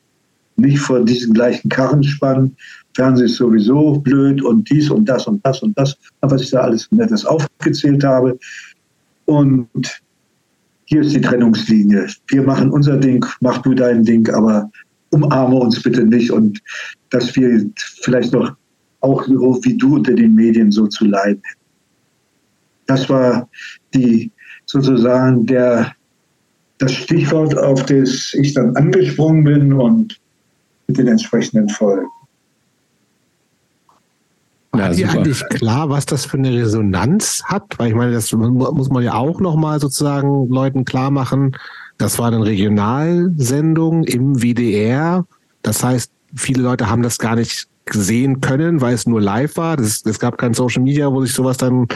nicht vor diesen gleichen Karren spannen. Fernsehen ist sowieso blöd und dies und das und das und das, was ich da alles Nettes aufgezählt habe. Und hier ist die Trennungslinie. Wir machen unser Ding, mach du dein Ding, aber umarme uns bitte nicht und dass wir vielleicht noch auch wie du unter den Medien so zu leiden. Das war die sozusagen der, das Stichwort, auf das ich dann angesprungen bin und mit den entsprechenden Folgen. Ja, War dir eigentlich klar, was das für eine Resonanz hat? Weil ich meine, das muss man ja auch nochmal sozusagen Leuten klar machen. Das war eine Regionalsendung im WDR. Das heißt, viele Leute haben das gar nicht sehen können, weil es nur live war. Es gab kein Social Media, wo sich sowas dann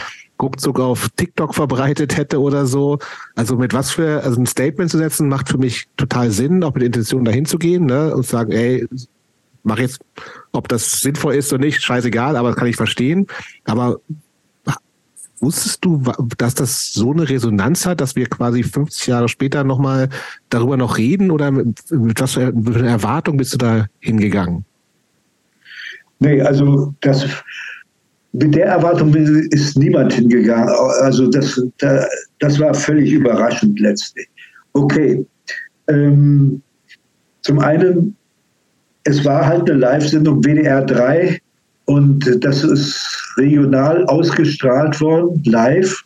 ruckzuck auf TikTok verbreitet hätte oder so. Also mit was für, also ein Statement zu setzen, macht für mich total Sinn, auch mit der Intention dahin zu gehen ne, und zu sagen, ey, mach jetzt, ob das sinnvoll ist oder nicht, scheißegal, aber das kann ich verstehen. Aber wusstest du, dass das so eine Resonanz hat, dass wir quasi 50 Jahre später nochmal darüber noch reden oder mit, mit was für einer Erwartung bist du da hingegangen? Nee, also das mit der Erwartung ist niemand hingegangen. Also das, das war völlig überraschend letztlich. Okay. Ähm, zum einen, es war halt eine Live-Sendung WDR 3 und das ist regional ausgestrahlt worden, live.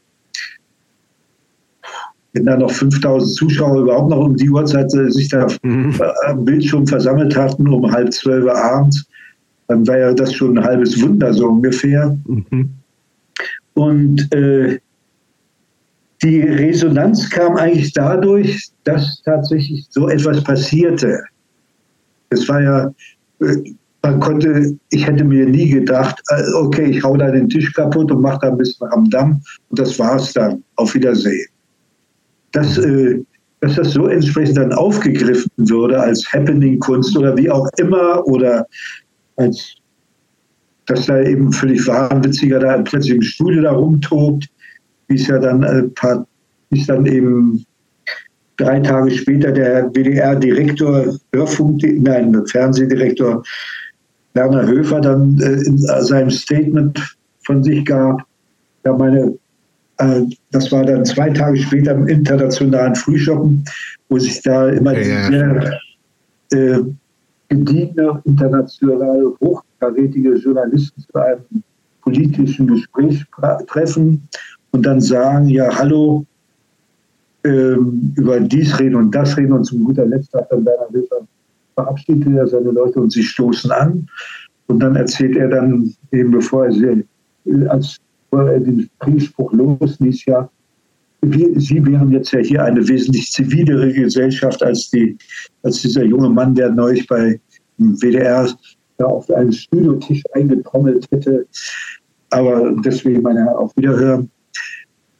Wenn da noch 5000 Zuschauer überhaupt noch um die Uhrzeit sich da mhm. am Bildschirm versammelt hatten, um halb zwölf abends, dann war ja das schon ein halbes Wunder so ungefähr. Mhm. Und äh, die Resonanz kam eigentlich dadurch, dass tatsächlich so etwas passierte. Es war ja, äh, man konnte, ich hätte mir nie gedacht, äh, okay, ich hau da den Tisch kaputt und mache da ein bisschen Ramdam und das war's dann. Auf Wiedersehen. Das, äh, dass das so entsprechend dann aufgegriffen würde als Happening-Kunst oder wie auch immer oder als dass da eben völlig wahnwitziger da plötzlich im Studio da rumtobt, wie es ja dann ein paar, wie es dann eben drei Tage später der WDR-Direktor, Hörfunk, nein, Fernsehdirektor Werner Höfer dann äh, in seinem Statement von sich gab. Ja, meine, äh, das war dann zwei Tage später im internationalen Frühschoppen, wo sich da immer ja, sehr äh, gediegene, international hochkarätige Journalisten zu einem politischen Gespräch treffen und dann sagen, ja, hallo, ähm, über dies reden und das reden und zum guter Letzt hat dann Werner Wilfer verabschiedet er seine Leute und sie stoßen an. Und dann erzählt er dann, eben bevor er, sie, als, bevor er den Friedensspruch losließ, ja, wir, Sie wären jetzt ja hier eine wesentlich zivilere Gesellschaft als, die, als dieser junge Mann, der neulich bei WDR da auf einen Studiotisch eingetrommelt hätte. Aber deswegen, meine Herren, auf Wiederhören.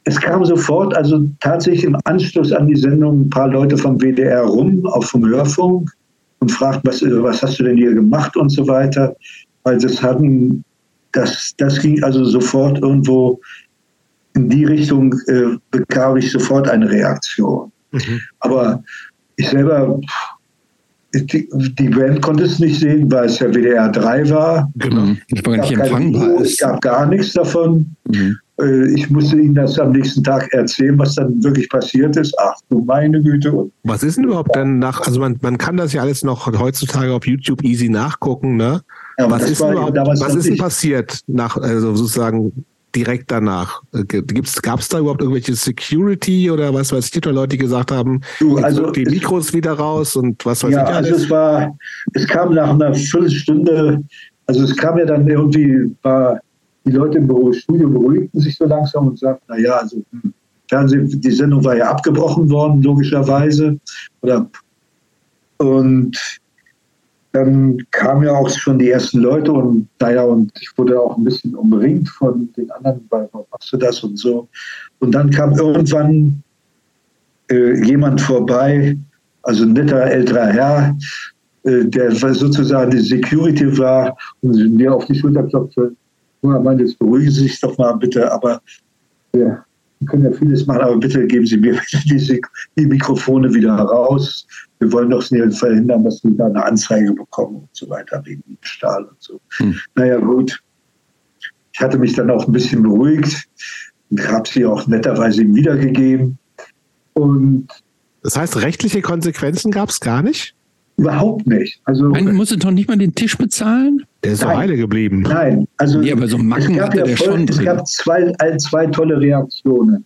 Es kam sofort, also tatsächlich im Anschluss an die Sendung, ein paar Leute vom WDR rum, auch vom Hörfunk, und fragt, was, was hast du denn hier gemacht und so weiter. Weil das hatten, das, das ging also sofort irgendwo in die Richtung, äh, bekam ich sofort eine Reaktion. Mhm. Aber ich selber, die, die, Band konnte es nicht sehen, weil es ja WDR 3 war. Genau, es war nicht empfangbar. Es gab gar nichts davon. Mhm. Äh, ich musste Ihnen das am nächsten Tag erzählen, was dann wirklich passiert ist. Ach du meine Güte. Was ist denn überhaupt denn nach, also man, man kann das ja alles noch heutzutage auf YouTube easy nachgucken, ne? Ja, was ist, überhaupt, was ist denn passiert nach, also sozusagen direkt danach? Äh, Gab es da überhaupt irgendwelche Security oder was weiß ich, Leute, die gesagt haben, du, also die Mikros wieder raus und was weiß ja, ich alles? Also es war, es kam nach einer Viertelstunde, also es kam ja dann irgendwie, war die Leute im Büro, Studio beruhigten sich so langsam und sagten, naja, also hm, Fernsehen, die Sendung war ja abgebrochen worden, logischerweise. Oder, und dann kamen ja auch schon die ersten Leute und naja, und ich wurde auch ein bisschen umringt von den anderen, weil warum machst du das und so. Und dann kam irgendwann äh, jemand vorbei, also ein netter älterer Herr, äh, der sozusagen die Security war und mir auf die Schulter klopfte Mann, jetzt beruhigen Sie sich doch mal bitte, aber wir können ja vieles machen, aber bitte geben Sie mir die, die Mikrofone wieder raus. Wir wollen doch verhindern, dass Sie da eine Anzeige bekommen und so weiter, wegen Stahl und so. Hm. Naja, gut. Ich hatte mich dann auch ein bisschen beruhigt und habe sie auch netterweise ihm wiedergegeben. Und das heißt, rechtliche Konsequenzen gab es gar nicht? Überhaupt nicht. Also, Nein, musste doch nicht mal den Tisch bezahlen? Der ist so heile geblieben. Nein, also nee, aber so Macken es gab, ja voll, es gab zwei, zwei tolle Reaktionen.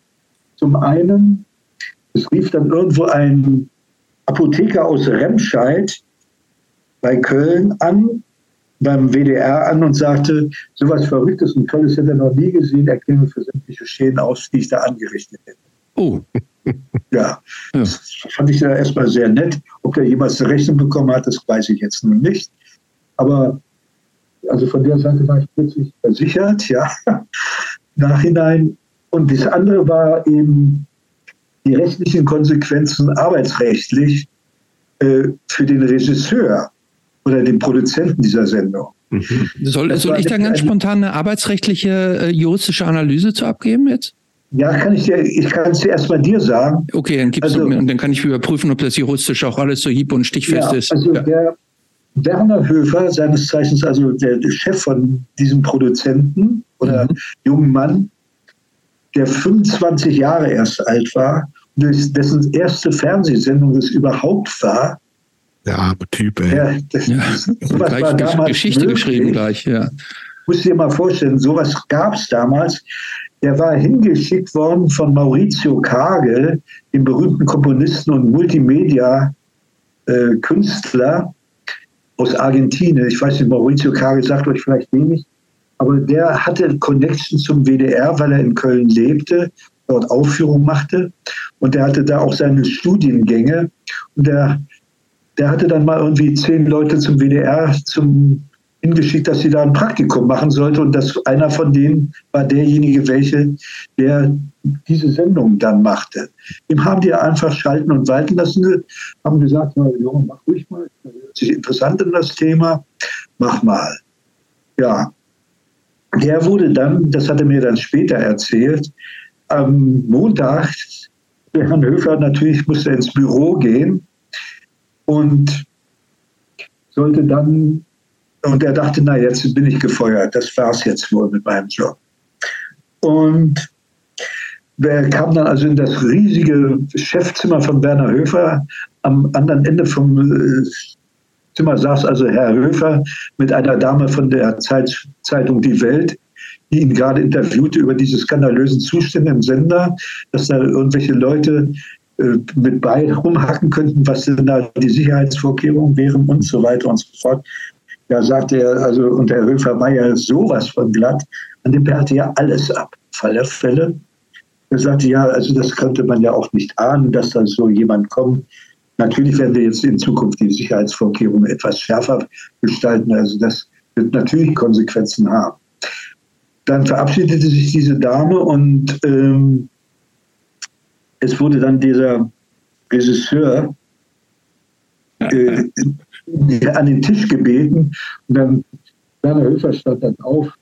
Zum einen, es rief dann irgendwo ein Apotheker aus Remscheid bei Köln an, beim WDR an und sagte, sowas Verrücktes und Tolles hätte er noch nie gesehen, er käme für sämtliche Schäden aus, die ich da angerichtet hätte. Oh. Ja, das fand ich ja erstmal sehr nett. Ob er jemals eine Rechnung bekommen hat, das weiß ich jetzt nun nicht. Aber also von der Seite war ich plötzlich versichert, ja, nachhinein. Und das andere war eben die rechtlichen Konsequenzen arbeitsrechtlich äh, für den Regisseur oder den Produzenten dieser Sendung. Mhm. Soll, soll ich da ganz spontan eine arbeitsrechtliche äh, juristische Analyse zu abgeben jetzt? Ja, kann ich dir, ich kann es dir erstmal dir sagen. Okay, dann gibst also, du mir und dann kann ich überprüfen, ob das juristisch auch alles so hieb- und stichfest ja, ist. Also ja. der Werner Höfer, seines Zeichens also der Chef von diesem Produzenten oder mhm. jungen Mann, der 25 Jahre erst alt war, dessen erste Fernsehsendung es überhaupt war. Der arme Typ, ey. Ja, das, ja. Gleich war damals Geschichte möglich. geschrieben gleich, ja. Muss dir mal vorstellen, sowas gab es damals. Der war hingeschickt worden von Maurizio Kagel, dem berühmten Komponisten und Multimedia-Künstler äh, aus Argentinien. Ich weiß nicht, Maurizio Kagel sagt euch vielleicht wenig, aber der hatte Connection zum WDR, weil er in Köln lebte, dort Aufführungen machte und der hatte da auch seine Studiengänge und der, der hatte dann mal irgendwie zehn Leute zum WDR zum hingeschickt, dass sie da ein Praktikum machen sollte und dass einer von denen war derjenige, welche, der diese Sendung dann machte. Dem haben die einfach schalten und walten lassen, haben gesagt, ja, Junge, mach ruhig mal, das sich interessant in das Thema, mach mal. Ja, der wurde dann, das hat er mir dann später erzählt, am Montag, der Herrn Höfer natürlich musste ins Büro gehen und sollte dann und er dachte, na, jetzt bin ich gefeuert, das war es jetzt wohl mit meinem Job. Und er kam dann also in das riesige Chefzimmer von Werner Höfer. Am anderen Ende vom äh, Zimmer saß also Herr Höfer mit einer Dame von der Zeitung Die Welt, die ihn gerade interviewte über diese skandalösen Zustände im Sender, dass da irgendwelche Leute äh, mit bei rumhacken könnten, was denn da die Sicherheitsvorkehrungen wären und so weiter und so fort. Da sagte er, also, und der Höfer war ja sowas von glatt, an dem perlte ja alles ab, Fall der Fälle. Er sagte, ja, also das könnte man ja auch nicht ahnen, dass da so jemand kommt. Natürlich werden wir jetzt in Zukunft die Sicherheitsvorkehrungen etwas schärfer gestalten. Also das wird natürlich Konsequenzen haben. Dann verabschiedete sich diese Dame und ähm, es wurde dann dieser Regisseur äh, an den Tisch gebeten und dann Werner Höfer stand dann auf,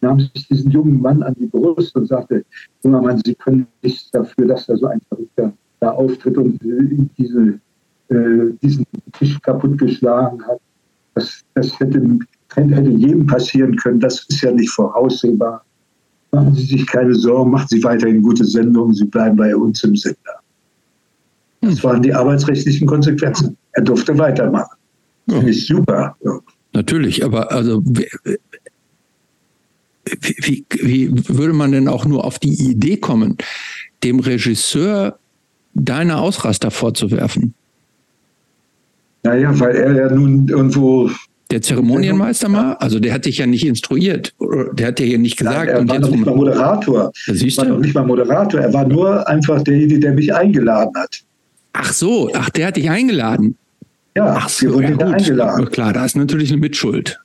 nahm sich diesen jungen Mann an die Brust und sagte, junger Mann, Sie können nichts dafür, dass da so ein Verrückter da auftritt und diese, äh, diesen Tisch kaputtgeschlagen hat. Das, das hätte, hätte jedem passieren können, das ist ja nicht voraussehbar. Machen Sie sich keine Sorgen, machen Sie weiterhin gute Sendungen, Sie bleiben bei uns im Sender. Das waren die arbeitsrechtlichen Konsequenzen. Er durfte weitermachen. Ja. Finde ich super. Ja. Natürlich, aber also wie, wie, würde man denn auch nur auf die Idee kommen, dem Regisseur deine Ausraster vorzuwerfen? Naja, weil er ja nun irgendwo. Der Zeremonienmeister mal? Also der hat dich ja nicht instruiert. Der hat dir ja nicht gesagt. Nein, er war noch nicht mal Moderator. Das siehst er war noch nicht mal Moderator. Er war nur einfach derjenige, der mich eingeladen hat. Ach so, ach, der hat dich eingeladen. Ja, ach so, ja, gut. eingeladen. Klar, da ist natürlich eine Mitschuld.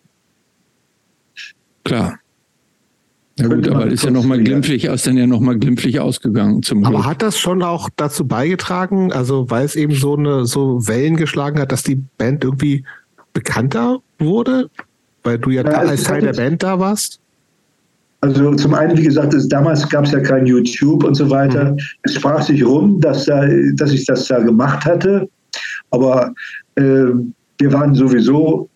Klar. Ja gut, aber ist ja nochmal glimpflich, ist dann ja nochmal glimpflich ausgegangen zum Aber Glück. hat das schon auch dazu beigetragen, also weil es eben so eine so Wellen geschlagen hat, dass die Band irgendwie bekannter wurde? Weil du ja, ja als Teil der Band da warst? Also zum einen, wie gesagt, es, damals gab es ja kein YouTube und so weiter. Mhm. Es sprach sich rum, dass, da, dass ich das da gemacht hatte. Aber äh, wir waren sowieso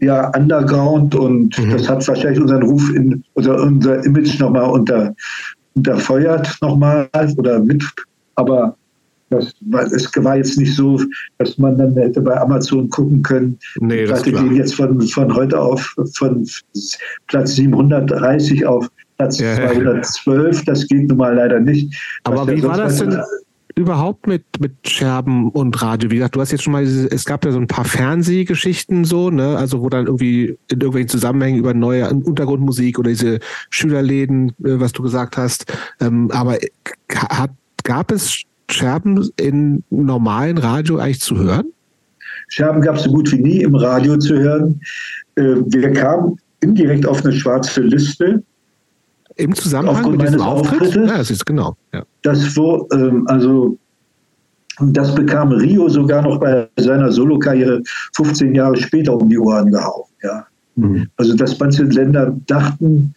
ja underground und mhm. das hat wahrscheinlich unseren Ruf in, oder unser Image nochmal unter, unterfeuert nochmal oder mit. Aber das war, es war jetzt nicht so, dass man dann hätte bei Amazon gucken können. Nee, das hatte den jetzt von, von heute auf von Platz 730 auf Platz ja, 212. Das geht nun mal leider nicht. Aber wie war das denn? Überhaupt mit, mit Scherben und Radio? Wie gesagt, du hast jetzt schon mal, es gab ja so ein paar Fernsehgeschichten so, ne, also wo dann irgendwie in irgendwelchen Zusammenhängen über neue Untergrundmusik oder diese Schülerläden, äh, was du gesagt hast. Ähm, aber hat, gab es Scherben in normalen Radio eigentlich zu hören? Scherben gab es so gut wie nie im Radio zu hören. Äh, wir kamen indirekt auf eine schwarze Liste. Im Zusammenhang mit diesem Auftritt? Ja, das ist genau. Ja. Das, wo, ähm, also, das bekam Rio sogar noch bei seiner Solokarriere 15 Jahre später um die Ohren gehauen. Ja. Mhm. Also, dass manche Länder dachten,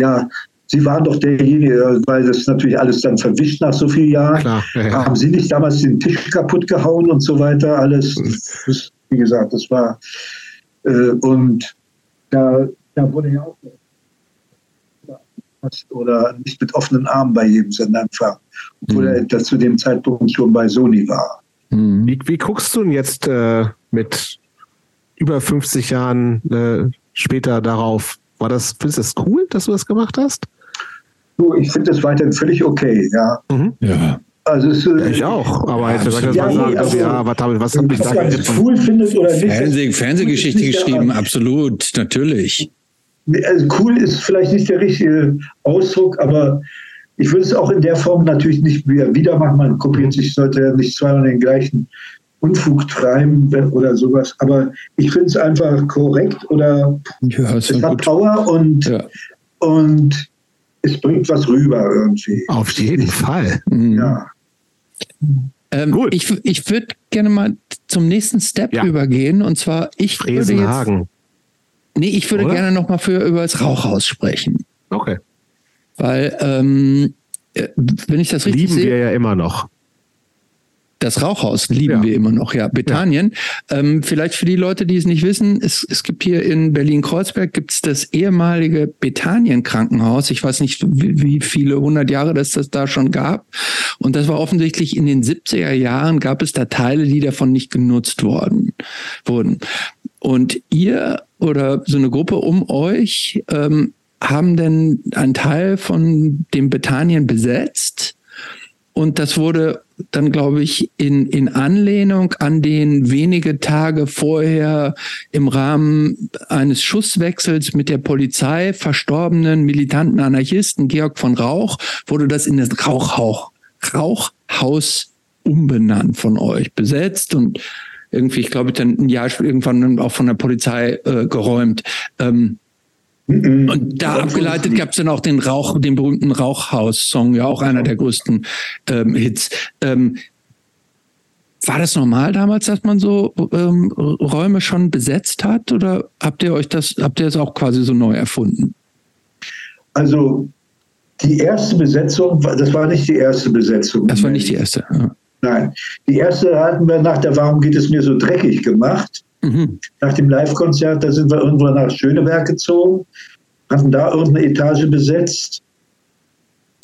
ja, Sie waren doch derjenige, weil das natürlich alles dann verwischt nach so vielen Jahren. Klar, ja, ja. Haben Sie nicht damals den Tisch kaputt gehauen und so weiter? Alles, mhm. das, wie gesagt, das war. Äh, und da, da wurde ja auch oder nicht mit offenen Armen bei jedem Sender empfangen, obwohl mhm. er zu dem Zeitpunkt schon bei Sony war. Mhm. Wie, wie, guckst du denn jetzt äh, mit über 50 Jahren äh, später darauf? War das, findest du das cool, dass du das gemacht hast? Du, ich finde das weiterhin völlig okay, ja. Mhm. Ja. Also es, ja, ich auch, aber jetzt ich ja, mal sagen, also, ja, was, was habe ich da cool findet oder nicht. Fernseh, Fernsehgeschichte geschrieben, absolut, natürlich. Also cool ist vielleicht nicht der richtige Ausdruck, aber ich würde es auch in der Form natürlich nicht wieder machen. Man kopiert sich, sollte ja nicht zweimal den gleichen Unfug treiben oder sowas. Aber ich finde es einfach korrekt oder ja, es hat gut. Power und, ja. und es bringt was rüber irgendwie. Auf jeden Fall. Mhm. Ja. Ähm, Gut. Ich, ich würde gerne mal zum nächsten Step ja. übergehen und zwar ich Fresenhagen. würde jetzt, Nee, ich würde Oder? gerne noch mal für über das Rauchhaus sprechen. Okay. Weil ähm, äh, wenn ich das richtig Lieben sehe, wir ja immer noch. Das Rauchhaus lieben ja. wir immer noch, ja. Bethanien. Ja. Ähm, vielleicht für die Leute, die es nicht wissen, es, es gibt hier in Berlin-Kreuzberg gibt's das ehemalige Bethanien-Krankenhaus. Ich weiß nicht, wie, wie viele hundert Jahre das das da schon gab. Und das war offensichtlich in den 70er Jahren gab es da Teile, die davon nicht genutzt worden wurden. Und ihr oder so eine Gruppe um euch ähm, haben denn einen Teil von dem Bethanien besetzt? Und das wurde dann, glaube ich, in, in Anlehnung an den wenige Tage vorher im Rahmen eines Schusswechsels mit der Polizei verstorbenen militanten Anarchisten Georg von Rauch, wurde das in das Rauchhauch, Rauchhaus umbenannt von euch, besetzt. Und irgendwie, ich glaube, dann ein Jahr irgendwann auch von der Polizei äh, geräumt. Ähm. Und da abgeleitet gab es dann auch den Rauch, den berühmten Rauchhaus-Song, ja auch einer der größten ähm, Hits. Ähm, war das normal damals, dass man so ähm, Räume schon besetzt hat, oder habt ihr euch das, habt ihr das auch quasi so neu erfunden? Also die erste Besetzung, das war nicht die erste Besetzung. Das war nicht die erste. Ja. Nein, die erste hatten wir nach der Warum geht es mir so dreckig gemacht. Mhm. Nach dem Live-Konzert, da sind wir irgendwo nach Schöneberg gezogen, hatten da irgendeine Etage besetzt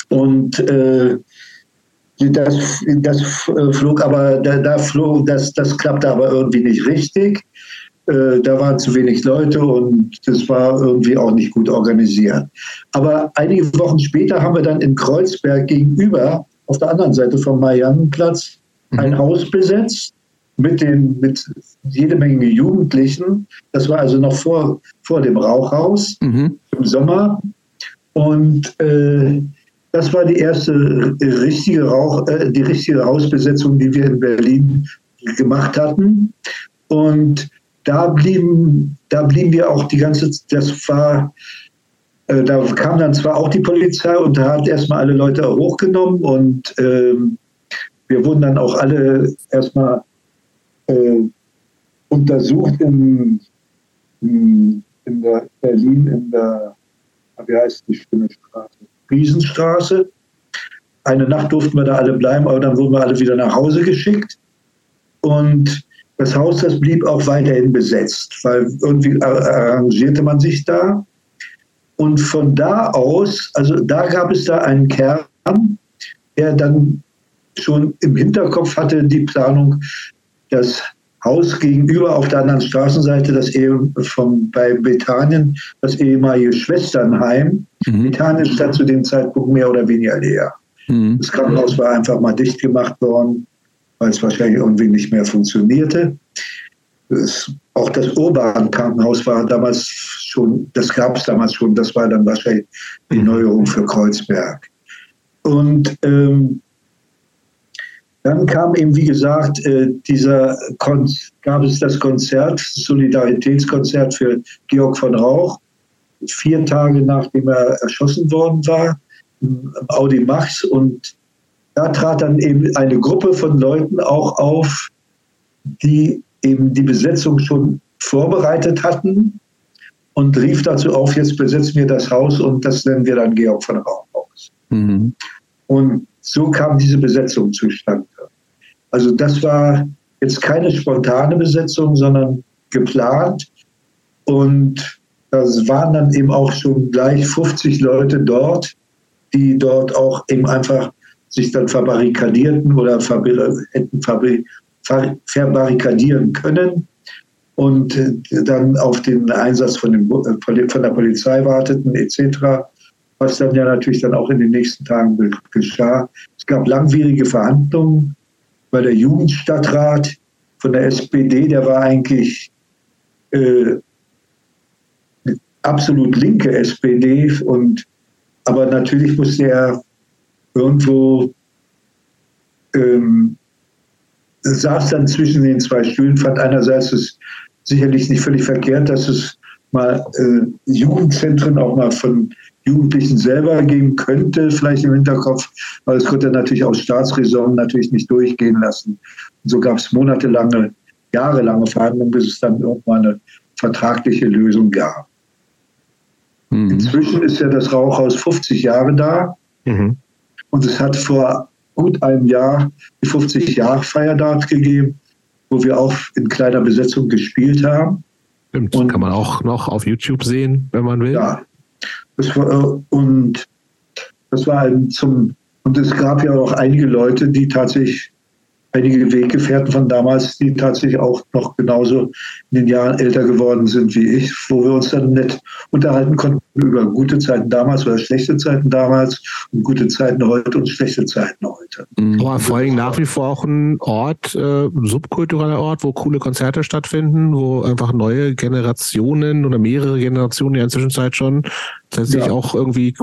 und äh, das, das flog aber, da, da, flog, das, das klappte aber irgendwie nicht richtig. Äh, da waren zu wenig Leute und das war irgendwie auch nicht gut organisiert. Aber einige Wochen später haben wir dann in Kreuzberg gegenüber, auf der anderen Seite vom Mariannenplatz, ein mhm. Haus besetzt mit, den, mit jede Menge Jugendlichen. Das war also noch vor, vor dem Rauchhaus mhm. im Sommer. Und äh, das war die erste richtige, Rauch, äh, die richtige Hausbesetzung, die wir in Berlin gemacht hatten. Und da blieben, da blieben wir auch die ganze Zeit, das war, äh, da kam dann zwar auch die Polizei und da hat erstmal alle Leute hochgenommen und ähm, wir wurden dann auch alle erstmal äh, untersucht in, in, in, der Berlin, in der, wie heißt die schöne Straße? Riesenstraße. Eine Nacht durften wir da alle bleiben, aber dann wurden wir alle wieder nach Hause geschickt. Und das Haus, das blieb auch weiterhin besetzt, weil irgendwie arrangierte man sich da. Und von da aus, also da gab es da einen Kern, der dann schon im Hinterkopf hatte die Planung, das Haus gegenüber auf der anderen Straßenseite, das Ehe von, bei Bethanien, das ehemalige Schwesternheim. Mhm. Bethanien stand zu dem Zeitpunkt mehr oder weniger leer. Mhm. Das Krankenhaus war einfach mal dicht gemacht worden, weil es wahrscheinlich irgendwie nicht mehr funktionierte. Das, auch das Urban Krankenhaus war damals schon, das gab es damals schon, das war dann wahrscheinlich die mhm. Neuerung für Kreuzberg. Und ähm, dann kam eben, wie gesagt, äh, dieser Kon gab es das Konzert, Solidaritätskonzert für Georg von Rauch, vier Tage nachdem er erschossen worden war, im Audi Max. Und da trat dann eben eine Gruppe von Leuten auch auf, die eben die Besetzung schon vorbereitet hatten und rief dazu auf, jetzt besetzen wir das Haus und das nennen wir dann Georg von Rauch aus. Mhm. Und so kam diese Besetzung zustande. Also das war jetzt keine spontane Besetzung, sondern geplant. Und das waren dann eben auch schon gleich 50 Leute dort, die dort auch eben einfach sich dann verbarrikadierten oder hätten verbarrikadieren können und dann auf den Einsatz von, dem, von der Polizei warteten etc., was dann ja natürlich dann auch in den nächsten Tagen geschah. Es gab langwierige Verhandlungen weil der Jugendstadtrat von der SPD, der war eigentlich äh, absolut linke SPD und aber natürlich musste er irgendwo ähm, saß dann zwischen den zwei Stühlen, fand einerseits es sicherlich nicht völlig verkehrt, dass es mal äh, Jugendzentren auch mal von Jugendlichen selber geben könnte, vielleicht im Hinterkopf, aber es konnte natürlich aus Staatsräson natürlich nicht durchgehen lassen. Und so gab es monatelange, jahrelange Verhandlungen, bis es dann irgendwann eine vertragliche Lösung gab. Mhm. Inzwischen ist ja das Rauchhaus 50 Jahre da mhm. und es hat vor gut einem Jahr die 50-Jahre-Feier dort gegeben, wo wir auch in kleiner Besetzung gespielt haben. Stimmt, und, kann man auch noch auf YouTube sehen, wenn man will. Ja, das war, und das war ein zum, und es gab ja auch einige Leute, die tatsächlich, einige Weggefährten von damals, die tatsächlich auch noch genauso in den Jahren älter geworden sind wie ich, wo wir uns dann nett unterhalten konnten über gute Zeiten damals oder schlechte Zeiten damals und gute Zeiten heute und schlechte Zeiten heute. Mhm. Aber vor allem nach wie vor auch ein Ort, äh, subkultureller Ort, wo coole Konzerte stattfinden, wo einfach neue Generationen oder mehrere Generationen ja inzwischen schon tatsächlich ja. auch irgendwie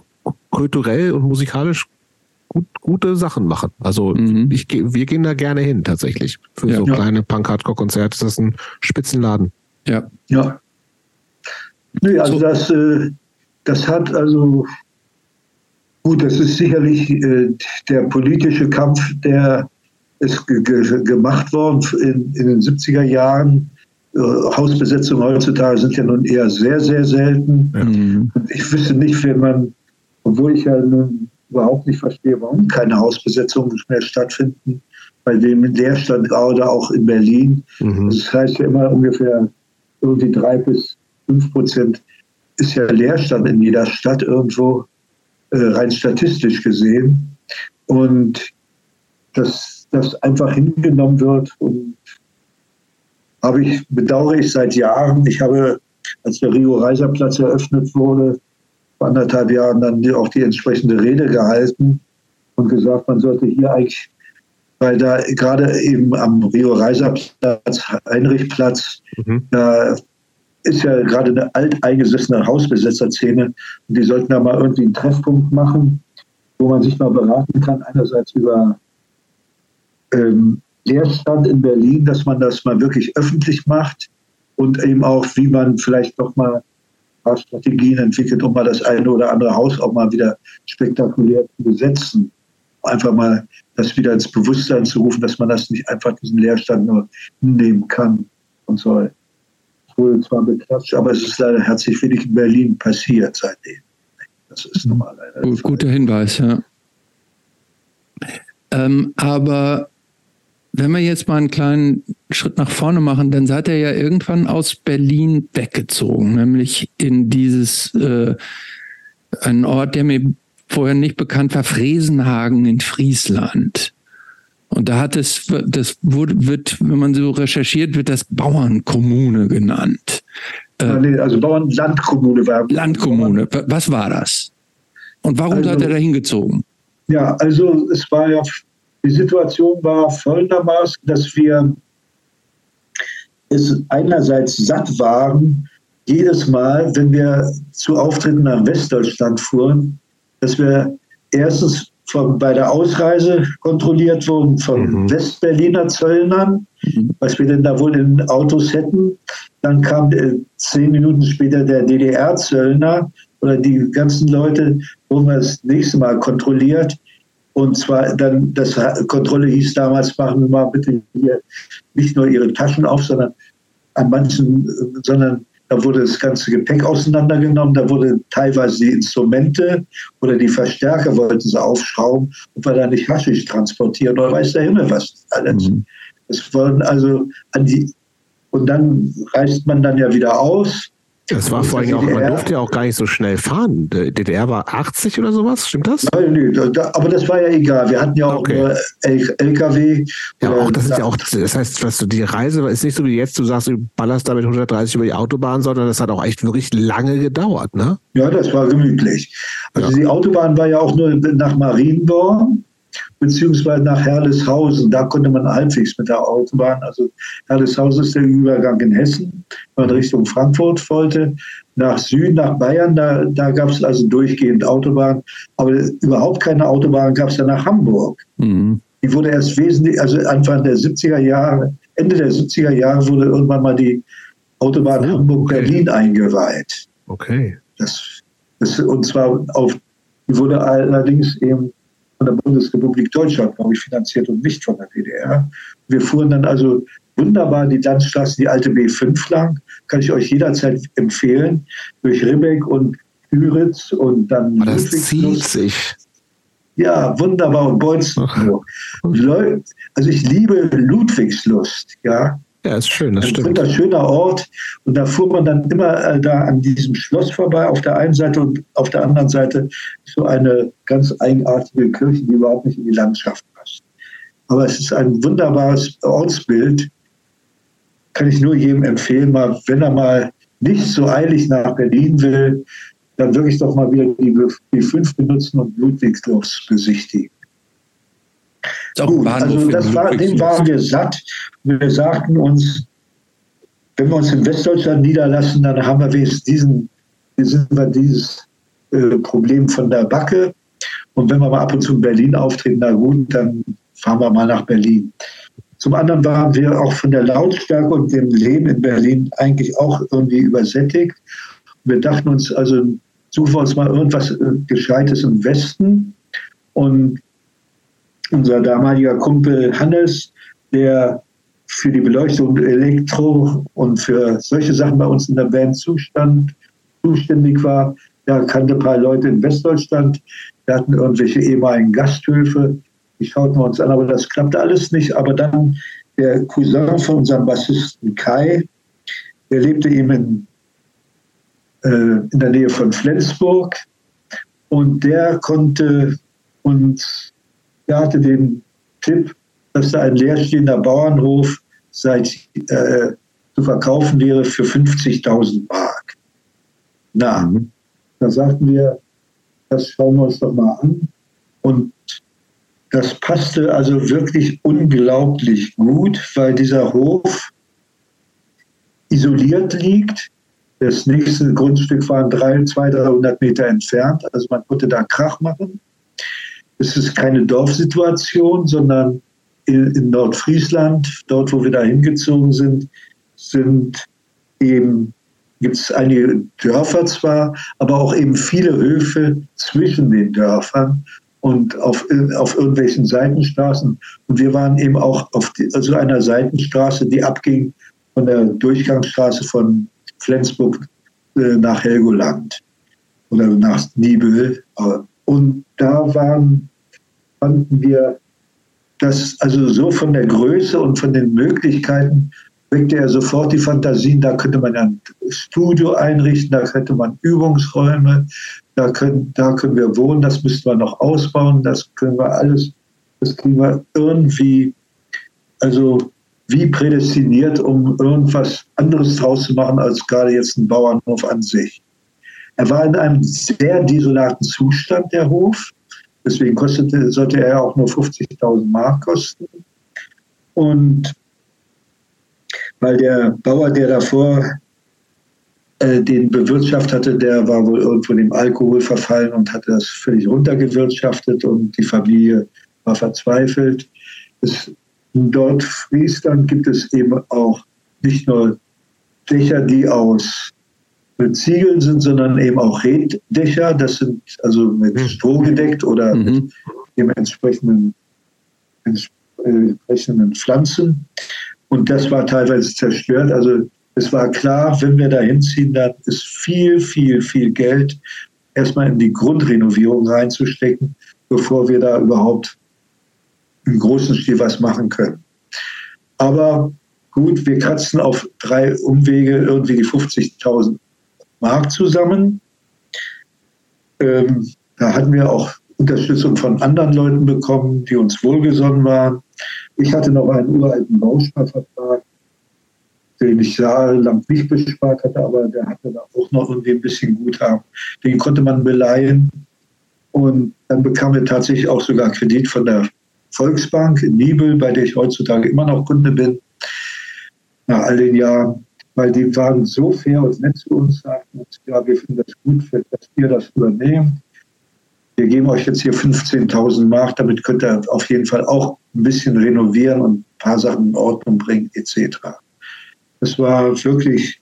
kulturell und musikalisch gut, gute Sachen machen. Also mhm. ich, wir gehen da gerne hin tatsächlich. Für ja. so ja. kleine Punk-Hardcore-Konzerte ist das ein Spitzenladen. Ja. Ja. Nee, also so. das, äh, das hat also gut, das ist sicherlich äh, der politische Kampf, der ist gemacht worden in, in den 70er Jahren äh, Hausbesetzungen heutzutage sind ja nun eher sehr, sehr selten. Mhm. Und ich wüsste nicht, wenn man, obwohl ich ja nun überhaupt nicht verstehe, warum keine Hausbesetzungen mehr stattfinden, bei dem Leerstand gerade auch in Berlin. Mhm. Das heißt ja immer ungefähr irgendwie drei bis fünf Prozent ist ja Leerstand in jeder Stadt irgendwo, äh, rein statistisch gesehen. Und dass das einfach hingenommen wird und habe ich, bedauere ich seit Jahren. Ich habe, als der Rio Reiser Platz eröffnet wurde, vor anderthalb Jahren dann auch die entsprechende Rede gehalten und gesagt, man sollte hier eigentlich, weil da gerade eben am Rio Reiser Platz, Heinrichplatz, mhm. da ist ja gerade eine alteingesessene Hausbesetzerszene und die sollten da mal irgendwie einen Treffpunkt machen, wo man sich mal beraten kann, einerseits über ähm, Leerstand in Berlin, dass man das mal wirklich öffentlich macht und eben auch, wie man vielleicht noch mal Strategien entwickelt, um mal das eine oder andere Haus auch mal wieder spektakulär zu besetzen. Einfach mal das wieder ins Bewusstsein zu rufen, dass man das nicht einfach diesen Leerstand nur hinnehmen kann und soll. Es wurde zwar beklatscht, aber es ist leider herzlich wenig in Berlin passiert seitdem. Das ist normal. Guter Hinweis, ja. Ähm, aber wenn wir jetzt mal einen kleinen Schritt nach vorne machen, dann seid ihr ja irgendwann aus Berlin weggezogen, nämlich in dieses, äh, einen Ort, der mir vorher nicht bekannt war, Fresenhagen in Friesland. Und da hat es, das wurde, wird, wenn man so recherchiert, wird das Bauernkommune genannt. Äh, also Bauernlandkommune war. Landkommune. Was war das? Und warum also, seid ihr da hingezogen? Ja, also es war ja, die Situation war folgendermaßen, dass wir es einerseits satt waren, jedes Mal, wenn wir zu Auftritten nach Westdeutschland fuhren, dass wir erstens von, bei der Ausreise kontrolliert wurden von mhm. Westberliner Zöllnern, mhm. was wir denn da wohl in Autos hätten. Dann kam äh, zehn Minuten später der DDR-Zöllner oder die ganzen Leute wurden wir das nächste Mal kontrolliert. Und zwar dann, das Kontrolle hieß damals, machen wir mal bitte hier nicht nur Ihre Taschen auf, sondern an manchen, sondern da wurde das ganze Gepäck auseinandergenommen, da wurde teilweise die Instrumente oder die Verstärker wollten sie aufschrauben, ob wir da nicht Haschisch transportieren oder weiß der Himmel was alles. Mhm. Es wurden also an die, und dann reist man dann ja wieder aus das war vor allem auch, man durfte ja auch gar nicht so schnell fahren. Der DDR war 80 oder sowas, stimmt das? Nein, nee, aber das war ja egal. Wir hatten ja auch okay. nur LKW. Ja, auch das ist ja auch, das heißt, was du, die Reise ist nicht so wie jetzt, du sagst, du ballerst da mit 130 über die Autobahn, sondern das hat auch echt wirklich lange gedauert, ne? Ja, das war gemütlich. Also ja. die Autobahn war ja auch nur nach Marienborn beziehungsweise nach Herleshausen. Da konnte man halbwegs mit der Autobahn, also Herleshausen ist der Übergang in Hessen, wenn man Richtung Frankfurt wollte. Nach Süden, nach Bayern, da, da gab es also durchgehend Autobahn, aber überhaupt keine Autobahn gab es ja nach Hamburg. Mhm. Die wurde erst wesentlich, also Anfang der 70er Jahre, Ende der 70er Jahre wurde irgendwann mal die Autobahn oh, Hamburg-Berlin okay. eingeweiht. Okay. Das, das, und zwar auf, die wurde allerdings eben von der Bundesrepublik Deutschland, glaube ich, finanziert und nicht von der DDR. Wir fuhren dann also wunderbar die Landstraße, die alte B5 lang, kann ich euch jederzeit empfehlen, durch Ribbeck und Üritz und dann. Aber das zieht sich. Ja, wunderbar. Und Beutzenburg. Also ich liebe Ludwigslust, ja. Ja, ist schön, das ein stimmt. Ein schöner Ort. Und da fuhr man dann immer äh, da an diesem Schloss vorbei, auf der einen Seite und auf der anderen Seite so eine ganz eigenartige Kirche, die überhaupt nicht in die Landschaft passt. Aber es ist ein wunderbares Ortsbild. Kann ich nur jedem empfehlen, mal, wenn er mal nicht so eilig nach Berlin will, dann wirklich doch mal wieder die B5 benutzen und Ludwigslos besichtigen. Gut, also das war, den waren wir satt. Wir sagten uns, wenn wir uns in Westdeutschland niederlassen, dann haben wir wenigstens diesen, sind wir dieses äh, Problem von der Backe. Und wenn wir mal ab und zu in Berlin auftreten, na gut, dann fahren wir mal nach Berlin. Zum anderen waren wir auch von der Lautstärke und dem Leben in Berlin eigentlich auch irgendwie übersättigt. Wir dachten uns, also suchen wir uns mal irgendwas äh, Gescheites im Westen. Und unser damaliger Kumpel Hannes, der für die Beleuchtung Elektro und für solche Sachen bei uns in der Band zustand, zuständig war. Er kannte ein paar Leute in Westdeutschland. Wir hatten irgendwelche ehemaligen Gasthöfe. Die schauten wir uns an, aber das klappte alles nicht. Aber dann der Cousin von unserem Bassisten Kai, der lebte eben in, äh, in der Nähe von Flensburg. Und der konnte uns er hatte den Tipp, dass da ein leerstehender Bauernhof seit, äh, zu verkaufen wäre für 50.000 Mark. Na, mhm. da sagten wir, das schauen wir uns doch mal an. Und das passte also wirklich unglaublich gut, weil dieser Hof isoliert liegt. Das nächste Grundstück waren 200, 300 Meter entfernt. Also man konnte da Krach machen. Es ist keine Dorfsituation, sondern in, in Nordfriesland, dort wo wir da hingezogen sind, sind eben gibt es einige Dörfer zwar, aber auch eben viele Höfe zwischen den Dörfern und auf, auf irgendwelchen Seitenstraßen. Und wir waren eben auch auf die, also einer Seitenstraße, die abging von der Durchgangsstraße von Flensburg äh, nach Helgoland oder nach Nibel. Und da waren, fanden wir das also so von der Größe und von den Möglichkeiten weckte er sofort die Fantasien, da könnte man ein Studio einrichten, da könnte man Übungsräume, da können, da können wir wohnen, das müssten wir noch ausbauen, das können wir alles, das kriegen wir irgendwie, also wie prädestiniert, um irgendwas anderes draus zu machen, als gerade jetzt ein Bauernhof an sich. Er war in einem sehr desolaten Zustand, der Hof. Deswegen kostete, sollte er auch nur 50.000 Mark kosten. Und weil der Bauer, der davor äh, den bewirtschaftet hatte, der war wohl irgendwo dem Alkohol verfallen und hatte das völlig runtergewirtschaftet und die Familie war verzweifelt. Es, dort Friesland gibt es eben auch nicht nur Dächer, die aus mit Ziegeln sind, sondern eben auch Reddächer. Das sind also mit hm. Stroh gedeckt oder mhm. mit dem entsprechenden, entsprechenden Pflanzen. Und das war teilweise zerstört. Also es war klar, wenn wir da hinziehen, dann ist viel, viel, viel Geld erstmal in die Grundrenovierung reinzustecken, bevor wir da überhaupt im großen Stil was machen können. Aber gut, wir kratzen auf drei Umwege irgendwie die 50.000 Mark zusammen. Ähm, da hatten wir auch Unterstützung von anderen Leuten bekommen, die uns wohlgesonnen waren. Ich hatte noch einen uralten Bausparvertrag, den ich jahrelang nicht bespart hatte, aber der hatte da auch noch irgendwie ein bisschen Guthaben. Den konnte man beleihen. Und dann bekamen wir tatsächlich auch sogar Kredit von der Volksbank in Nibel, bei der ich heutzutage immer noch Kunde bin, nach all den Jahren weil die waren so fair und nett zu uns, sagten uns, ja, wir finden das gut, dass ihr das übernehmt. Wir geben euch jetzt hier 15.000 Mark, damit könnt ihr auf jeden Fall auch ein bisschen renovieren und ein paar Sachen in Ordnung bringen, etc. Das war wirklich,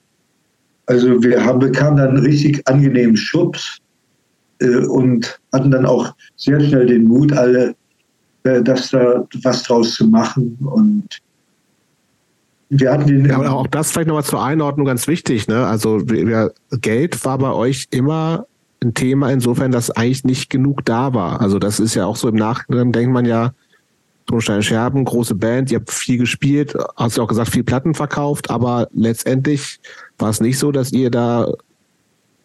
also wir haben, bekamen dann einen richtig angenehmen Schubs äh, und hatten dann auch sehr schnell den Mut, alle, äh, das da was draus zu machen und wir hatten den. Ja, aber auch das vielleicht nochmal zur Einordnung ganz wichtig. Ne? Also wir, Geld war bei euch immer ein Thema insofern, dass eigentlich nicht genug da war. Also das ist ja auch so im Nachhinein denkt man ja, Tonstein Scherben, große Band, ihr habt viel gespielt, hast du auch gesagt, viel Platten verkauft, aber letztendlich war es nicht so, dass ihr da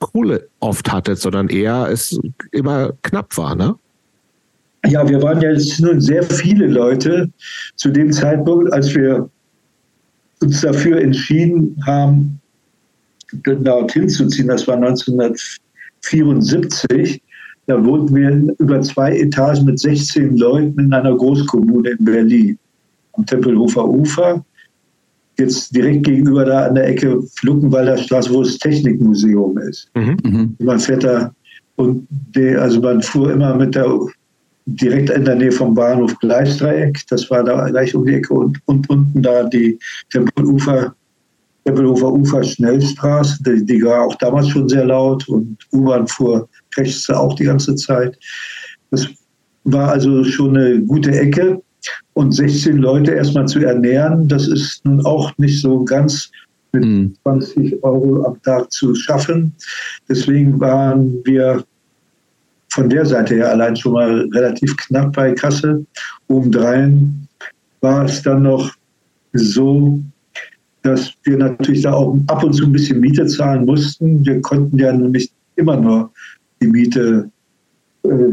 Kohle oft hattet, sondern eher es immer knapp war, ne? Ja, wir waren ja jetzt nun sehr viele Leute zu dem Zeitpunkt, als wir uns dafür entschieden haben, dorthin zu ziehen. Das war 1974. Da wohnten wir über zwei Etagen mit 16 Leuten in einer Großkommune in Berlin, am Tempelhofer Ufer. Jetzt direkt gegenüber da an der Ecke Luckenwalder Straße, wo das Technikmuseum ist. Mhm. mhm. Man fährt da und die, also man fuhr immer mit der direkt in der Nähe vom Bahnhof Gleisdreieck. Das war da gleich um die Ecke und, und unten da die Tempelufer, Tempelhofer Ufer Schnellstraße. Die, die, war auch damals schon sehr laut und U-Bahn fuhr rechts auch die ganze Zeit. Das war also schon eine gute Ecke. Und 16 Leute erstmal zu ernähren, das ist nun auch nicht so ganz mit 20 hm. Euro am Tag zu schaffen. Deswegen waren wir von der Seite her allein schon mal relativ knapp bei Kasse. Obendrein war es dann noch so, dass wir natürlich da auch ab und zu ein bisschen Miete zahlen mussten. Wir konnten ja nämlich immer nur die Miete, äh,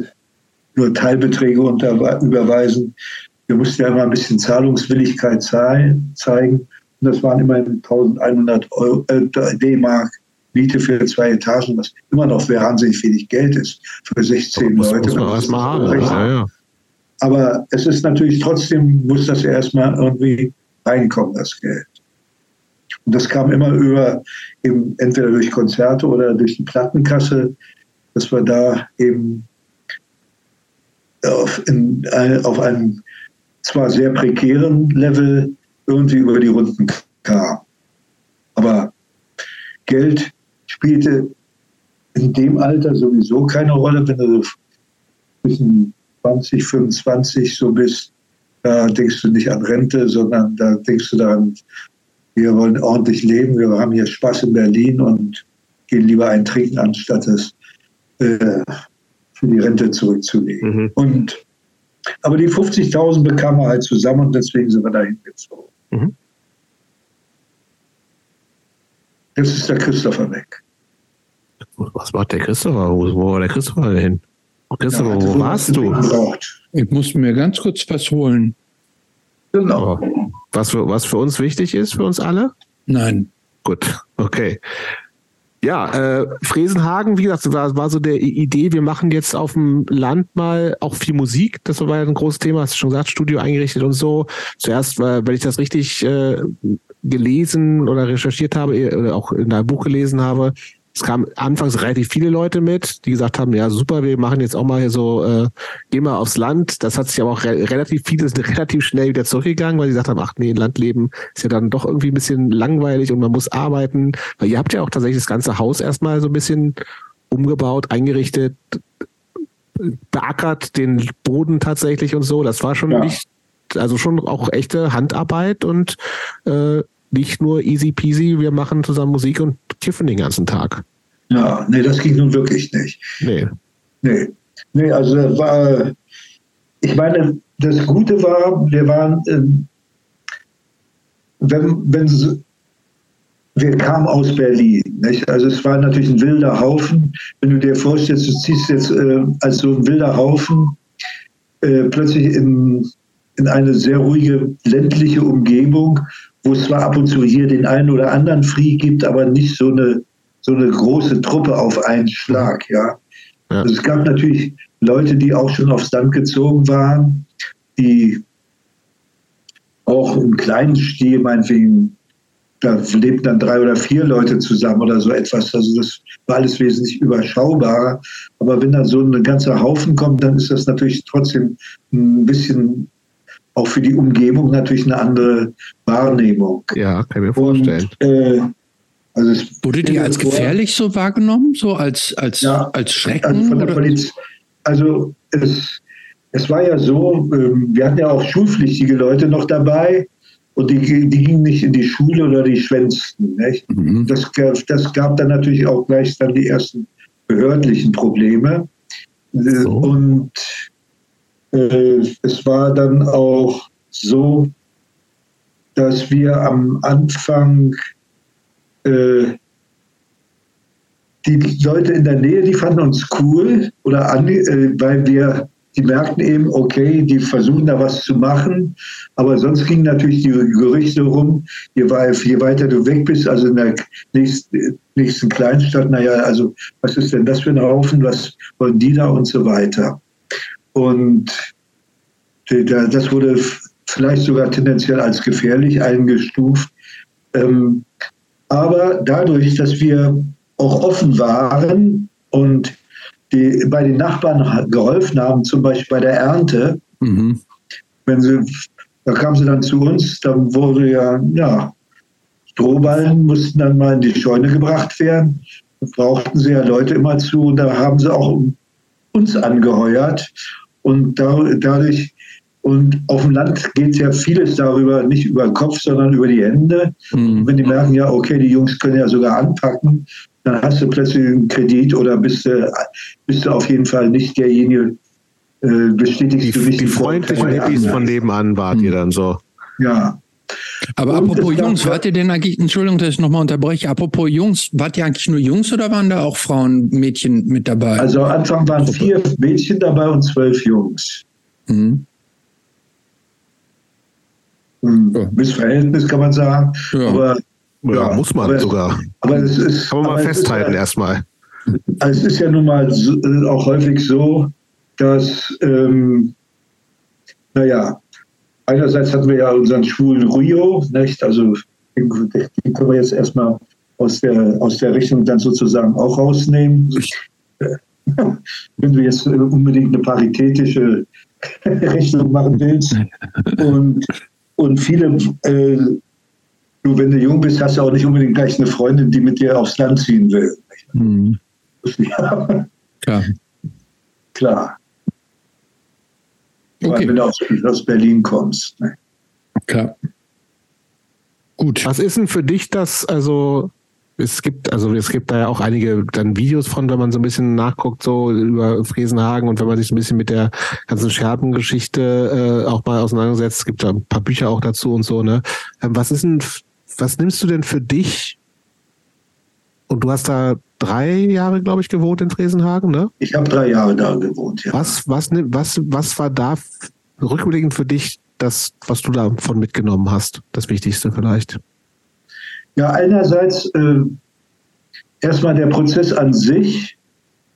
nur Teilbeträge überweisen. Wir mussten ja immer ein bisschen Zahlungswilligkeit zeigen. Und das waren immerhin 1100 äh, D-Mark Miete für zwei Etagen, was immer noch wahnsinnig wenig Geld ist für 16 muss, Leute. Muss man erstmal haben. Ja, ja. Aber es ist natürlich trotzdem, muss das erstmal irgendwie reinkommen, das Geld. Und das kam immer über, eben entweder durch Konzerte oder durch die Plattenkasse, dass wir da eben auf, in, auf einem zwar sehr prekären Level irgendwie über die Runden kamen. Aber Geld spielte in dem Alter sowieso keine Rolle, wenn du zwischen 20, 25 so bist. Da denkst du nicht an Rente, sondern da denkst du daran, wir wollen ordentlich leben, wir haben hier Spaß in Berlin und gehen lieber ein Trinken, anstatt es äh, für die Rente zurückzulegen. Mhm. Und, aber die 50.000 bekamen wir halt zusammen und deswegen sind wir dahin gezogen. Mhm. Jetzt ist der Christopher weg. Was macht der Christopher? Wo, wo war der Christopher denn? Christopher, ja, wo warst du? Ich musste mir ganz kurz was holen. Genau. Oh. Was für, was für uns wichtig ist, für uns alle? Nein. Gut, okay. Ja, äh, Fresenhagen, wie gesagt, war, war so der Idee, wir machen jetzt auf dem Land mal auch viel Musik. Das war ja ein großes Thema, hast du schon gesagt, Studio eingerichtet und so. Zuerst, äh, wenn ich das richtig äh, gelesen oder recherchiert habe äh, oder auch in deinem Buch gelesen habe, es kamen anfangs relativ viele Leute mit, die gesagt haben, ja super, wir machen jetzt auch mal hier so, äh, gehen mal aufs Land. Das hat sich aber auch re relativ vieles relativ schnell wieder zurückgegangen, weil sie gesagt haben, ach nee, Landleben ist ja dann doch irgendwie ein bisschen langweilig und man muss arbeiten. Weil ihr habt ja auch tatsächlich das ganze Haus erstmal so ein bisschen umgebaut, eingerichtet, beackert, den Boden tatsächlich und so. Das war schon ja. nicht, also schon auch echte Handarbeit und äh, nicht nur easy peasy, wir machen zusammen Musik und kiffen den ganzen Tag. Ja, nee, das ging nun wirklich nicht. Nee. Nee. Nee, also war, ich meine, das Gute war, wir waren, ähm, wenn, wenn wir kamen aus Berlin. Nicht? Also es war natürlich ein wilder Haufen. Wenn du dir vorstellst, du ziehst jetzt äh, als so ein wilder Haufen äh, plötzlich in, in eine sehr ruhige ländliche Umgebung wo es zwar ab und zu hier den einen oder anderen Free gibt, aber nicht so eine, so eine große Truppe auf einen Schlag. Ja? ja. Also es gab natürlich Leute, die auch schon aufs Land gezogen waren, die auch im kleinen Stil, meinetwegen, da lebten dann drei oder vier Leute zusammen oder so etwas. Also das war alles wesentlich überschaubarer. Aber wenn dann so ein ganzer Haufen kommt, dann ist das natürlich trotzdem ein bisschen auch für die Umgebung natürlich eine andere Wahrnehmung. Ja, kann ich mir vorstellen. Und, äh, also Wurde die als gefährlich so wahrgenommen, so als, als, ja, als Schrecken? Also, von der Polizei, also es, es war ja so, ähm, wir hatten ja auch schulpflichtige Leute noch dabei und die, die gingen nicht in die Schule oder die schwänzten. Mhm. Das, das gab dann natürlich auch gleich dann die ersten behördlichen Probleme. So. Und es war dann auch so, dass wir am Anfang äh, die Leute in der Nähe, die fanden uns cool oder an, äh, weil wir, die merkten eben, okay, die versuchen da was zu machen, aber sonst gingen natürlich die Gerüchte rum, je, je weiter du weg bist, also in der nächsten, nächsten Kleinstadt, naja, also was ist denn das für ein Haufen, was wollen die da und so weiter. Und das wurde vielleicht sogar tendenziell als gefährlich eingestuft. Ähm, aber dadurch, dass wir auch offen waren und die, bei den Nachbarn geholfen haben, zum Beispiel bei der Ernte, mhm. wenn sie, da kamen sie dann zu uns, dann wurde ja, ja, Strohballen mussten dann mal in die Scheune gebracht werden. Da brauchten sie ja Leute immer zu und da haben sie auch uns angeheuert. Und dadurch und auf dem Land geht ja vieles darüber, nicht über den Kopf, sondern über die Hände. Mhm. Wenn die merken, ja, okay, die Jungs können ja sogar anpacken, dann hast du plötzlich einen Kredit oder bist du, bist du auf jeden Fall nicht derjenige, äh, bestätigst die, du nicht. Die freundlichen Hippies von nebenan wart mhm. ihr dann so. Ja. Aber und apropos Jungs, wart ihr denn eigentlich, Entschuldigung, dass ich nochmal unterbreche, apropos Jungs, wart ihr eigentlich nur Jungs oder waren da auch Frauen, Mädchen mit dabei? Also am Anfang waren vier Mädchen dabei und zwölf Jungs. Mhm. Ja. Missverhältnis kann man sagen. Ja. Aber, ja, ja, muss man aber, sogar. Aber es ist, kann man mal festhalten erstmal. Also es ist ja nun mal so, äh, auch häufig so, dass, ähm, naja, einerseits hatten wir ja unseren schwulen Rio, nicht? Also den, den können wir jetzt erstmal aus der, aus der Richtung dann sozusagen auch rausnehmen. Wenn du jetzt unbedingt eine paritätische Rechnung machen willst. Und und viele, äh, du, wenn du jung bist, hast du auch nicht unbedingt gleich eine Freundin, die mit dir aufs Land ziehen will. Mhm. Ja. Klar. Klar. Okay. Wenn du aus, aus Berlin kommst. Ne? Klar. Gut. Was ist denn für dich das, also es gibt, also es gibt da ja auch einige dann Videos von, wenn man so ein bisschen nachguckt, so über Friesenhagen und wenn man sich ein bisschen mit der ganzen Scherbengeschichte äh, auch mal auseinandersetzt, es gibt da ein paar Bücher auch dazu und so, ne? Ähm, was ist denn, was nimmst du denn für dich? Und du hast da drei Jahre, glaube ich, gewohnt in Friesenhagen, ne? Ich habe drei Jahre da gewohnt, ja. Was, was, was, was war da rückblickend für dich das, was du davon mitgenommen hast? Das Wichtigste vielleicht? Ja, einerseits äh, erstmal der Prozess an sich,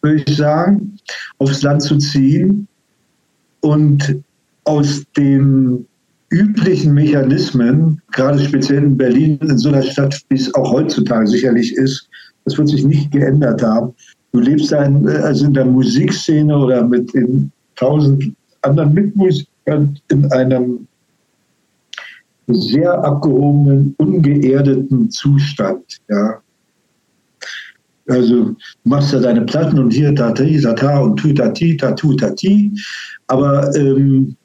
würde ich sagen, aufs Land zu ziehen und aus den üblichen Mechanismen, gerade speziell in Berlin, in so einer Stadt, wie es auch heutzutage sicherlich ist, das wird sich nicht geändert haben. Du lebst da in, also in der Musikszene oder mit den tausend anderen Mitmusikern in einem sehr abgehobenen, ungeerdeten Zustand. Ja. Also machst du deine Platten und hier tati, tata und tutati, tatu, tati. Aber ähm,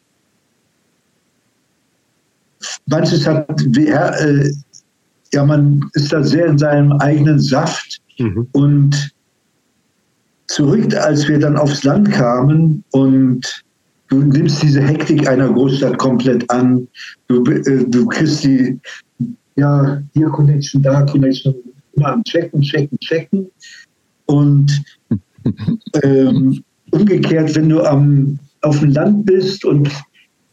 manches hat, äh, ja, man ist da sehr in seinem eigenen Saft. Mhm. und zurück, als wir dann aufs Land kamen und du nimmst diese Hektik einer Großstadt komplett an, du, äh, du kriegst die, ja, hier Connection, da Connection, immer am Checken, Checken, Checken. Und ähm, umgekehrt, wenn du am, auf dem Land bist und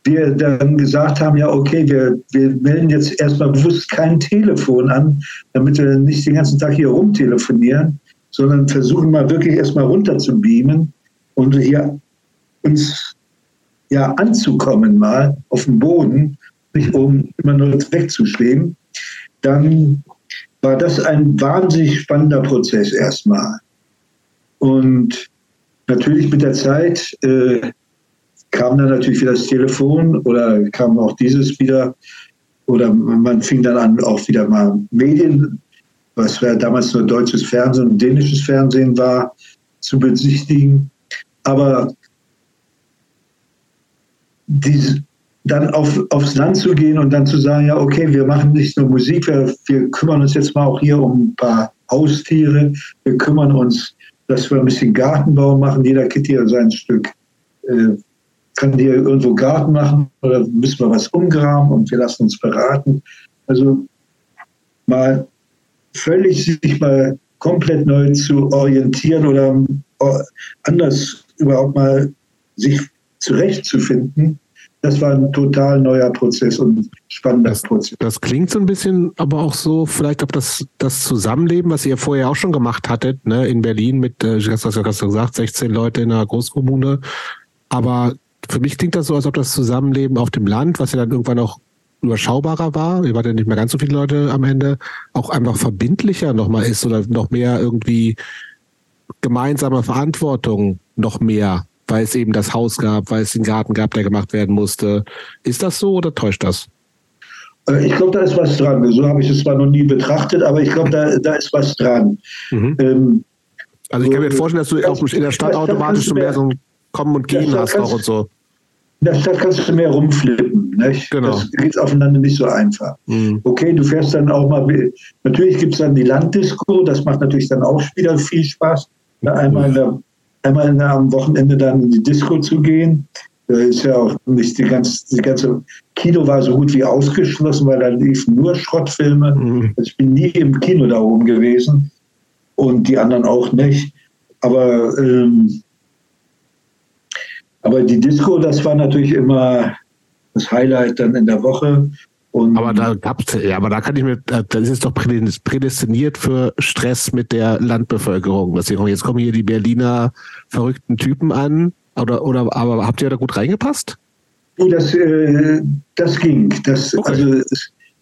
wir dann gesagt haben, ja, okay, wir, wir melden jetzt erstmal bewusst kein Telefon an, damit wir nicht den ganzen Tag hier rumtelefonieren, sondern versuchen mal wirklich erstmal runter zu beamen und hier uns ja anzukommen mal auf dem Boden, nicht um immer nur wegzuschweben, dann war das ein wahnsinnig spannender Prozess erstmal. Und natürlich mit der Zeit äh, kam dann natürlich wieder das Telefon oder kam auch dieses wieder. Oder man fing dann an, auch wieder mal Medien, was damals nur deutsches Fernsehen und dänisches Fernsehen war, zu besichtigen. Aber diese, dann auf, aufs Land zu gehen und dann zu sagen, ja, okay, wir machen nicht nur Musik, wir, wir kümmern uns jetzt mal auch hier um ein paar Haustiere, wir kümmern uns, dass wir ein bisschen Gartenbau machen, jeder kriegt hier sein Stück äh, kann die irgendwo Garten machen oder müssen wir was umgraben und wir lassen uns beraten. Also mal völlig sich mal komplett neu zu orientieren oder äh, anders überhaupt mal sich zurechtzufinden, das war ein total neuer Prozess und spannender das, Prozess. Das klingt so ein bisschen, aber auch so, vielleicht ob das, das Zusammenleben, was ihr vorher auch schon gemacht hattet, ne, in Berlin mit, äh, hast du gesagt, 16 Leute in einer Großkommune. Aber für mich klingt das so, als ob das Zusammenleben auf dem Land, was ja dann irgendwann auch überschaubarer war, ihr wart ja nicht mehr ganz so viele Leute am Ende, auch einfach verbindlicher nochmal ist oder noch mehr irgendwie gemeinsame Verantwortung noch mehr, weil es eben das Haus gab, weil es den Garten gab, der gemacht werden musste. Ist das so oder täuscht das? Äh, ich glaube, da ist was dran. So habe ich es zwar noch nie betrachtet, aber ich glaube, da, da ist was dran. Mhm. Ähm, also ich kann mir vorstellen, dass du auch in der Stadt automatisch so mehr so ein Kommen und Gehen hast auch und so. Der Stadt kannst du mehr rumflippen. Nicht? Genau. Das geht aufeinander nicht so einfach. Mhm. Okay, du fährst dann auch mal. Natürlich gibt es dann die Landdisco, das macht natürlich dann auch wieder viel Spaß. Einmal, der, einmal der, am Wochenende dann in die Disco zu gehen. Da ist ja auch nicht die ganze, die ganze Kino war so gut wie ausgeschlossen, weil da liefen nur Schrottfilme. Mhm. Also ich bin nie im Kino da oben gewesen und die anderen auch nicht. Aber ähm, aber die Disco, das war natürlich immer das Highlight dann in der Woche. Und aber da gab's, ja, aber da kann ich mir, das ist doch prädestiniert für Stress mit der Landbevölkerung. Jetzt kommen hier die Berliner verrückten Typen an. Oder, oder aber habt ihr da gut reingepasst? Das, äh, das ging. Das, okay. also,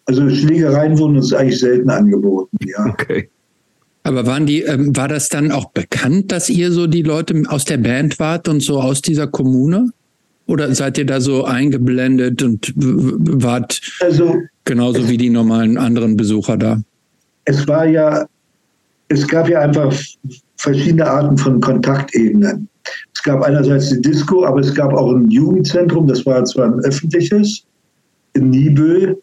also Schlägereien wurden uns eigentlich selten angeboten, ja. Okay. Aber waren die, ähm, war das dann auch bekannt, dass ihr so die Leute aus der Band wart und so aus dieser Kommune? Oder seid ihr da so eingeblendet und wart also, genauso wie die normalen anderen Besucher da? Es war ja, es gab ja einfach verschiedene Arten von Kontaktebenen. Es gab einerseits die Disco, aber es gab auch ein Jugendzentrum, das war zwar ein öffentliches, in Nibel,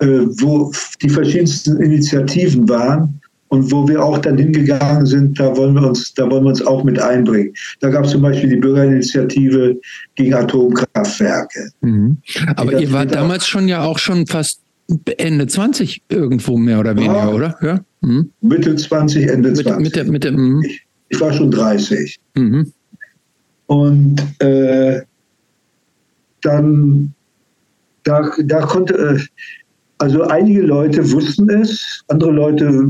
äh, wo die verschiedensten Initiativen waren und wo wir auch dann hingegangen sind, da wollen wir uns, da wollen wir uns auch mit einbringen. Da gab es zum Beispiel die Bürgerinitiative gegen Atomkraftwerke. Mhm. Aber ihr wart damals schon ja auch schon fast Ende 20 irgendwo mehr oder weniger, ja. oder? Ja. Mhm. Mitte 20, Ende Mitte, 20. Mitte, Mitte, mhm. ich, ich, war schon 30. Mhm. Und äh, dann, da, da konnte, äh, also einige Leute wussten es, andere Leute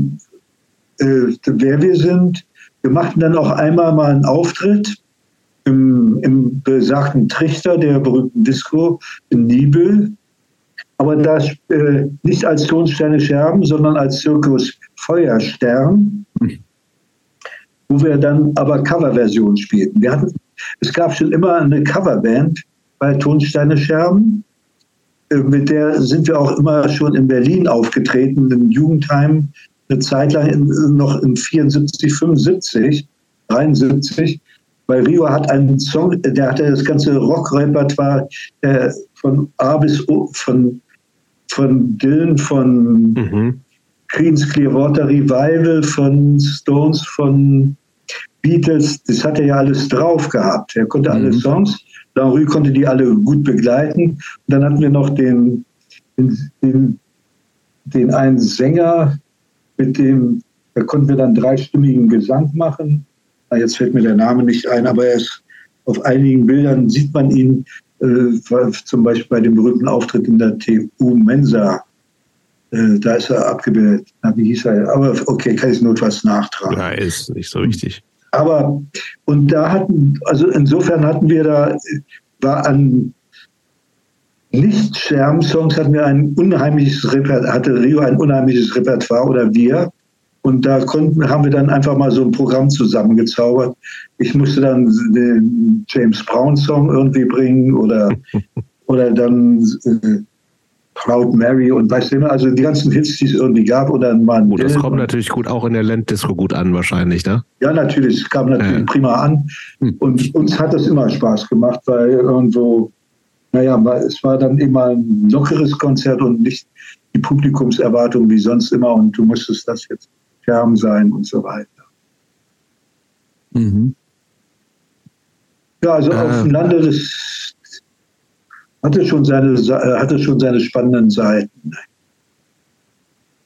äh, wer wir sind. Wir machten dann auch einmal mal einen Auftritt im, im besagten Trichter der berühmten Disco in Nibel. Aber das äh, nicht als Tonsterne Scherben, sondern als Zirkus Feuerstern, wo wir dann aber Coverversionen spielten. Wir hatten, es gab schon immer eine Coverband bei Tonsteine Scherben. Äh, mit der sind wir auch immer schon in Berlin aufgetreten, im Jugendheim, eine Zeit lang noch in 74, 75, 73 weil Rio hat einen Song, der hatte das ganze Rockrepertoire äh, von A bis O, von, von Dylan, von mhm. Queen's Clearwater Revival, von Stones, von Beatles, das hat er ja alles drauf gehabt. Er konnte mhm. alle Songs, Larue konnte die alle gut begleiten. Und dann hatten wir noch den, den, den einen Sänger, mit dem, da konnten wir dann dreistimmigen Gesang machen. Ah, jetzt fällt mir der Name nicht ein, aber er ist auf einigen Bildern sieht man ihn, äh, zum Beispiel bei dem berühmten Auftritt in der TU Mensa. Äh, da ist er abgebildet. Na, wie hieß er? Aber okay, kann ich notfalls nachtragen. Ja, ist nicht so wichtig. Aber, und da hatten, also insofern hatten wir da, war an Nicht-Scherben-Songs hatten wir ein unheimliches Repertoire, hatte Rio ein unheimliches Repertoire oder wir. Und da konnten, haben wir dann einfach mal so ein Programm zusammengezaubert. Ich musste dann den James Brown Song irgendwie bringen oder, oder dann äh, Proud Mary und weißt du also die ganzen Hits, die es irgendwie gab oder mal. Gut, das kommt natürlich gut auch in der Landdisco gut an wahrscheinlich, ne? Ja, natürlich, es kam natürlich ja. prima an hm. und uns hat das immer Spaß gemacht, weil irgendwo, naja, es war dann immer ein lockeres Konzert und nicht die Publikumserwartung wie sonst immer und du musstest das jetzt Term sein und so weiter. Mhm. Ja, also äh. auf dem Lande das hatte schon seine hatte schon seine spannenden Seiten.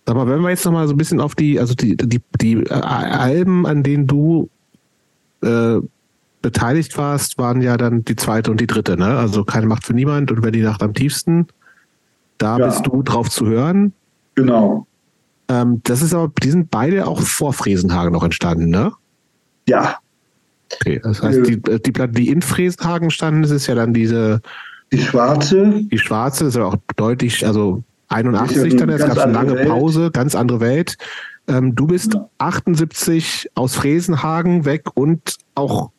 Aber wenn wir jetzt noch mal so ein bisschen auf die, also die, die, die äh, Alben, an denen du äh, beteiligt warst, waren ja dann die zweite und die dritte, ne? Also keine Macht für niemand und wer die Nacht am tiefsten. Da ja. bist du drauf zu hören. Genau. Ähm, das ist aber, die sind beide auch vor Fresenhagen noch entstanden, ne? Ja. Okay, das heißt, die, die Platte, die in Fresenhagen standen, das ist ja dann diese. Die schwarze. Die schwarze ist ja auch deutlich, also 81 dann, es gab eine lange Welt. Pause, ganz andere Welt. Ähm, du bist ja. 78 aus Fresenhagen weg und auch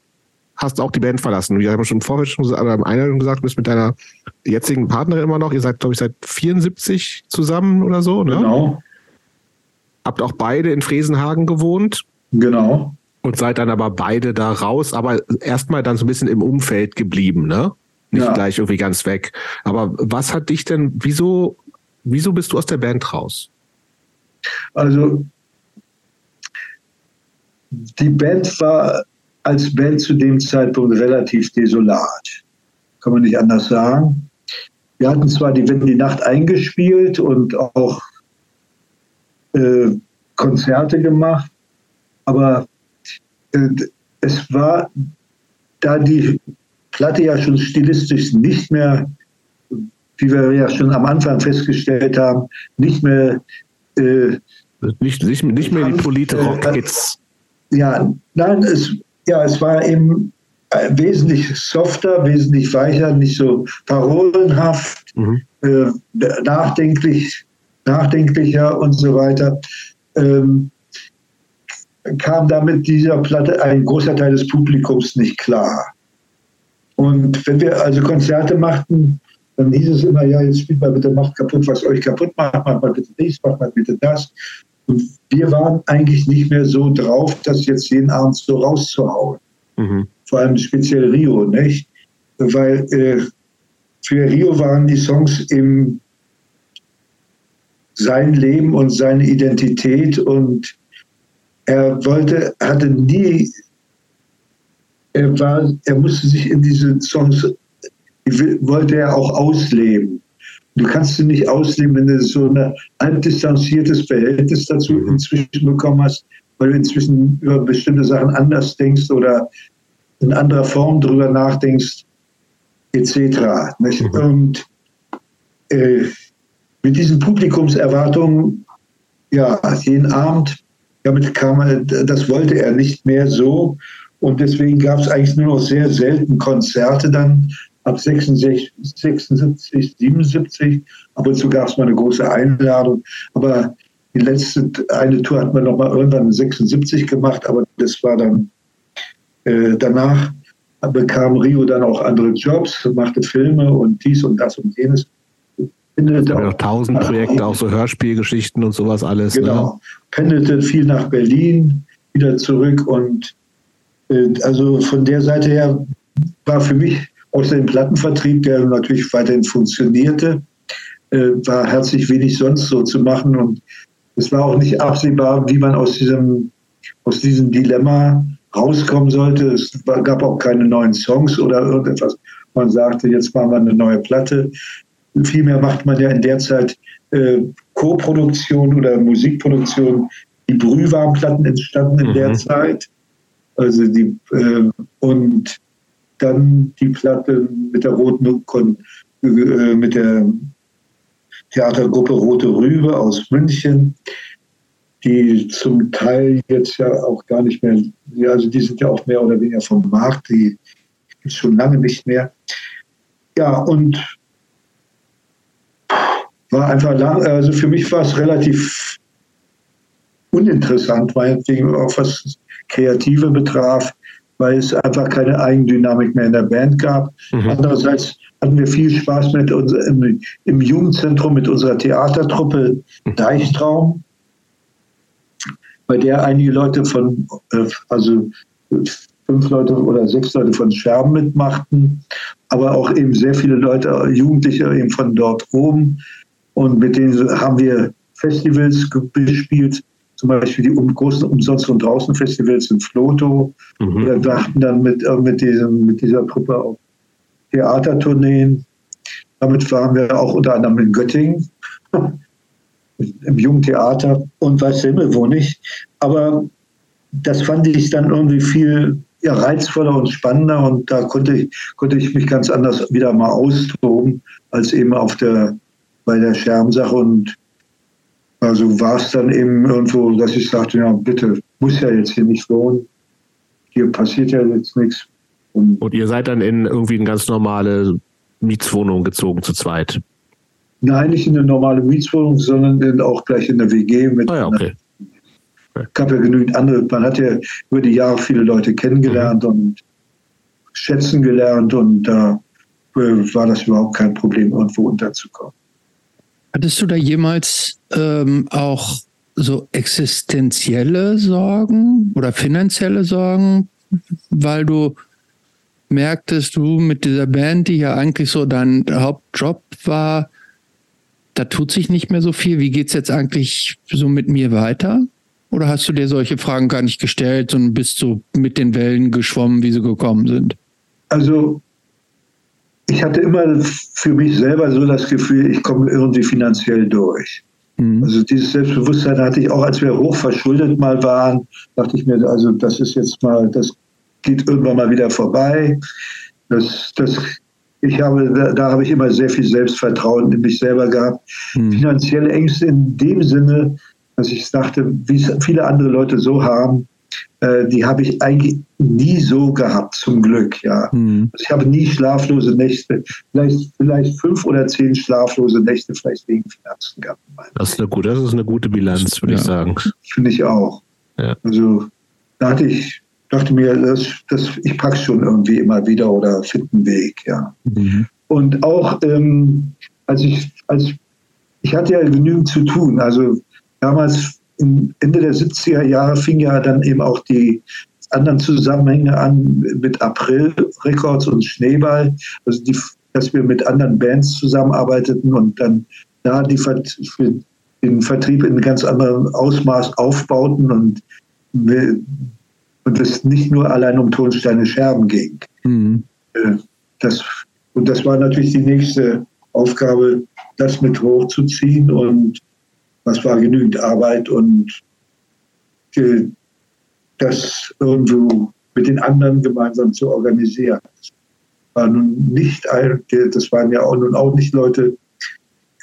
hast auch die Band verlassen. Wir haben schon vorher schon gesagt, am Einladung gesagt, du bist mit deiner jetzigen Partnerin immer noch, ihr seid, glaube ich, seit 74 zusammen oder so, ne? Genau. Habt auch beide in Fresenhagen gewohnt. Genau. Und seid dann aber beide da raus, aber erstmal dann so ein bisschen im Umfeld geblieben, ne? Nicht ja. gleich irgendwie ganz weg. Aber was hat dich denn, wieso, wieso bist du aus der Band raus? Also, die Band war als Band zu dem Zeitpunkt relativ desolat. Kann man nicht anders sagen. Wir hatten zwar die Wenn die Nacht eingespielt und auch äh, Konzerte gemacht, aber äh, es war, da die Platte ja schon stilistisch nicht mehr, wie wir ja schon am Anfang festgestellt haben, nicht mehr äh, nicht, nicht, nicht mehr die Polite Hits. Äh, ja, nein, es, ja, es war eben äh, wesentlich softer, wesentlich weicher, nicht so parolenhaft, mhm. äh, nachdenklich nachdenklicher und so weiter, ähm, kam damit dieser Platte ein großer Teil des Publikums nicht klar. Und wenn wir also Konzerte machten, dann hieß es immer, ja, jetzt spielt mal bitte, macht kaputt, was euch kaputt macht, macht mal bitte dies, macht mal bitte das. Und wir waren eigentlich nicht mehr so drauf, das jetzt jeden Abend so rauszuhauen. Mhm. Vor allem speziell Rio, nicht? Weil äh, für Rio waren die Songs im sein Leben und seine Identität und er wollte, hatte nie, er war, er musste sich in diese Songs, wollte er auch ausleben. Du kannst sie nicht ausleben, wenn du so ein halbdistanziertes Verhältnis dazu mhm. inzwischen bekommen hast, weil du inzwischen über bestimmte Sachen anders denkst oder in anderer Form drüber nachdenkst, etc. Mhm. Und äh, mit diesen Publikumserwartungen, ja, jeden Abend damit kam er, das wollte er nicht mehr so. Und deswegen gab es eigentlich nur noch sehr selten Konzerte dann ab 66, 76, 77. Ab und zu gab es mal eine große Einladung. Aber die letzte eine Tour hat man noch mal irgendwann 76 gemacht, aber das war dann äh, danach bekam Rio dann auch andere Jobs, machte Filme und dies und das und jenes. Pendelte auch, tausend Projekte, auch so Hörspielgeschichten und sowas alles. Ne? Genau. Ne? Pendelte viel nach Berlin, wieder zurück und äh, also von der Seite her war für mich außer dem Plattenvertrieb, der natürlich weiterhin funktionierte, äh, war herzlich wenig sonst so zu machen und es war auch nicht absehbar, wie man aus diesem, aus diesem Dilemma rauskommen sollte. Es gab auch keine neuen Songs oder irgendetwas. Man sagte, jetzt machen wir eine neue Platte. Vielmehr macht man ja in der Zeit äh, Co-Produktion oder Musikproduktion. Die Brühwarmplatten entstanden in mhm. der Zeit. Also die, äh, und dann die Platte mit der roten Kon äh, mit der Theatergruppe Rote Rübe aus München, die zum Teil jetzt ja auch gar nicht mehr, also die sind ja auch mehr oder weniger vom Markt, die gibt es schon lange nicht mehr. Ja, und war einfach lang, also für mich war es relativ uninteressant, meinetwegen auch was Kreative betraf, weil es einfach keine Eigendynamik mehr in der Band gab. Mhm. Andererseits hatten wir viel Spaß mit uns im, im Jugendzentrum mit unserer Theatertruppe mhm. Deichtraum, bei der einige Leute von, äh, also fünf Leute oder sechs Leute von Scherben mitmachten, aber auch eben sehr viele Leute, Jugendliche eben von dort oben. Und mit denen haben wir Festivals gespielt, zum Beispiel die großen Umsonst- und Draußen-Festivals in Floto. Mhm. Wir dachten dann mit, äh, mit, diesem, mit dieser Truppe auf Theatertourneen. Damit waren wir auch unter anderem in Göttingen im Jugendtheater und weiß der Himmel wo nicht. Aber das fand ich dann irgendwie viel ja, reizvoller und spannender und da konnte ich, konnte ich mich ganz anders wieder mal austoben als eben auf der, bei der Schermsache und also war es dann eben irgendwo, dass ich sagte, ja bitte, muss ja jetzt hier nicht wohnen. Hier passiert ja jetzt nichts. Und, und ihr seid dann in irgendwie eine ganz normale Mietswohnung gezogen zu zweit? Nein, nicht in eine normale Mietswohnung, sondern auch gleich in der WG mit. Ah ja, okay. Es gab ja genügend andere. Man hat ja über die Jahre viele Leute kennengelernt mhm. und schätzen gelernt und da äh, war das überhaupt kein Problem, irgendwo unterzukommen. Hattest du da jemals ähm, auch so existenzielle Sorgen oder finanzielle Sorgen, weil du merktest, du mit dieser Band, die ja eigentlich so dein Hauptjob war, da tut sich nicht mehr so viel. Wie geht es jetzt eigentlich so mit mir weiter? Oder hast du dir solche Fragen gar nicht gestellt und bist so mit den Wellen geschwommen, wie sie gekommen sind? Also ich hatte immer für mich selber so das Gefühl, ich komme irgendwie finanziell durch. Mhm. Also dieses Selbstbewusstsein hatte ich auch, als wir hochverschuldet mal waren, dachte ich mir, also das ist jetzt mal, das geht irgendwann mal wieder vorbei. Das, das ich habe, da, da, habe ich immer sehr viel Selbstvertrauen in mich selber gehabt. Hm. Finanzielle Ängste in dem Sinne, dass ich dachte, wie es viele andere Leute so haben, äh, die habe ich eigentlich nie so gehabt, zum Glück. Ja. Hm. Also ich habe nie schlaflose Nächte, vielleicht, vielleicht fünf oder zehn schlaflose Nächte, vielleicht wegen Finanzen gehabt. Das ist eine gute, das ist eine gute Bilanz, würde ja. ich sagen. Finde ich auch. Ja. Also da hatte ich dachte mir, das, das, ich packe schon irgendwie immer wieder oder finde einen Weg, ja. Mhm. Und auch ähm, als ich, als ich hatte ja genügend zu tun. Also damals Ende der 70er Jahre fing ja dann eben auch die anderen Zusammenhänge an mit April Records und Schneeball, also die, dass wir mit anderen Bands zusammenarbeiteten und dann da die den Vertrieb in ganz anderem Ausmaß aufbauten und und es nicht nur allein um Tonsteine Scherben ging. Mhm. Äh, das, und das war natürlich die nächste Aufgabe, das mit hochzuziehen und das war genügend Arbeit und das irgendwo mit den anderen gemeinsam zu organisieren. Das war nun nicht, das waren ja auch nun auch nicht Leute,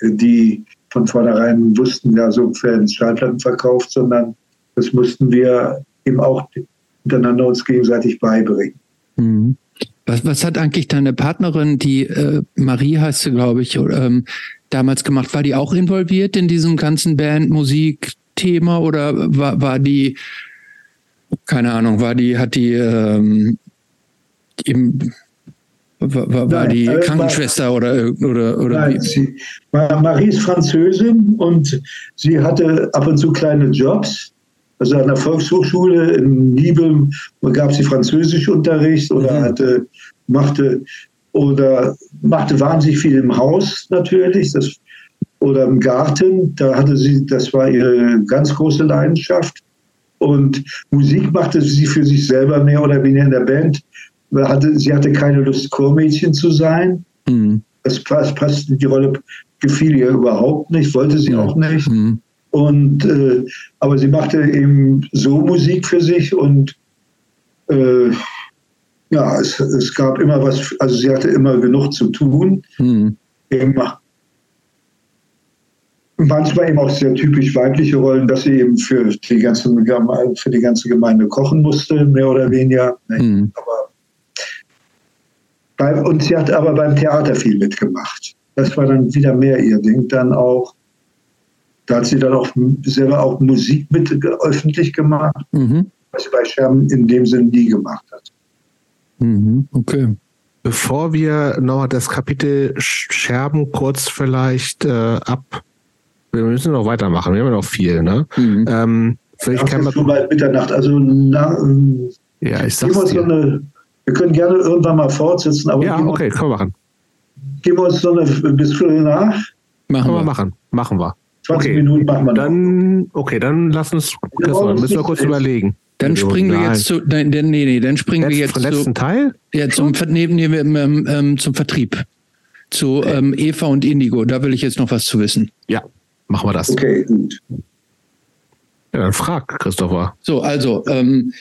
die von vornherein wussten, ja, so werden Schallplatten verkauft, sondern Das mussten wir eben auch miteinander uns gegenseitig beibringen. Mhm. Was, was hat eigentlich deine Partnerin, die äh, Marie heißt sie, glaube ich, ähm, damals gemacht? War die auch involviert in diesem ganzen Bandmusik-Thema oder war, war die, keine Ahnung, war die, hat die ähm, im, war, war Nein, die äh, Krankenschwester war, oder oder oder Nein, wie? Sie, Marie ist Französin und sie hatte ab und zu kleine Jobs also an der Volkshochschule in Nibel gab sie Französischunterricht oder mhm. hatte, machte oder machte wahnsinnig viel im Haus natürlich, das, oder im Garten. Da hatte sie, das war ihre ganz große Leidenschaft. Und Musik machte sie für sich selber mehr oder weniger in der Band. Hatte, sie hatte keine Lust, Chormädchen zu sein. Mhm. Das, das passte, die Rolle gefiel ihr überhaupt nicht, wollte sie auch nicht. Mhm. Und, äh, aber sie machte eben so Musik für sich und äh, ja, es, es gab immer was, also sie hatte immer genug zu tun. Mhm. Eben, manchmal eben auch sehr typisch weibliche Rollen, dass sie eben für die ganze, für die ganze Gemeinde kochen musste, mehr oder weniger. Mhm. Aber bei, und sie hat aber beim Theater viel mitgemacht. Das war dann wieder mehr ihr Ding. Dann auch da hat sie dann auch selber auch Musik mit öffentlich gemacht, mhm. was sie bei Scherben in dem Sinn nie gemacht hat. Mhm. Okay. Bevor wir noch das Kapitel Scherben kurz vielleicht äh, ab, wir müssen noch weitermachen, wir haben ja noch viel, ne? Mhm. Ähm, vielleicht ja, kann man schon bald Mitternacht, also na, ähm, ja, ich sag's dir. So eine, wir können gerne irgendwann mal fortsetzen, aber ja, okay, können wir machen. Geben wir uns so eine bis Viertel nach. Machen können wir machen, machen wir. 20 okay. Minuten machen wir dann, noch. Okay, dann lass uns, Christoph, dann müssen wir kurz überlegen. Dann springen wir jetzt zu, nein, nee, nee, dann springen Letz, wir jetzt zum letzten Teil? Ja, zum, nee, nee, ähm, ähm, zum Vertrieb. Zu okay. ähm, Eva und Indigo. Da will ich jetzt noch was zu wissen. Ja, machen wir das. Okay, gut. Ja, dann frag, Christopher. So, also, ähm,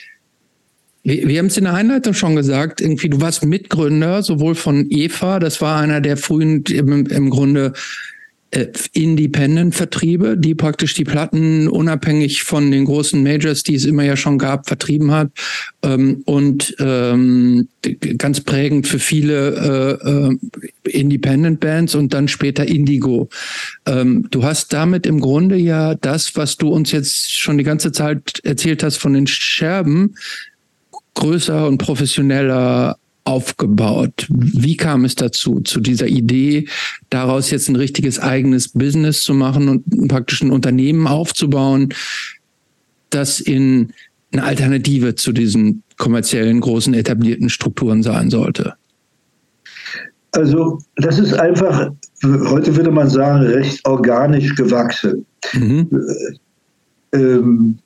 wir, wir haben es in der Einleitung schon gesagt, irgendwie, du warst Mitgründer sowohl von Eva, das war einer der frühen, im, im Grunde äh, Independent-Vertriebe, die praktisch die Platten unabhängig von den großen Majors, die es immer ja schon gab, vertrieben hat. Ähm, und ähm, ganz prägend für viele äh, äh, Independent-Bands und dann später Indigo. Ähm, du hast damit im Grunde ja das, was du uns jetzt schon die ganze Zeit erzählt hast von den Scherben, größer und professioneller aufgebaut? Wie kam es dazu, zu dieser Idee, daraus jetzt ein richtiges eigenes Business zu machen und praktisch ein Unternehmen aufzubauen, das in eine Alternative zu diesen kommerziellen, großen, etablierten Strukturen sein sollte? Also das ist einfach, heute würde man sagen, recht organisch gewachsen. Mhm. Ähm,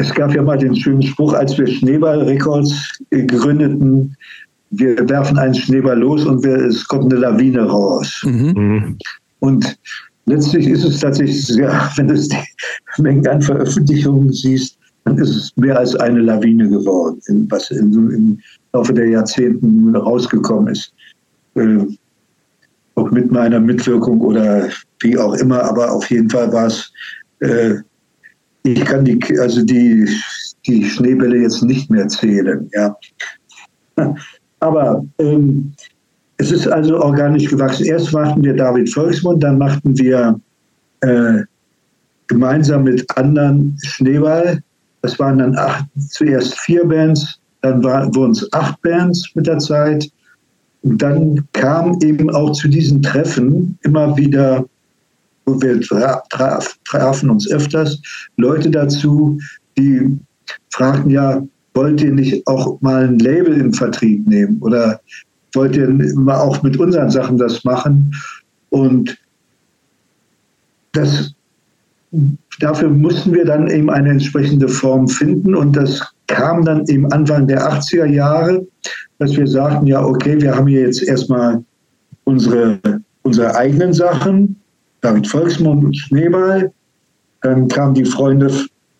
es gab ja mal den schönen Spruch, als wir Schneeball Records gründeten, wir werfen einen Schneeball los und wir, es kommt eine Lawine raus. Mhm. mhm. Und letztlich ist es tatsächlich, ja, wenn du die Mengen an Veröffentlichungen siehst, dann ist es mehr als eine Lawine geworden, was im Laufe der Jahrzehnten rausgekommen ist. Äh, auch mit meiner Mitwirkung oder wie auch immer, aber auf jeden Fall war es äh, ich kann die, also die, die Schneebälle jetzt nicht mehr zählen. Ja. Aber ähm, es ist also organisch gewachsen. Erst machten wir David Volksmund, dann machten wir äh, gemeinsam mit anderen Schneeball. Das waren dann acht, zuerst vier Bands, dann wurden es acht Bands mit der Zeit. Und dann kam eben auch zu diesen Treffen immer wieder wir traf, trafen uns öfters. Leute dazu, die fragten ja, wollt ihr nicht auch mal ein Label im Vertrieb nehmen? Oder wollt ihr mal auch mit unseren Sachen das machen? Und das, dafür mussten wir dann eben eine entsprechende Form finden. Und das kam dann eben Anfang der 80er Jahre, dass wir sagten, ja, okay, wir haben hier jetzt erstmal unsere, unsere eigenen Sachen David Volksmund und Schneeball. Dann kamen die Freunde,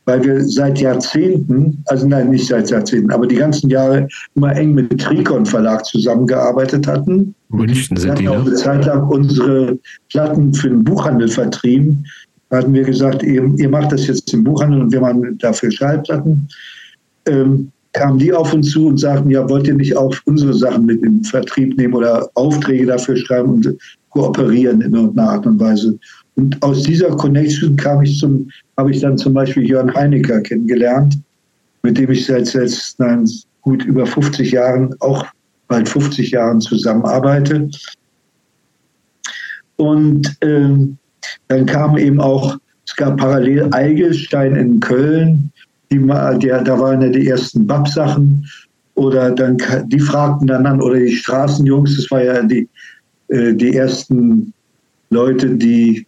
weil wir seit Jahrzehnten, also nein, nicht seit Jahrzehnten, aber die ganzen Jahre immer eng mit Trikon Verlag zusammengearbeitet hatten. München sind die, ne? auch eine Zeit lang unsere Platten für den Buchhandel vertrieben. Da hatten wir gesagt, ihr, ihr, macht das jetzt im Buchhandel und wir machen dafür Schallplatten. Ähm, kamen die auf uns zu und sagten, ja, wollt ihr nicht auch unsere Sachen mit in den Vertrieb nehmen oder Aufträge dafür schreiben und kooperieren in irgendeiner Art und Weise. Und aus dieser Connection kam ich zum, habe ich dann zum Beispiel Jörn Heinecker kennengelernt, mit dem ich seit, seit nein, gut über 50 Jahren, auch bald 50 Jahren zusammenarbeite. Und ähm, dann kam eben auch, es gab parallel Eigelstein in Köln, die, der, da waren ja die ersten BAP-Sachen. Oder dann, die fragten dann an, oder die Straßenjungs, das war ja die, die ersten Leute, die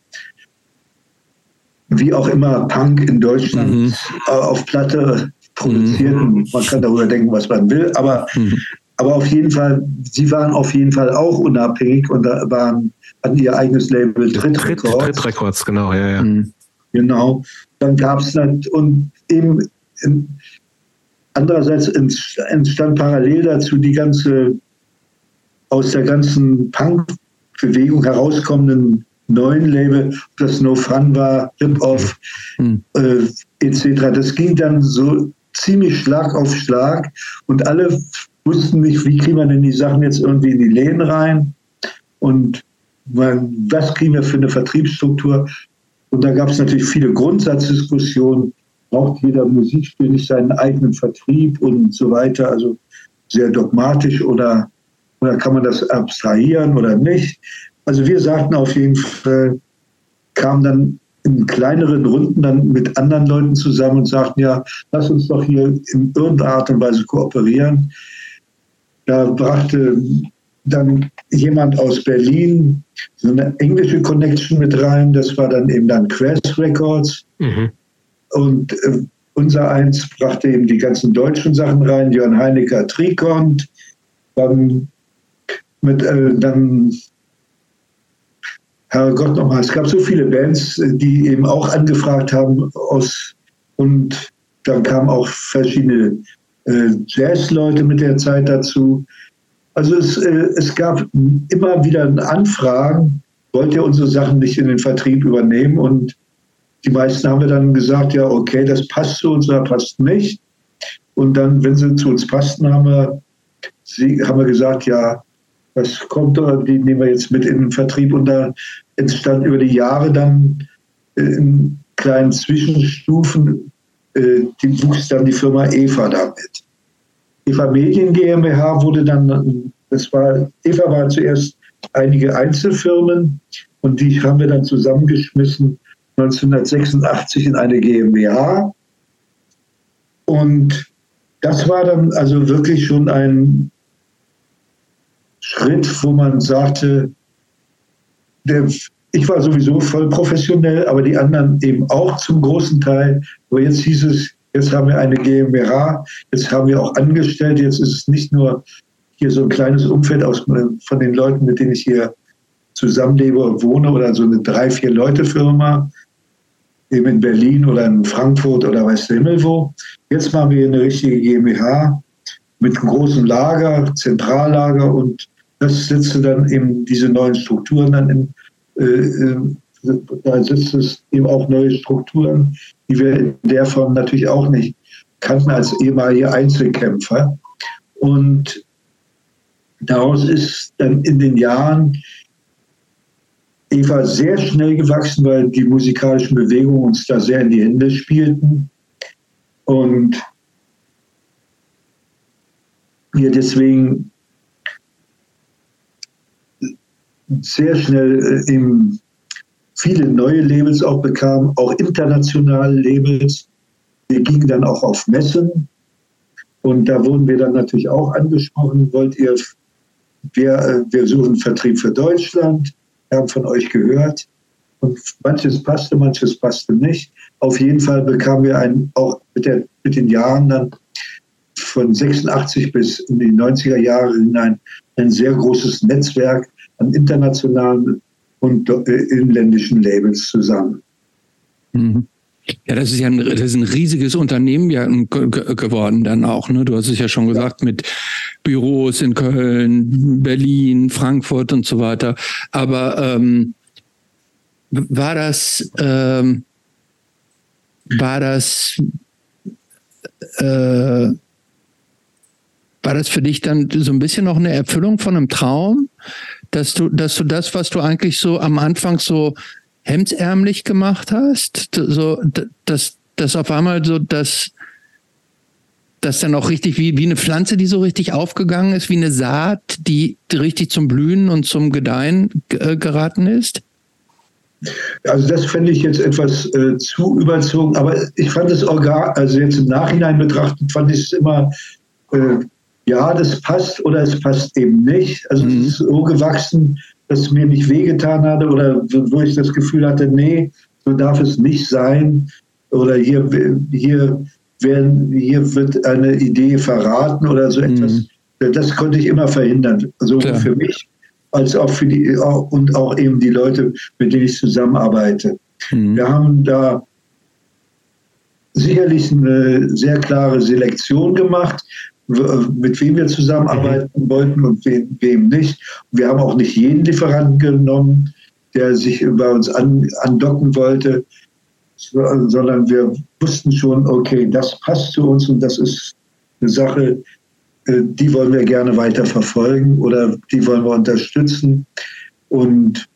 wie auch immer Punk in Deutschland mhm. auf Platte produzierten. Mhm. Man kann darüber denken, was man will, aber, mhm. aber auf jeden Fall, sie waren auf jeden Fall auch unabhängig und da waren, hatten ihr eigenes Label Tritt Records. Tritt Records, genau, ja, ja. Mhm. Genau. Dann gab es und eben in, andererseits entstand parallel dazu die ganze aus der ganzen Punk-Bewegung herauskommenden neuen Label, ob das No Fun war, Rip-Off mhm. äh, etc. Das ging dann so ziemlich Schlag auf Schlag und alle wussten nicht, wie kriegen wir denn die Sachen jetzt irgendwie in die Läden rein und was kriegen wir für eine Vertriebsstruktur. Und da gab es natürlich viele Grundsatzdiskussionen. Braucht jeder Musikstil nicht seinen eigenen Vertrieb und so weiter? Also sehr dogmatisch oder, oder kann man das abstrahieren oder nicht? Also wir sagten auf jeden Fall, kamen dann in kleineren Runden dann mit anderen Leuten zusammen und sagten, ja, lass uns doch hier in irgendeiner Art und Weise kooperieren. Da brachte dann jemand aus Berlin so eine englische Connection mit rein. Das war dann eben dann Quest Records. Mhm. Und äh, unser eins brachte eben die ganzen deutschen Sachen rein. Jörn Heinecker Trikont. Dann mit, äh, dann Herrgott nochmal, es gab so viele Bands, die eben auch angefragt haben aus und dann kamen auch verschiedene äh, Jazzleute mit der Zeit dazu. Also es, äh, es gab immer wieder Anfragen, wollt ihr unsere Sachen nicht in den Vertrieb übernehmen? Und die meisten haben wir dann gesagt, ja, okay, das passt zu uns oder passt nicht. Und dann, wenn sie zu uns passten, haben wir, sie, haben wir gesagt, ja, das kommt, die nehmen wir jetzt mit in den Vertrieb. Und da entstand über die Jahre dann äh, in kleinen Zwischenstufen, äh, die wuchs dann die Firma Eva damit. Eva Medien GmbH wurde dann, das war, Eva war zuerst einige Einzelfirmen und die haben wir dann zusammengeschmissen 1986 in eine GmbH. Und das war dann also wirklich schon ein Schritt, wo man sagte, der, ich war sowieso voll professionell, aber die anderen eben auch zum großen Teil. Aber jetzt hieß es, jetzt haben wir eine GmbH, jetzt haben wir auch Angestellte, jetzt ist es nicht nur hier so ein kleines Umfeld aus, von den Leuten, mit denen ich hier zusammenlebe und wohne oder so eine drei, vier Leute Firma, eben in Berlin oder in Frankfurt oder weiß der Himmel wo. Jetzt machen wir eine richtige GmbH mit einem großen Lager, Zentrallager und das setzt dann eben diese neuen Strukturen dann in, äh, äh, da setzt es eben auch neue Strukturen, die wir in der Form natürlich auch nicht kannten als ehemalige Einzelkämpfer. Und daraus ist dann in den Jahren Eva sehr schnell gewachsen, weil die musikalischen Bewegungen uns da sehr in die Hände spielten. Und wir deswegen sehr schnell äh, eben viele neue Labels auch bekamen, auch internationale Labels. Wir gingen dann auch auf Messen und da wurden wir dann natürlich auch angesprochen, wollt ihr, wir, äh, wir suchen Vertrieb für Deutschland, wir haben von euch gehört und manches passte, manches passte nicht. Auf jeden Fall bekamen wir ein, auch mit, der, mit den Jahren dann von 86 bis in die 90er Jahre hinein ein sehr großes Netzwerk an internationalen und äh, inländischen Labels zusammen. Mhm. Ja, das ist ja ein, das ist ein riesiges Unternehmen ja geworden dann auch. Ne? Du hast es ja schon gesagt mit Büros in Köln, Berlin, Frankfurt und so weiter. Aber ähm, war das, ähm, war das, äh, war das für dich dann so ein bisschen noch eine Erfüllung von einem Traum, dass du, dass du das, was du eigentlich so am Anfang so hemdsärmlich gemacht hast, so, dass, dass auf einmal so das, das dann auch richtig wie, wie eine Pflanze, die so richtig aufgegangen ist, wie eine Saat, die richtig zum Blühen und zum Gedeihen äh, geraten ist? Also das fände ich jetzt etwas äh, zu überzogen, aber ich fand es auch gar, also jetzt im Nachhinein betrachtet, fand ich es immer, äh, ja, das passt oder es passt eben nicht. Also mhm. es ist so gewachsen, dass es mir nicht wehgetan hatte oder wo ich das Gefühl hatte, nee, so darf es nicht sein. Oder hier, hier, werden, hier wird eine Idee verraten oder so etwas. Mhm. Das konnte ich immer verhindern. Also Klar. für mich als auch für die und auch eben die Leute, mit denen ich zusammenarbeite. Mhm. Wir haben da sicherlich eine sehr klare Selektion gemacht, mit wem wir zusammenarbeiten mhm. wollten und wem, wem nicht. Wir haben auch nicht jeden Lieferanten genommen, der sich bei uns an, andocken wollte, sondern wir wussten schon, okay, das passt zu uns und das ist eine Sache, äh, die wollen wir gerne weiter verfolgen oder die wollen wir unterstützen. Und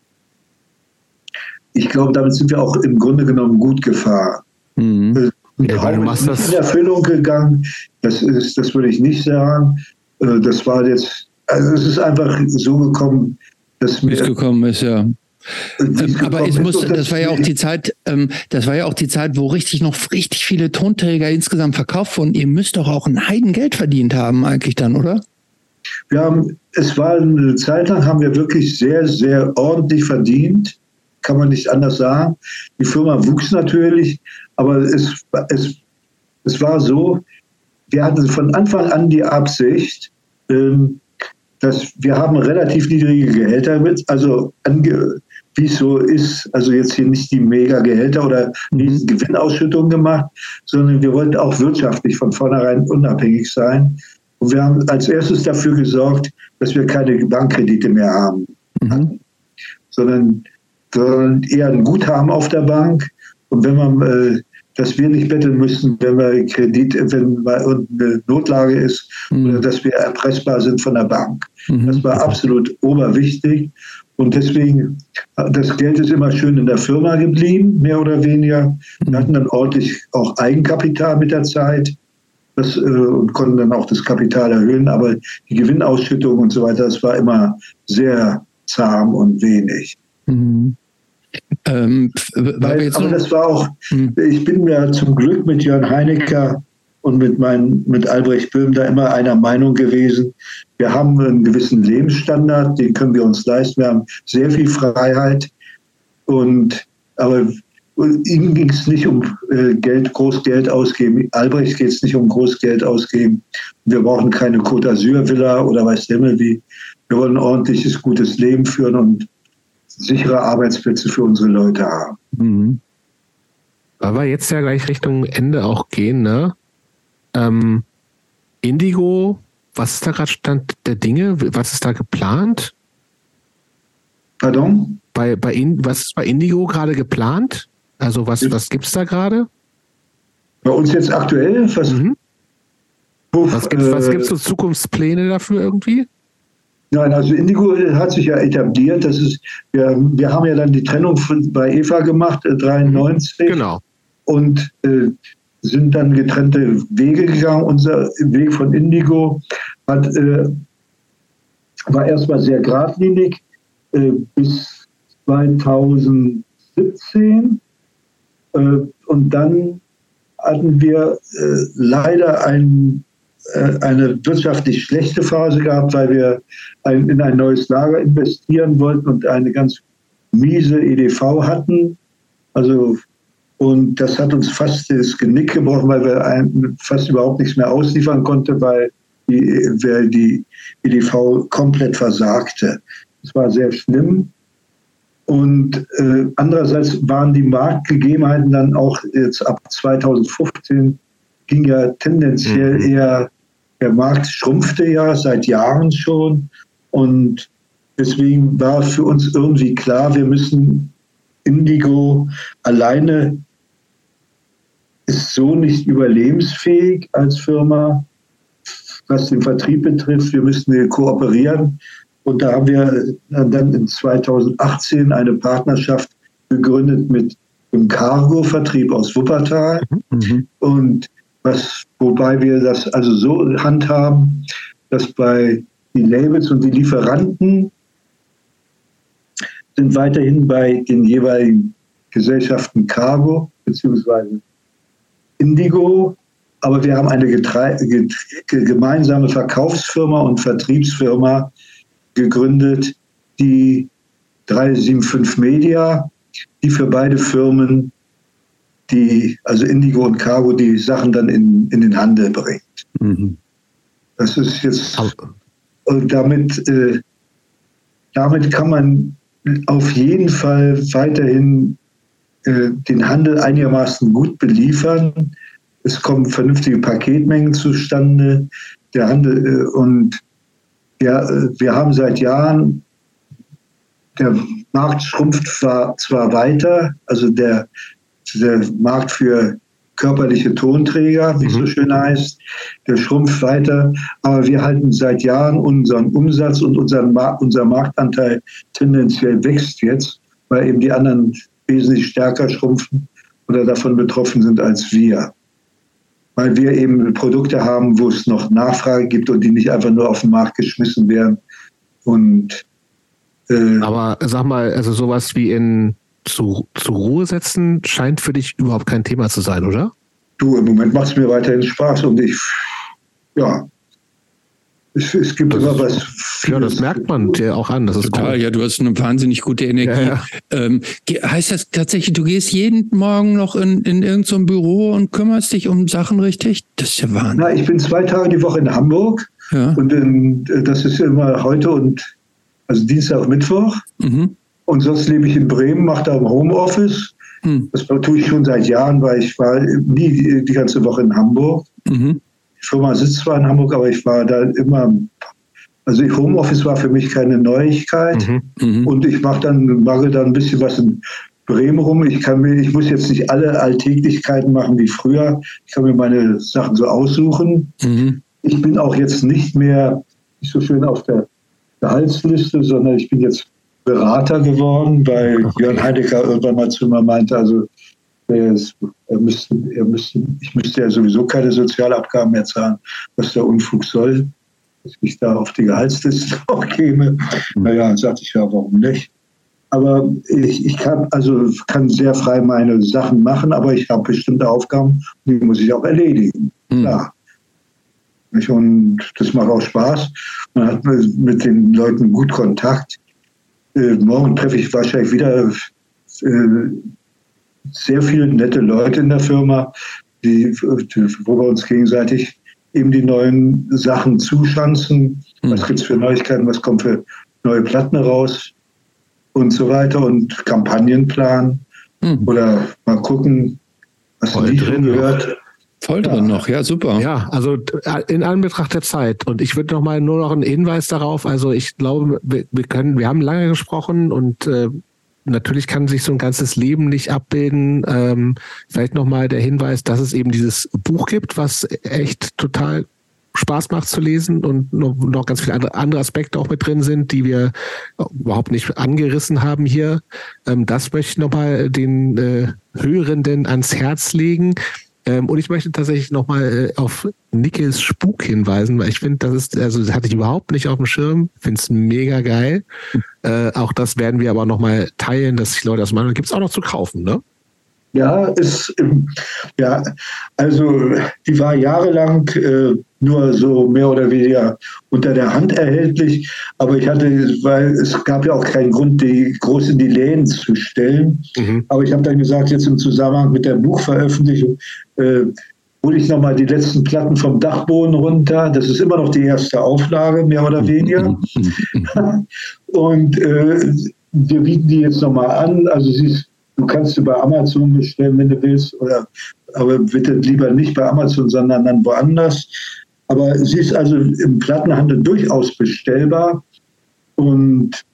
ich glaube, damit sind wir auch im Grunde genommen gut gefahren. Mhm. Äh, ja, du machst das in Erfüllung gegangen, das, ist, das würde ich nicht sagen. Äh, das war jetzt, also es ist einfach so gekommen, dass mir. gekommen ist, ja. Ähm, aber es muss, das war ja auch die Zeit, ähm, das war ja auch die Zeit, wo richtig noch richtig viele Tonträger insgesamt verkauft wurden. Ihr müsst doch auch ein Heidengeld verdient haben, eigentlich dann, oder? Wir haben, es war eine Zeit lang, haben wir wirklich sehr, sehr ordentlich verdient. Kann man nicht anders sagen. Die Firma wuchs natürlich, aber es, es, es war so, wir hatten von Anfang an die Absicht, ähm, dass wir haben relativ niedrige Gehälter mit, also ange, wie es so ist, also jetzt hier nicht die Mega-Gehälter oder mhm. Gewinnausschüttungen gemacht, sondern wir wollten auch wirtschaftlich von vornherein unabhängig sein. Und wir haben als erstes dafür gesorgt, dass wir keine Bankkredite mehr haben, mhm. sondern, sondern eher ein Guthaben auf der Bank. Und wenn man, äh, dass wir nicht betteln müssen, wenn wir Kredit, wenn mal eine Notlage ist mhm. oder dass wir erpressbar sind von der Bank. Mhm. Das war absolut oberwichtig. Und deswegen, das Geld ist immer schön in der Firma geblieben, mehr oder weniger. Wir hatten dann ordentlich auch Eigenkapital mit der Zeit das, äh, und konnten dann auch das Kapital erhöhen. Aber die Gewinnausschüttung und so weiter, das war immer sehr zahm und wenig. Mhm. Ähm, Weil, aber das war auch, mhm. ich bin mir zum Glück mit Jörn Heinecker und mit, mein, mit Albrecht Böhm da immer einer Meinung gewesen. Wir haben einen gewissen Lebensstandard, den können wir uns leisten. Wir haben sehr viel Freiheit. Und, aber ihm ging es nicht um äh, Geld, Großgeld ausgeben. Albrecht geht es nicht um Großgeld ausgeben. Wir brauchen keine Côte d'Azur Villa oder weiß der Himmel wie. Wir wollen ein ordentliches, gutes Leben führen und sichere Arbeitsplätze für unsere Leute haben. Mhm. Aber jetzt ja gleich Richtung Ende auch gehen, ne? Ähm, Indigo, was ist da gerade Stand der Dinge? Was ist da geplant? Pardon? Bei, bei In, was ist bei Indigo gerade geplant? Also was, was gibt es da gerade? Bei uns jetzt aktuell? Was, mhm. was gibt es äh, für Zukunftspläne dafür irgendwie? Nein, also Indigo hat sich ja etabliert. Das ist, wir, wir haben ja dann die Trennung von, bei Eva gemacht, äh, 93. Genau. Und äh, sind dann getrennte Wege gegangen. Unser Weg von Indigo hat, äh, war erstmal sehr geradlinig äh, bis 2017. Äh, und dann hatten wir äh, leider ein, äh, eine wirtschaftlich schlechte Phase gehabt, weil wir ein, in ein neues Lager investieren wollten und eine ganz miese EDV hatten. Also und das hat uns fast das Genick gebrochen, weil wir fast überhaupt nichts mehr ausliefern konnten, weil die, weil die EDV komplett versagte. Das war sehr schlimm. Und äh, andererseits waren die Marktgegebenheiten dann auch jetzt ab 2015 ging ja tendenziell mhm. eher, der Markt schrumpfte ja seit Jahren schon. Und deswegen war für uns irgendwie klar, wir müssen Indigo alleine ist so nicht überlebensfähig als Firma, was den Vertrieb betrifft. Wir müssen kooperieren. Und da haben wir dann in 2018 eine Partnerschaft gegründet mit dem Cargo-Vertrieb aus Wuppertal. Mhm. Und was, wobei wir das also so handhaben, dass bei den Labels und die Lieferanten sind weiterhin bei den jeweiligen Gesellschaften Cargo bzw. Indigo, aber wir haben eine gemeinsame Verkaufsfirma und Vertriebsfirma gegründet, die 375 Media, die für beide Firmen, die, also Indigo und Cargo, die Sachen dann in, in den Handel bringt. Mhm. Das ist jetzt, und damit, äh, damit kann man auf jeden Fall weiterhin äh, den Handel einigermaßen gut beliefern. Es kommen vernünftige Paketmengen zustande. Der Handel äh, und ja, äh, wir haben seit Jahren, der Markt schrumpft zwar, zwar weiter, also der, der Markt für körperliche Tonträger, wie es so mhm. schön heißt, der schrumpft weiter, aber wir halten seit Jahren unseren Umsatz und unseren Mar unser Marktanteil tendenziell wächst jetzt, weil eben die anderen wesentlich stärker schrumpfen oder davon betroffen sind als wir. Weil wir eben Produkte haben, wo es noch Nachfrage gibt und die nicht einfach nur auf den Markt geschmissen werden. Und äh, aber sag mal, also sowas wie in zu, zur Ruhe setzen scheint für dich überhaupt kein Thema zu sein, oder? Du, im Moment macht es mir weiterhin Spaß und ich, ja, es, es gibt das immer was. Ja, das merkt man dir auch an. Das ist Total, cool. ja, du hast eine wahnsinnig gute Energie. Ja, ja. Ähm, heißt das tatsächlich, du gehst jeden Morgen noch in, in irgendein so Büro und kümmerst dich um Sachen richtig? Das ist ja Wahnsinn. Na, ich bin zwei Tage die Woche in Hamburg ja. und in, das ist immer heute und also Dienstag, Mittwoch. Mhm. Und sonst lebe ich in Bremen, mache da im Homeoffice. Mhm. Das tue ich schon seit Jahren, weil ich war nie die, die ganze Woche in Hamburg. Mhm. Die Firma sitzt zwar in Hamburg, aber ich war da immer. Also Homeoffice war für mich keine Neuigkeit. Mhm. mhm. Und ich mache dann, mache dann ein bisschen was in Bremen rum. Ich kann mir, ich muss jetzt nicht alle Alltäglichkeiten machen wie früher. Ich kann mir meine Sachen so aussuchen. Mhm. Ich bin auch jetzt nicht mehr nicht so schön auf der Gehaltsliste, sondern ich bin jetzt Berater geworden, weil. Jörn Heidegger irgendwann mal zu mir meinte, also er, er müsste, er müsste, ich müsste ja sowieso keine Sozialabgaben mehr zahlen, was der Unfug soll, dass ich da auf die Gehaltsliste auch käme. Mhm. Naja, sagte ich ja, warum nicht? Aber ich, ich kann also kann sehr frei meine Sachen machen, aber ich habe bestimmte Aufgaben, die muss ich auch erledigen. Mhm. Klar. Und das macht auch Spaß. Man hat mit den Leuten gut Kontakt. Äh, morgen treffe ich wahrscheinlich wieder äh, sehr viele nette Leute in der Firma, die, wo wir uns gegenseitig eben die neuen Sachen zuschanzen. Mhm. Was gibt es für Neuigkeiten, was kommt für neue Platten raus und so weiter und Kampagnenplan mhm. oder mal gucken, was Voll die drin gehört. Voll drin ja. noch, ja, super. Ja, also in Anbetracht der Zeit. Und ich würde noch mal nur noch einen Hinweis darauf. Also ich glaube, wir, wir können, wir haben lange gesprochen und äh, natürlich kann sich so ein ganzes Leben nicht abbilden. Ähm, vielleicht noch mal der Hinweis, dass es eben dieses Buch gibt, was echt total Spaß macht zu lesen und noch, noch ganz viele andere Aspekte auch mit drin sind, die wir überhaupt nicht angerissen haben hier. Ähm, das möchte ich nochmal den äh, Hörenden ans Herz legen. Ähm, und ich möchte tatsächlich nochmal äh, auf Nickels Spuk hinweisen, weil ich finde, das ist, also das hatte ich überhaupt nicht auf dem Schirm, finde es mega geil. Äh, auch das werden wir aber nochmal teilen, dass sich Leute das machen. Gibt es auch noch zu kaufen, ne? Ja, ist, ja, also die war jahrelang äh, nur so mehr oder weniger unter der Hand erhältlich, aber ich hatte, weil es gab ja auch keinen Grund, die groß in die Läden zu stellen. Mhm. Aber ich habe dann gesagt, jetzt im Zusammenhang mit der Buchveröffentlichung äh, hole ich nochmal die letzten Platten vom Dachboden runter. Das ist immer noch die erste Auflage, mehr oder weniger. Und äh, wir bieten die jetzt nochmal an. Also ist Du kannst sie bei Amazon bestellen, wenn du willst, oder, aber bitte lieber nicht bei Amazon, sondern dann woanders. Aber sie ist also im Plattenhandel durchaus bestellbar. Und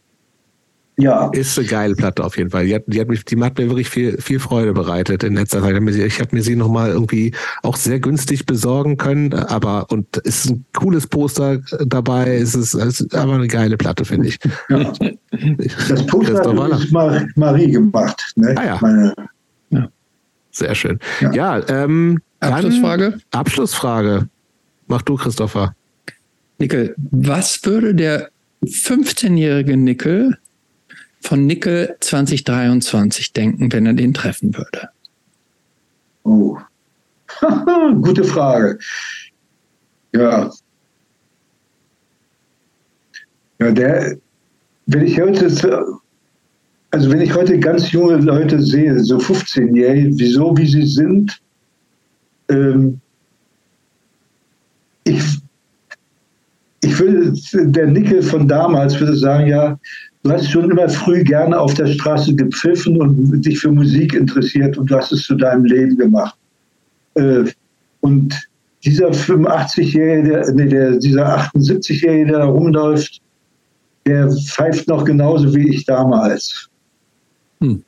Ja. Ist eine geile Platte auf jeden Fall. Die hat, die hat, mich, die hat mir wirklich viel, viel Freude bereitet in letzter Zeit. Ich habe mir sie nochmal irgendwie auch sehr günstig besorgen können, aber und es ist ein cooles Poster dabei. Es ist, es ist aber eine geile Platte, finde ich. Ja. Das Poster hat Marie gemacht. Ne? Ah, ja. Meine, ja. Sehr schön. Ja, ja ähm, Abschlussfrage? Abschlussfrage. Mach du, Christopher. Nickel, was würde der 15-jährige Nickel von Nickel 2023 denken, wenn er den treffen würde? Oh, gute Frage. Ja. Ja, der, wenn ich heute, also wenn ich heute ganz junge Leute sehe, so 15-Jährige, wieso, wie sie sind, ähm, ich, ich würde, der Nickel von damals würde sagen, ja, du hast schon immer früh gerne auf der Straße gepfiffen und dich für Musik interessiert und du hast es zu deinem Leben gemacht. Äh, und dieser 85-Jährige, nee, der, dieser 78-Jährige, der da rumläuft, der pfeift noch genauso wie ich damals. Hm.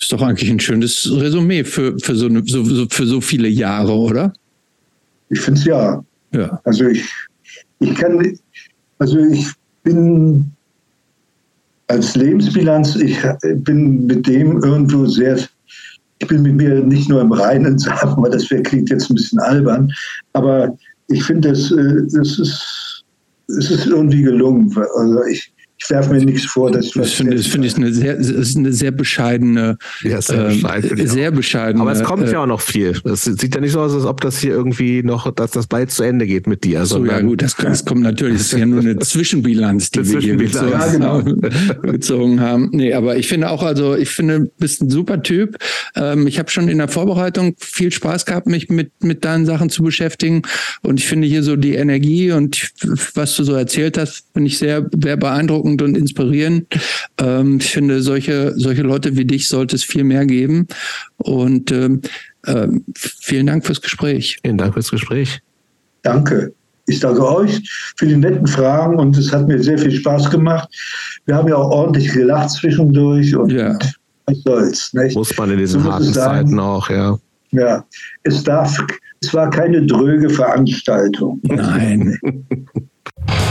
Ist doch eigentlich ein schönes Resümee für, für, so, eine, so, für so viele Jahre, oder? Ich finde es ja. ja. Also ich, ich kann, also ich bin als Lebensbilanz, ich bin mit dem irgendwo sehr, ich bin mit mir nicht nur im Reinen, sagen wir, das klingt jetzt ein bisschen albern, aber ich finde, das, äh, ist, es ist irgendwie gelungen. Also ich, ich werfe mir nichts vor. Dass das finde das find ich eine sehr, ist eine sehr bescheidene, ja, sehr, äh, bescheiden, sehr bescheidene. Aber es kommt äh, ja auch noch viel. Es sieht ja nicht so aus, als ob das hier irgendwie noch, dass das bald zu Ende geht mit dir. So, ja gut, das, das kommt natürlich. Das ist ja nur eine Zwischenbilanz, die eine wir hier gezogen, ja, genau. gezogen haben. Nee, aber ich finde auch, also ich finde, du bist ein super Typ. Ähm, ich habe schon in der Vorbereitung viel Spaß gehabt, mich mit, mit deinen Sachen zu beschäftigen. Und ich finde hier so die Energie und was du so erzählt hast, finde ich sehr, sehr beeindruckend beeindruckend und inspirierend. Ähm, ich finde, solche, solche Leute wie dich sollte es viel mehr geben. Und ähm, äh, vielen Dank fürs Gespräch. Vielen Dank fürs Gespräch. Danke. Ich danke euch für die netten Fragen und es hat mir sehr viel Spaß gemacht. Wir haben ja auch ordentlich gelacht zwischendurch und ja. was soll's. Nicht? Muss man in diesen so harten Zeiten auch, ja. Ja, es darf, es war keine dröge Veranstaltung. Nein.